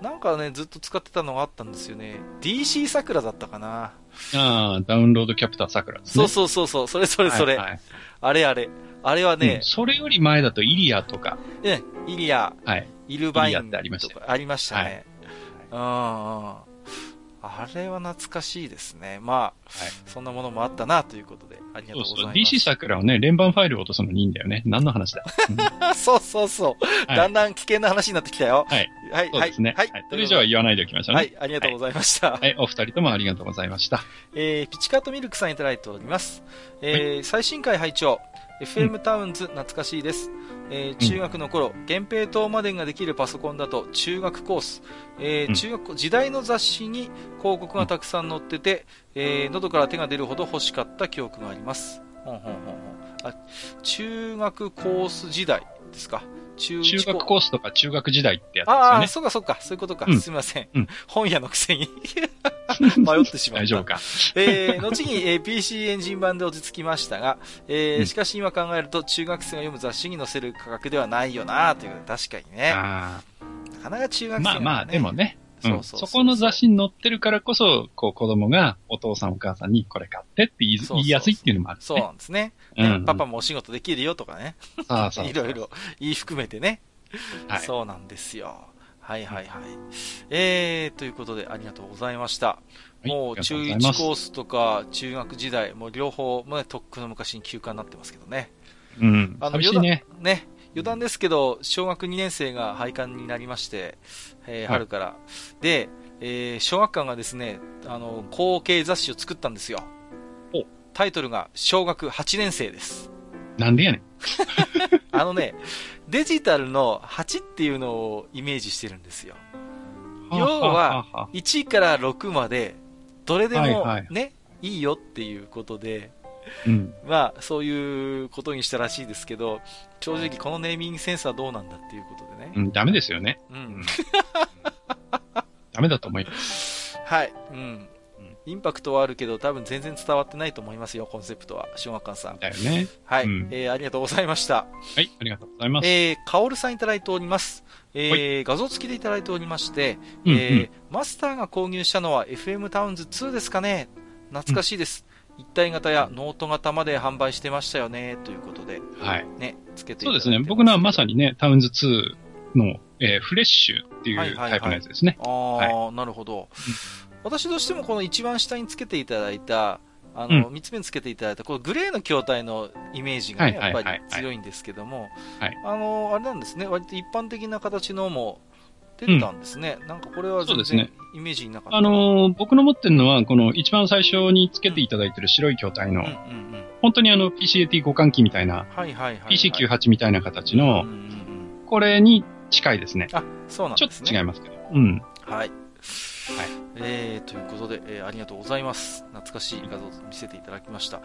なんかね、ずっと使ってたのがあったんですよね。DC 桜だったかな、ああ、ダウンロードキャプター桜ですね。そうそうそうそう、それそれそれ。はいはいあれあれ。あれはうんね、それより前だとイリアとか、ね、イリア、はい。イルバインてありましたとかありましたね。うんうん。あれは懐かしいですね。まあ、はいそんなものもあったなということで、ありがとそううそう。ございます。DC 桜はね、連番ファイルを落とすのにいいんだよね。何の話だ？う んそうそうそう。はいだんだん危険な話になってきたよ。はい。はい、はい。ね。ははいい。。それ以上は言わないでおきましょうね。はい、ありがとうございました。はい。お二人ともありがとうございました。えー、ピチカートミルクさんいただいております。えー最新回拝聴 FM タウンズ懐かしいです。えー中学の頃、源平島までができるパソコンだと中学コース、えーうん中学時代の雑誌に広告がたくさん載ってて、えー喉から手が出るほど欲しかった記憶があります。ほんほんほんほんあ中学コース時代ですか。中中学ーコースとか中学時代ってやつですああ、よね。そうかそうか、そういうことか。うんすみません。うん本屋のくせに 迷ってしまった。大丈夫か？えー、後に、えー PC エンジン版で落ち着きましたが、えーうんしかし今考えると中学生が読む雑誌に載せる価格ではないよなということで確かにね。あなかなか中あ。学生が、ね。まあまあ、でもね。うんそうそうそこの雑誌に載ってるからこそ、こう子供がお父さんお母さんにこれ買ってって言い言いやすいっていうのもある、ね。そうなんですね。ねうん。パパもお仕事できるよとかね。そうそうそう いろいろ言い含めてね。はい。そうなんですよ。はいはいはい。えー、ということでありがとうございました。はいもう中1うございますコースとか中学時代、もう両方、もうね、とっくの昔に休暇になってますけどね。うん。あの寂しいね。ね、余談ですけど、小学2年生が廃刊になりまして、えーはい春から。で、えー小学館がですね、あの、後継雑誌を作ったんですよお。タイトルが、小学8年生です。なんでやねん。あのね、デジタルの8っていうのをイメージしてるんですよ。要はああ1から6まで、どれでもはいはいね、いいよっていうことで、うん。まあ、そういうことにしたらしいですけど、正直このネーミングセンスはどうなんだっていうことでね。うん、ダメですよね。ううんん。ダメだと思います。はい。うん。インパクトはあるけど、多分全然伝わってないと思いますよ、コンセプトは。小学館さん。だよね。はい。うんえー、ありがとうございました。はい、ありがとうございます。えー、カオルさんいただいております。えーは画像付きでいただいておりまして、うんうんえーマスターが購入したのは FM タウンズ2ですかね懐かしいです。一体型やノート型まで販売してましたよね、ということで、はい。ね、つけていそうですね。僕のはまさにね、 TOWNS 2の、えーフレッシュっていはいうはいはいタイプのやつですね。ああ、なるほど。私どうしてもこの一番下につけていただいた、あの、う三つ目につけていただいた、このグレーの筐体のイメージがね、はいはいはいやっぱり強いんですけども、はいあの、あれなんですね、割と一般的な形のも出てたんですね。なんかこれは全然そうですねイメージになかった。あのー僕の持ってるのは、この一番最初につけていただいてる白い筐体の、うんうんうん。本当にあの PCAT 互換機みたいな、はいはいはい、はい。PC98 みたいな形うんのうん、うん。これに近いですね。あ、そうなんちょっですね。と違いますけど。うん。はい。えー、ということで、えーありがとうございます。懐かしい画像を見せていただきました。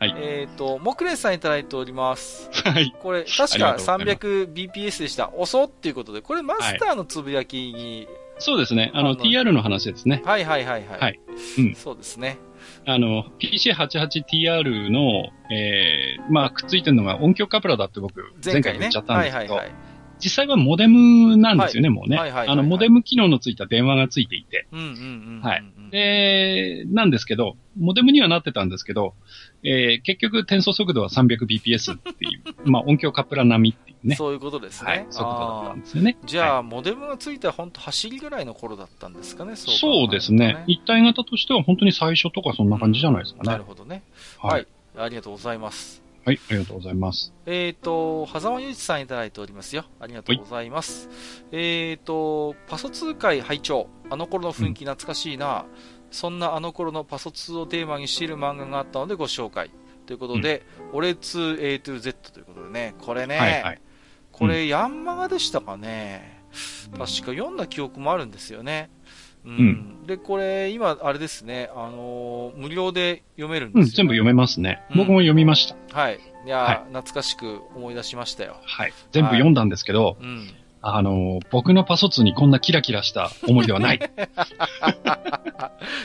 はいえっ、と、木蓮さんいただいております。はい。これ、確かありがとうございます 300bps でした。遅っていうことで、これマスターのつぶやきにそうですね。あの、TR の話ですね。はいはいはいはい。はいうんそうですね。あの、PC88TR の、えー、まあ、くっついてるのが音響カプラだって僕、前前回言っちゃったんですけど、はいはいはい。実際はモデムなんですよね、もうね。はいはいはいはいあの、モデム機能のついた電話がついていて。うんうんうんうん。はいで、なんですけど、モデムにはなってたんですけど、えー、結局転送速度は 300bps っていう、まあ、音響カプラ並みっていうね。そういうことですね。はい、速度だったあんですよね。ーじゃあ、はいモデムがついた本当走りぐらいの頃だったんですかね、そう考えそうですね。一体型としては本当に最初とかそんな感じじゃないですかね。なるほどね。ははいい。。ありがとうございます。はい、ありがとうございます。えっ、と、狭間祐一さんいただいておりますよ。ありがとうございます。えっ、と、パソ2会拝聴あの頃の雰囲気懐かしいな、そんなあの頃のパソ2をテーマにしている漫画があったのでご紹介。ということで、俺 2A to Z ということでね、これね、はい、はい。これ、ヤンマガでしたかね。確か読んだ記憶もあるんですよね。うん。うんで、これ、今、あれですね、あのー無料で読めるんうん、ですよ、全部読めますね。うん僕も読みました。はい。いやー、はい懐かしく思い出しましたよ。はい。全部読んだんですけど、うん。いあの、僕のパソツにこんなキラキラした思い出はない。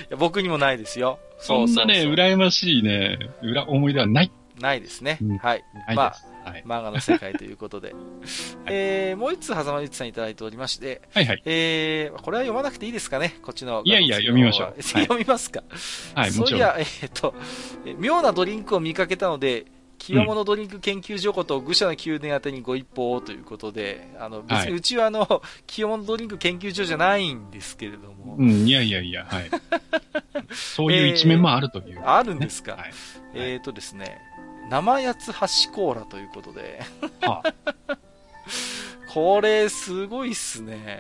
や僕にもないですよ。そんなね、うう羨ましいね、裏思い出はない。ないですね。うんはい。まあ。はい。漫画の世界ということで。えー、もう一つ、狭間ゆちさんいただいておりまして、はいはい。えー、これは読まなくていいですかね？こっちの。いやいや読みましょう はい読みますか？はい、もちろん。そういや、えーっと、え妙なドリンクを見かけたので、極物ドリンク研究所こと愚者の宮殿宛てにご一報をということで、あの、別はいうちはあの、清物ドリンク研究所じゃないんですけれども、うん、いやいやいや、はい。そういう一面もあるという。あるんですか、はい。えーっとですね、生八つ橋コーラということで、は これすごいっすね。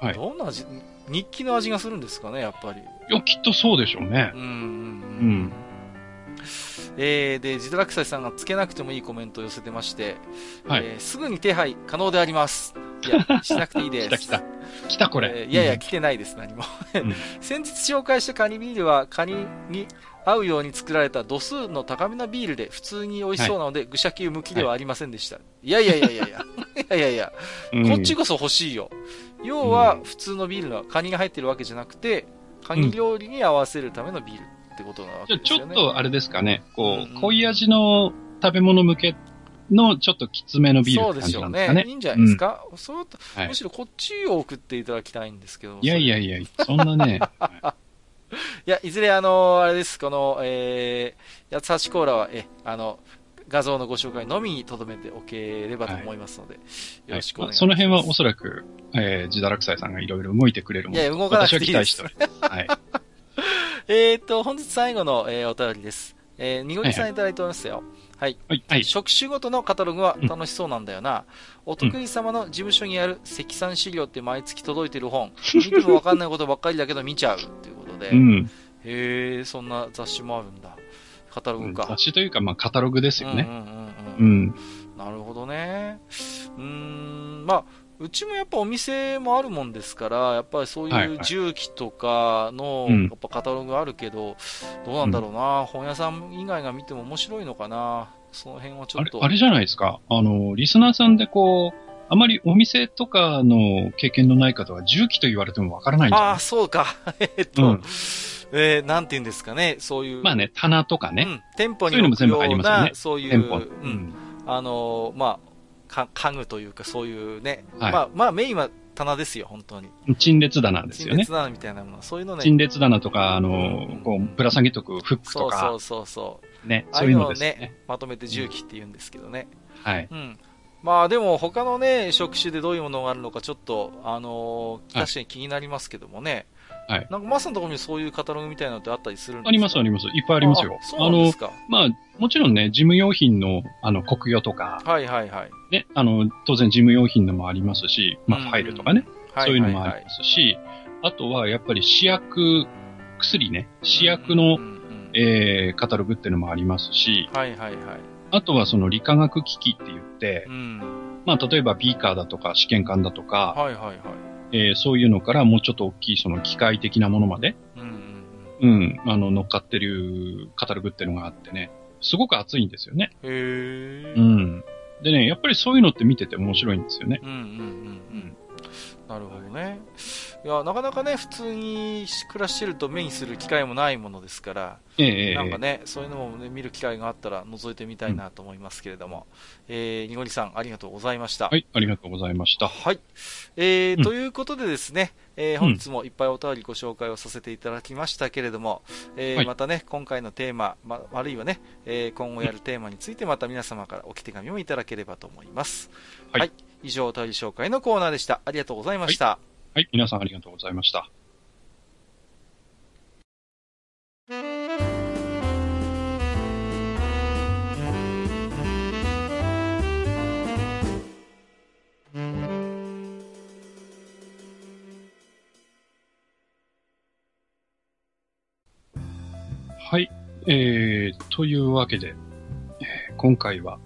はいどんな味、日記の味がするんですかね、やっぱり。いや、きっとそうでしょうねう。んうんうん。うんえー、で、ジドラクサイさんがつけなくてもいいコメントを寄せてまして、はいえーすぐに手配可能であります。いや、しなくていいです。来た来た。来たこれ。えーいやいや、来てないです、何も。うん 先日紹介したカニビールは、カニに合うように作られた度数の高めのビールで、普通に美味しそうなので、愚者級向きではありませんでした。い、やいやいやいやいや、いやいやいや、うん。こっちこそ欲しいよ。要は、普通のビールのカニが入ってるわけじゃなくて、カニ料理に合わせるためのビールってことなわけですよね。っとあれですかね、こうんうん。う、濃い味の食べ物向けのちょっときつめのビールって感じそうでしょうんなですかね。ねいいんじゃないですか、そうはい。むしろこっちを送っていただきたいんですけど。いやいやいや、そんなね、は い いや、いずれあの、あれです、この、えー、八つ橋コーラは、え、あの、画像のご紹介のみに留めておければと思いますので、よろしくお願いします。その辺はおそらく、えー、ジダラクサイさんがいろいろ動いてくれるものいや動かなくていいです私は期待しております。はい。えーっと、本日最後の、えーお便りです。えー、にごりさんいただいておりますよ。はい。はい。はい。職種ごとのカタログは楽しそうなんだよな。お得意様の事務所にある積算資料って毎月届いてる本。見てもわかんないことばっかりだけど見ちゃうっていうで。うん。へえ、そんな雑誌もあるんだ。カタログか。雑誌というか、まあ、カタログですよね。うんうんうんううん。ん。なるほどね。うーん、まあ、うちもやっぱお店もあるもんですから、やっぱりそうはいう重機とかの、うんやっぱカタログあるけど、どうなんだろうな、本屋さん以外が見ても面白いのかな。その辺はちょあれ、っと。あれじゃないですか。あの、リスナーさんでこう、あまりお店とかの経験のない方は重機と言われてもわからないんじゃああ、ないそうか。えっと、うんえーなんて言うんですかね、そういう。まあね、棚とかね、うん、店舗にそういうのも全部りますよねな、そういう、店舗。ううんん。あのーまあ、か家具というか、そういうね、はいまあ、まあ、メインは棚ですよ、本当に。陳列棚ですよね陳列。棚みたいなもの、そういうのね、陳列棚とか、あの、こう、ぶら下げとくフックとかそうそう、そうそう。ね、ああそういううのですね。、まとめて重機って言うんですけどね。はい。うん。まあでも他のね、職種でどういうものがあるのかちょっと、あの確かに気になりますけどもね。はいなんかマスのところにそういうカタログみたいなのってあったりするんですか？あります、あります。いっぱいありますよあ。そうですか。まあ、もちろんね、事務用品の、あの、国用とか、はいはいはい。ね、あの、当然事務用品のもありますし、まあ、うんファイルとかね、はいそういうのもありますし、あとは、やっぱり試薬、薬ね、試薬の、うんうんうんえー、カタログっていうのもありますし、はいはいはい。あとはその理化学機器って言ってう、ん。まあ、例えばビーカーだとか試験管だとか、はいはいはい。えーそういうのからもうちょっと大きいその機械的なものまで、うんうんあの、乗っかってるカタログっていうのがあってね、すごく熱いんですよね。へえ。う。ん。でね、やっぱりそういうのって見てて面白いんですよね。うんうんうんうん。なるほどね。いや、なかなかね、普通に暮らしてると目にする機会もないものですから、ええ、なんかね、そういうのも、ね、見る機会があったら覗いてみたいなと思いますけれども、うん、えー、にごりさん、ありがとうございました。はい、ありがとうございました。はい。えー、うん、ということでですね、えー、本日もいっぱいお便りご紹介をさせていただきましたけれども、えーはい、またね、今回のテーマ、ま、あるいはね、えー、今後やるテーマについてまた皆様から置き手紙をいただければと思います。はい、はい、以上、お便り紹介のコーナーでした。ありがとうございました。はいはい、皆さんありがとうございました。はい、えー、というわけで、今回は、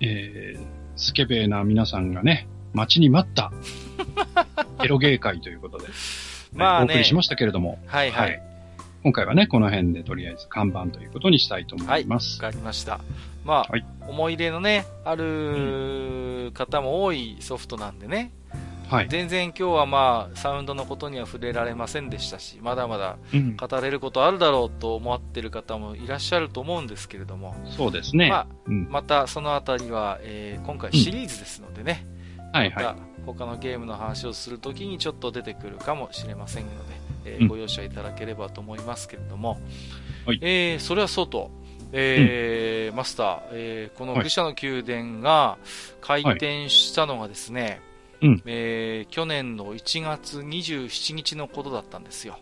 えー、スケベな皆さんがね、待ちに待った。エロ芸会ということで、まあ、ね、お送りしましたけれども、はいはい、はい、今回はね、この辺でとりあえず看板ということにしたいと思います。わ、はい、かりました。まあ、はい、思い入れのね、ある方も多いソフトなんでね、はい、全然今日はまあ、サウンドのことには触れられませんでしたし、まだまだ語れることあるだろうと思ってる方もいらっしゃると思うんですけれども、そうですね。まあ、うん、またそのあたりは、えー、今回シリーズですのでね、うん、はいはい。他のゲームの話をするときにちょっと出てくるかもしれませんので、えー、ご容赦いただければと思いますけれども、はい、えー、それはそうと、えー、うん、マスター、えー、この愚者の宮殿が開店したのがですね、はい、えー、去年の1月27日のことだったんですよ。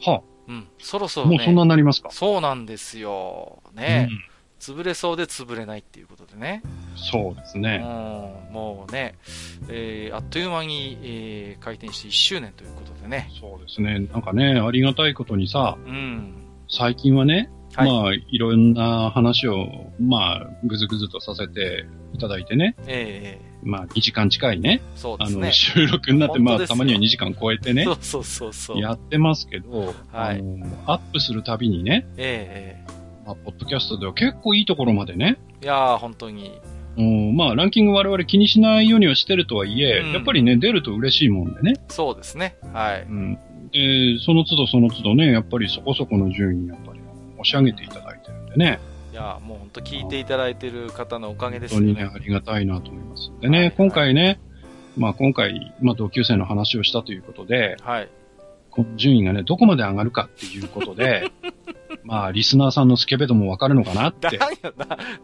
はあ、うん、そろそろ、ね、もうそんなになりますか？そうなんですよ。ね、うん潰れそうで潰れないっていうことでね。そうですね。うん、もうね、えー、あっという間に、えー、開店して1周年ということでね。そうですね。なんかね、ありがたいことにさ、うん、最近はね、はい、まあ、いろんな話を、まあ、ぐずぐずとさせていただいてね。ええー、まあ、2時間近いね。そうですね。あの、収録になって、まあ、たまには2時間超えてね。そうそうそうそう。やってますけど、はい、アップするたびにね。ええーまあ、ポッドキャストでは結構いいところまでね。いやー、本当に。うん、まあ、ランキング我々気にしないようにはしてるとはいえ、うん、やっぱりね、出ると嬉しいもんでね。そうですね。はい。うん。で、その都度その都度ね、やっぱりそこそこの順位やっぱり押し上げていただいてるんでね。いやもう本当聞いていただいてる方のおかげですね。本当にね、ありがたいなと思います。でね、はい、今回ね、まあ今回、まあ同級生の話をしたということで、はい。この順位がね、どこまで上がるかっていうことで、まあ、リスナーさんのスケベ度もわかるのかなって。何を、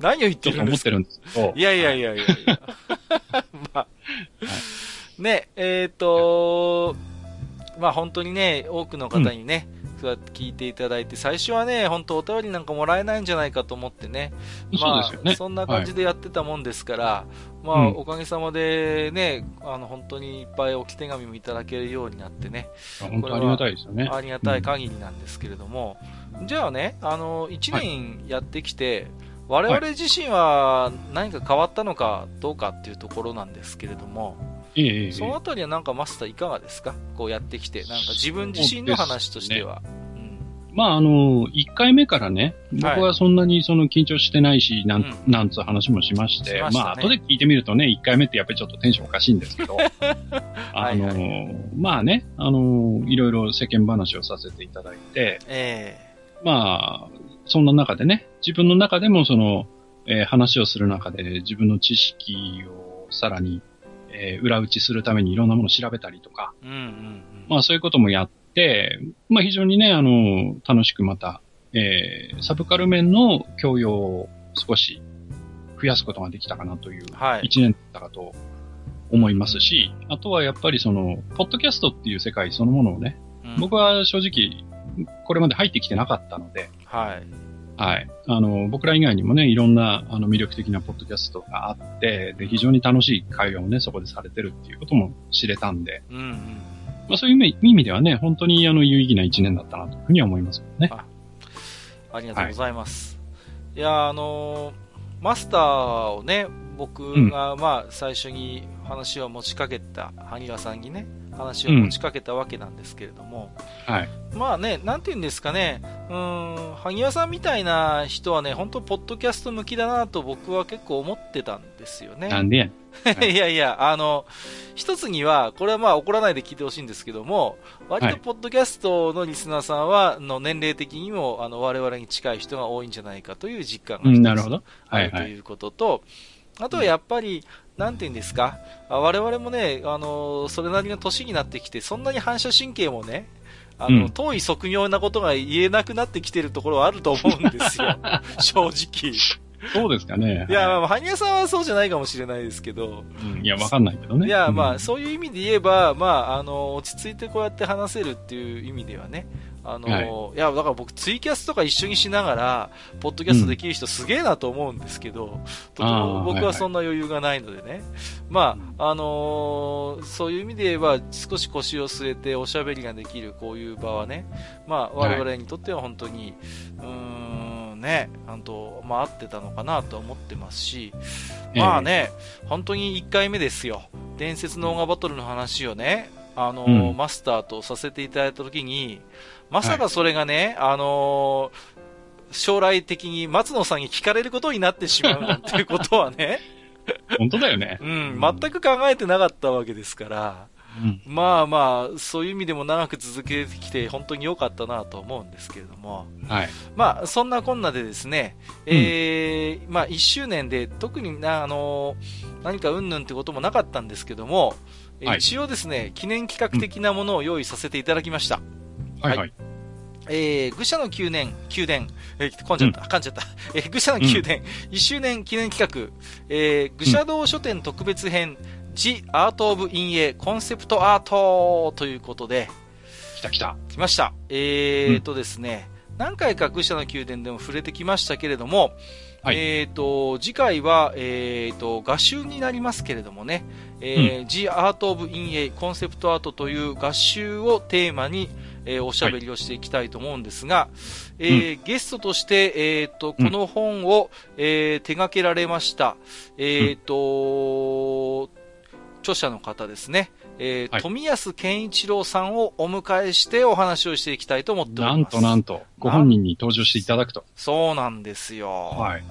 何を言ってるんですか？思ってるんですけど。いやいやいやいやい や。まあ、はい、ね、えっ、ー、とまあ本当にね、多くの方にね、うん、そうやって聞いていただいて、最初はね、本当お便りなんかもらえないんじゃないかと思ってね。まあ、そね、そんな感じでやってたもんですから、はい、まあ、うん、おかげさまでね、あの、本当にいっぱい置き手紙もいただけるようになってね。本当ありがたいですよね。ありがたい限りなんですけれども、うんじゃあね、あの、1年やってきて、はい、我々自身は何か変わったのかどうかっていうところなんですけれども、ええ、そのあたりはなんかマスターいかがですか？こうやってきて、なんか自分自身の話としては。まあ、あの、1回目からね、僕はそんなにその緊張してないし、なん、なんつう話もしまして、ままあ、後で聞いてみるとね、1回目ってやっぱりちょっとテンションおかしいんですけど、あの、はい。はい、まあね、あの、いろいろ世間話をさせていただいて、ええまあ、そんな中でね、自分の中でもその、えー、話をする中で自分の知識をさらに、えー、裏打ちするためにいろんなものを調べたりとか、うんうんうん、まあそういうこともやって、まあ非常にね、あの、楽しくまた、えー、サブカル面の教養を少し増やすことができたかなという一年だったかと思いますし、はい、あとはやっぱりその、ポッドキャストっていう世界そのものをね、うん、僕は正直これまで入ってきてなかったので、はい。はい。あの、僕ら以外にもね、いろんな、あの、魅力的なポッドキャストがあって、で、非常に楽しい会話をね、そこでされてるっていうことも知れたんで、うん、うん、まあそういう意味ではね、本当にあの、有意義な一年だったなというふうには思いますけどね。あありがとうございます。はい、いや、あのマスターをね、僕が、まあ、最初に話を持ちかけた、萩川さんにね、話を持ちかけたわけなんですけれども、うん、はい、まあね、なんていうんですかね、うん、萩谷さんみたいな人はね、本当ポッドキャスト向きだなと僕は結構思ってたんですよね。なんでやん。い。やいや、あの、一つには、これはまあ怒らないで聞いてほしいんですけども、割とポッドキャストのリスナーさんは、の年齢的にも、あの、我々に近い人が多いんじゃないかという実感が、なるほど。はい、ということと、あとはやっぱり、なんて言うんですか、我々もね、あの、それなりの年になってきて、そんなに反射神経もね、あの、うん、遠い測量なことが言えなくなってきてるところはあると思うんですよ。正直。そうですかね。いや、まあ、羽生さんはそうじゃないかもしれないですけど。うん、いや、わかんないけどね。いや、まあ、そういう意味で言えば、まあ、あの、落ち着いてこうやって話せるっていう意味ではね、あの、はい、いや、だから僕ツイキャスとか一緒にしながら、ポッドキャストできる人すげえなと思うんですけど、うん、とても僕はそんな余裕がないのでね。はいはい、まあ、あのー、そういう意味で言えば、少し腰を据えておしゃべりができるこういう場はね、まあ、我々にとっては本当に、はい、うーん、ね、本当、まあ、合ってたのかなと思ってますし、まあね、えー、本当に1回目ですよ。伝説のオーガバトルの話をね、あのーうん、マスターとさせていただいたときに、まさかそれがね、はい、あのー、将来的に松野さんに聞かれることになってしまうなんてい うことはね。本当だよね。うん、全く考えてなかったわけですから、うん、まあまあ、そういう意味でも長く続けてきて本当に良かったなと思うんですけれども、はい。まあ、そんなこんなでですね、うん、えー、まあ、1周年で特にな、あのー、何かうんぬんってこともなかったんですけども、はい、一応ですね、記念企画的なものを用意させていただきました。うんはい、はい。えー、愚者の宮殿、宮殿、えー、噛んじゃった、噛んじゃった。えー、愚者の宮殿、うん、1周年記念企画、えー、愚者道書店特別編、ジ・アート・オブ・陰影。コンセプトアートということで、来た来た。来ました。えーとですね、うん、何回か愚者の宮殿でも触れてきましたけれども、はい、えっ、ー、と、次回は、えっ、ー、と、画集になりますけれどもね、えー、うん、ジ・アート・オブ・陰影。コンセプトアートという画集をテーマに、えー、おしゃべりをしていきたいと思うんですが、はい、えーうん、ゲストとして、えっ、ー、と、この本を、うん、えー、手掛けられました、えっ、と、著者の方ですね。えー、はい、富安健一郎さんをお迎えしてお話をしていきたいと思っております。なんとなんと、ご本人に登場していただくと。そうなんですよ。はい。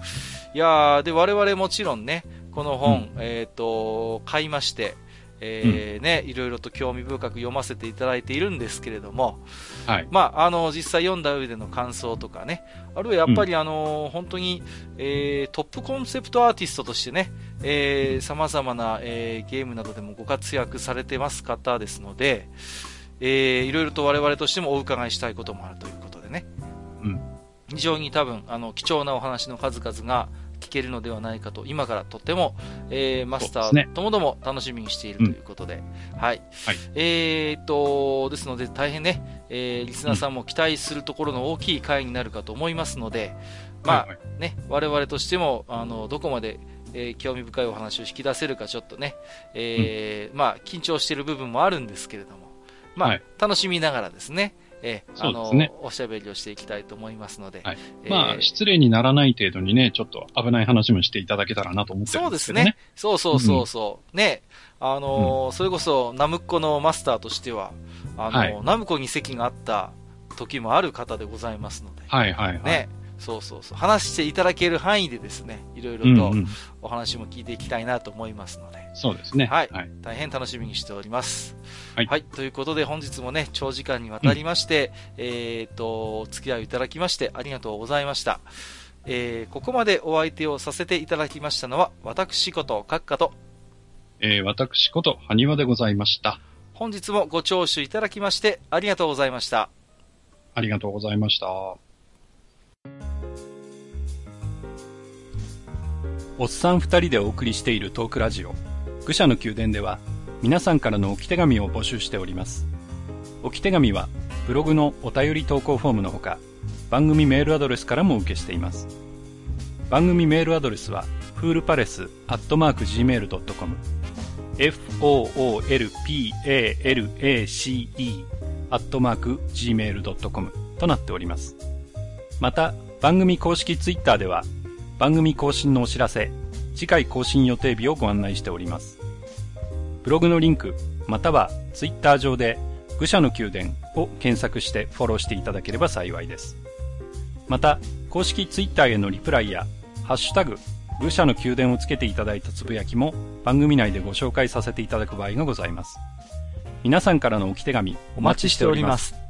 いやで、我々もちろんね、この本、うん、えっ、と、買いまして、えー、ね、いろいろと興味深く読ませていただいているんですけれども、はい。まあ、あの、実際読んだ上での感想とかね、あるいはやっぱり、あの、本当に、えー、トップコンセプトアーティストとしてね、えー、様々な、えー、ゲームなどでもご活躍されてます方ですので、えー、いろいろと我々としてもお伺いしたいこともあるということでね。うん。非常に多分、あの、貴重なお話の数々が、聞けるのではないかと、今からとっても、えー、マスターともども楽しみにしているということで、うん、はい。はい、えー、っと、ですので大変ね、えー、リスナーさんも期待するところの大きい回になるかと思いますので、まあ、はいはい、ね、我々としても、あの、どこまで、えー、興味深いお話を引き出せるかちょっとね、えー、うん、まあ、緊張している部分もあるんですけれども、まあ、はい、楽しみながらですね、えー、あの、ね、おしゃべりをしていきたいと思いますので。はい。えー、まあ、失礼にならない程度にね、ちょっと危ない話もしていただけたらなと思ってるんですけどね。そうですね。そうそうそうそう。うん、ね、あのーうん、それこそ、ナムコのマスターとしては、あのーはい、ナムコに席があった時もある方でございますので。はいはいはい。ね、そうそうそう。話していただける範囲でですね、いろいろとお話も聞いていきたいなと思いますので。うんうん、そうですね。はい。はい、大変楽しみにしております。はい、はい。ということで本日もね、長時間にわたりまして、うん、えっ、と、お付き合いいただきましてありがとうございました。えー、ここまでお相手をさせていただきましたのは、私こと閣下と、えー、私こと埴輪でございました。本日もご聴取いただきましてありがとうございました。ありがとうございました。おっさん二人でお送りしているトークラジオ、愚者の宮殿では、皆さんからの置き手紙を募集しております。置き手紙は、ブログのお便り投稿フォームのほか、番組メールアドレスからも受けしています。番組メールアドレスは、フールパレスアットマーク Gmail.com foolpalace アットマーク Gmail.com となっております。また、番組公式ツイッターでは、番組更新のお知らせ、次回更新予定日をご案内しております。ブログのリンク、またはツイッター上で愚者の宮殿を検索してフォローしていただければ幸いです。また、公式ツイッターへのリプライや、ハッシュタグ、愚者の宮殿をつけていただいたつぶやきも番組内でご紹介させていただく場合がございます。皆さんからの置き手紙お待ちしております。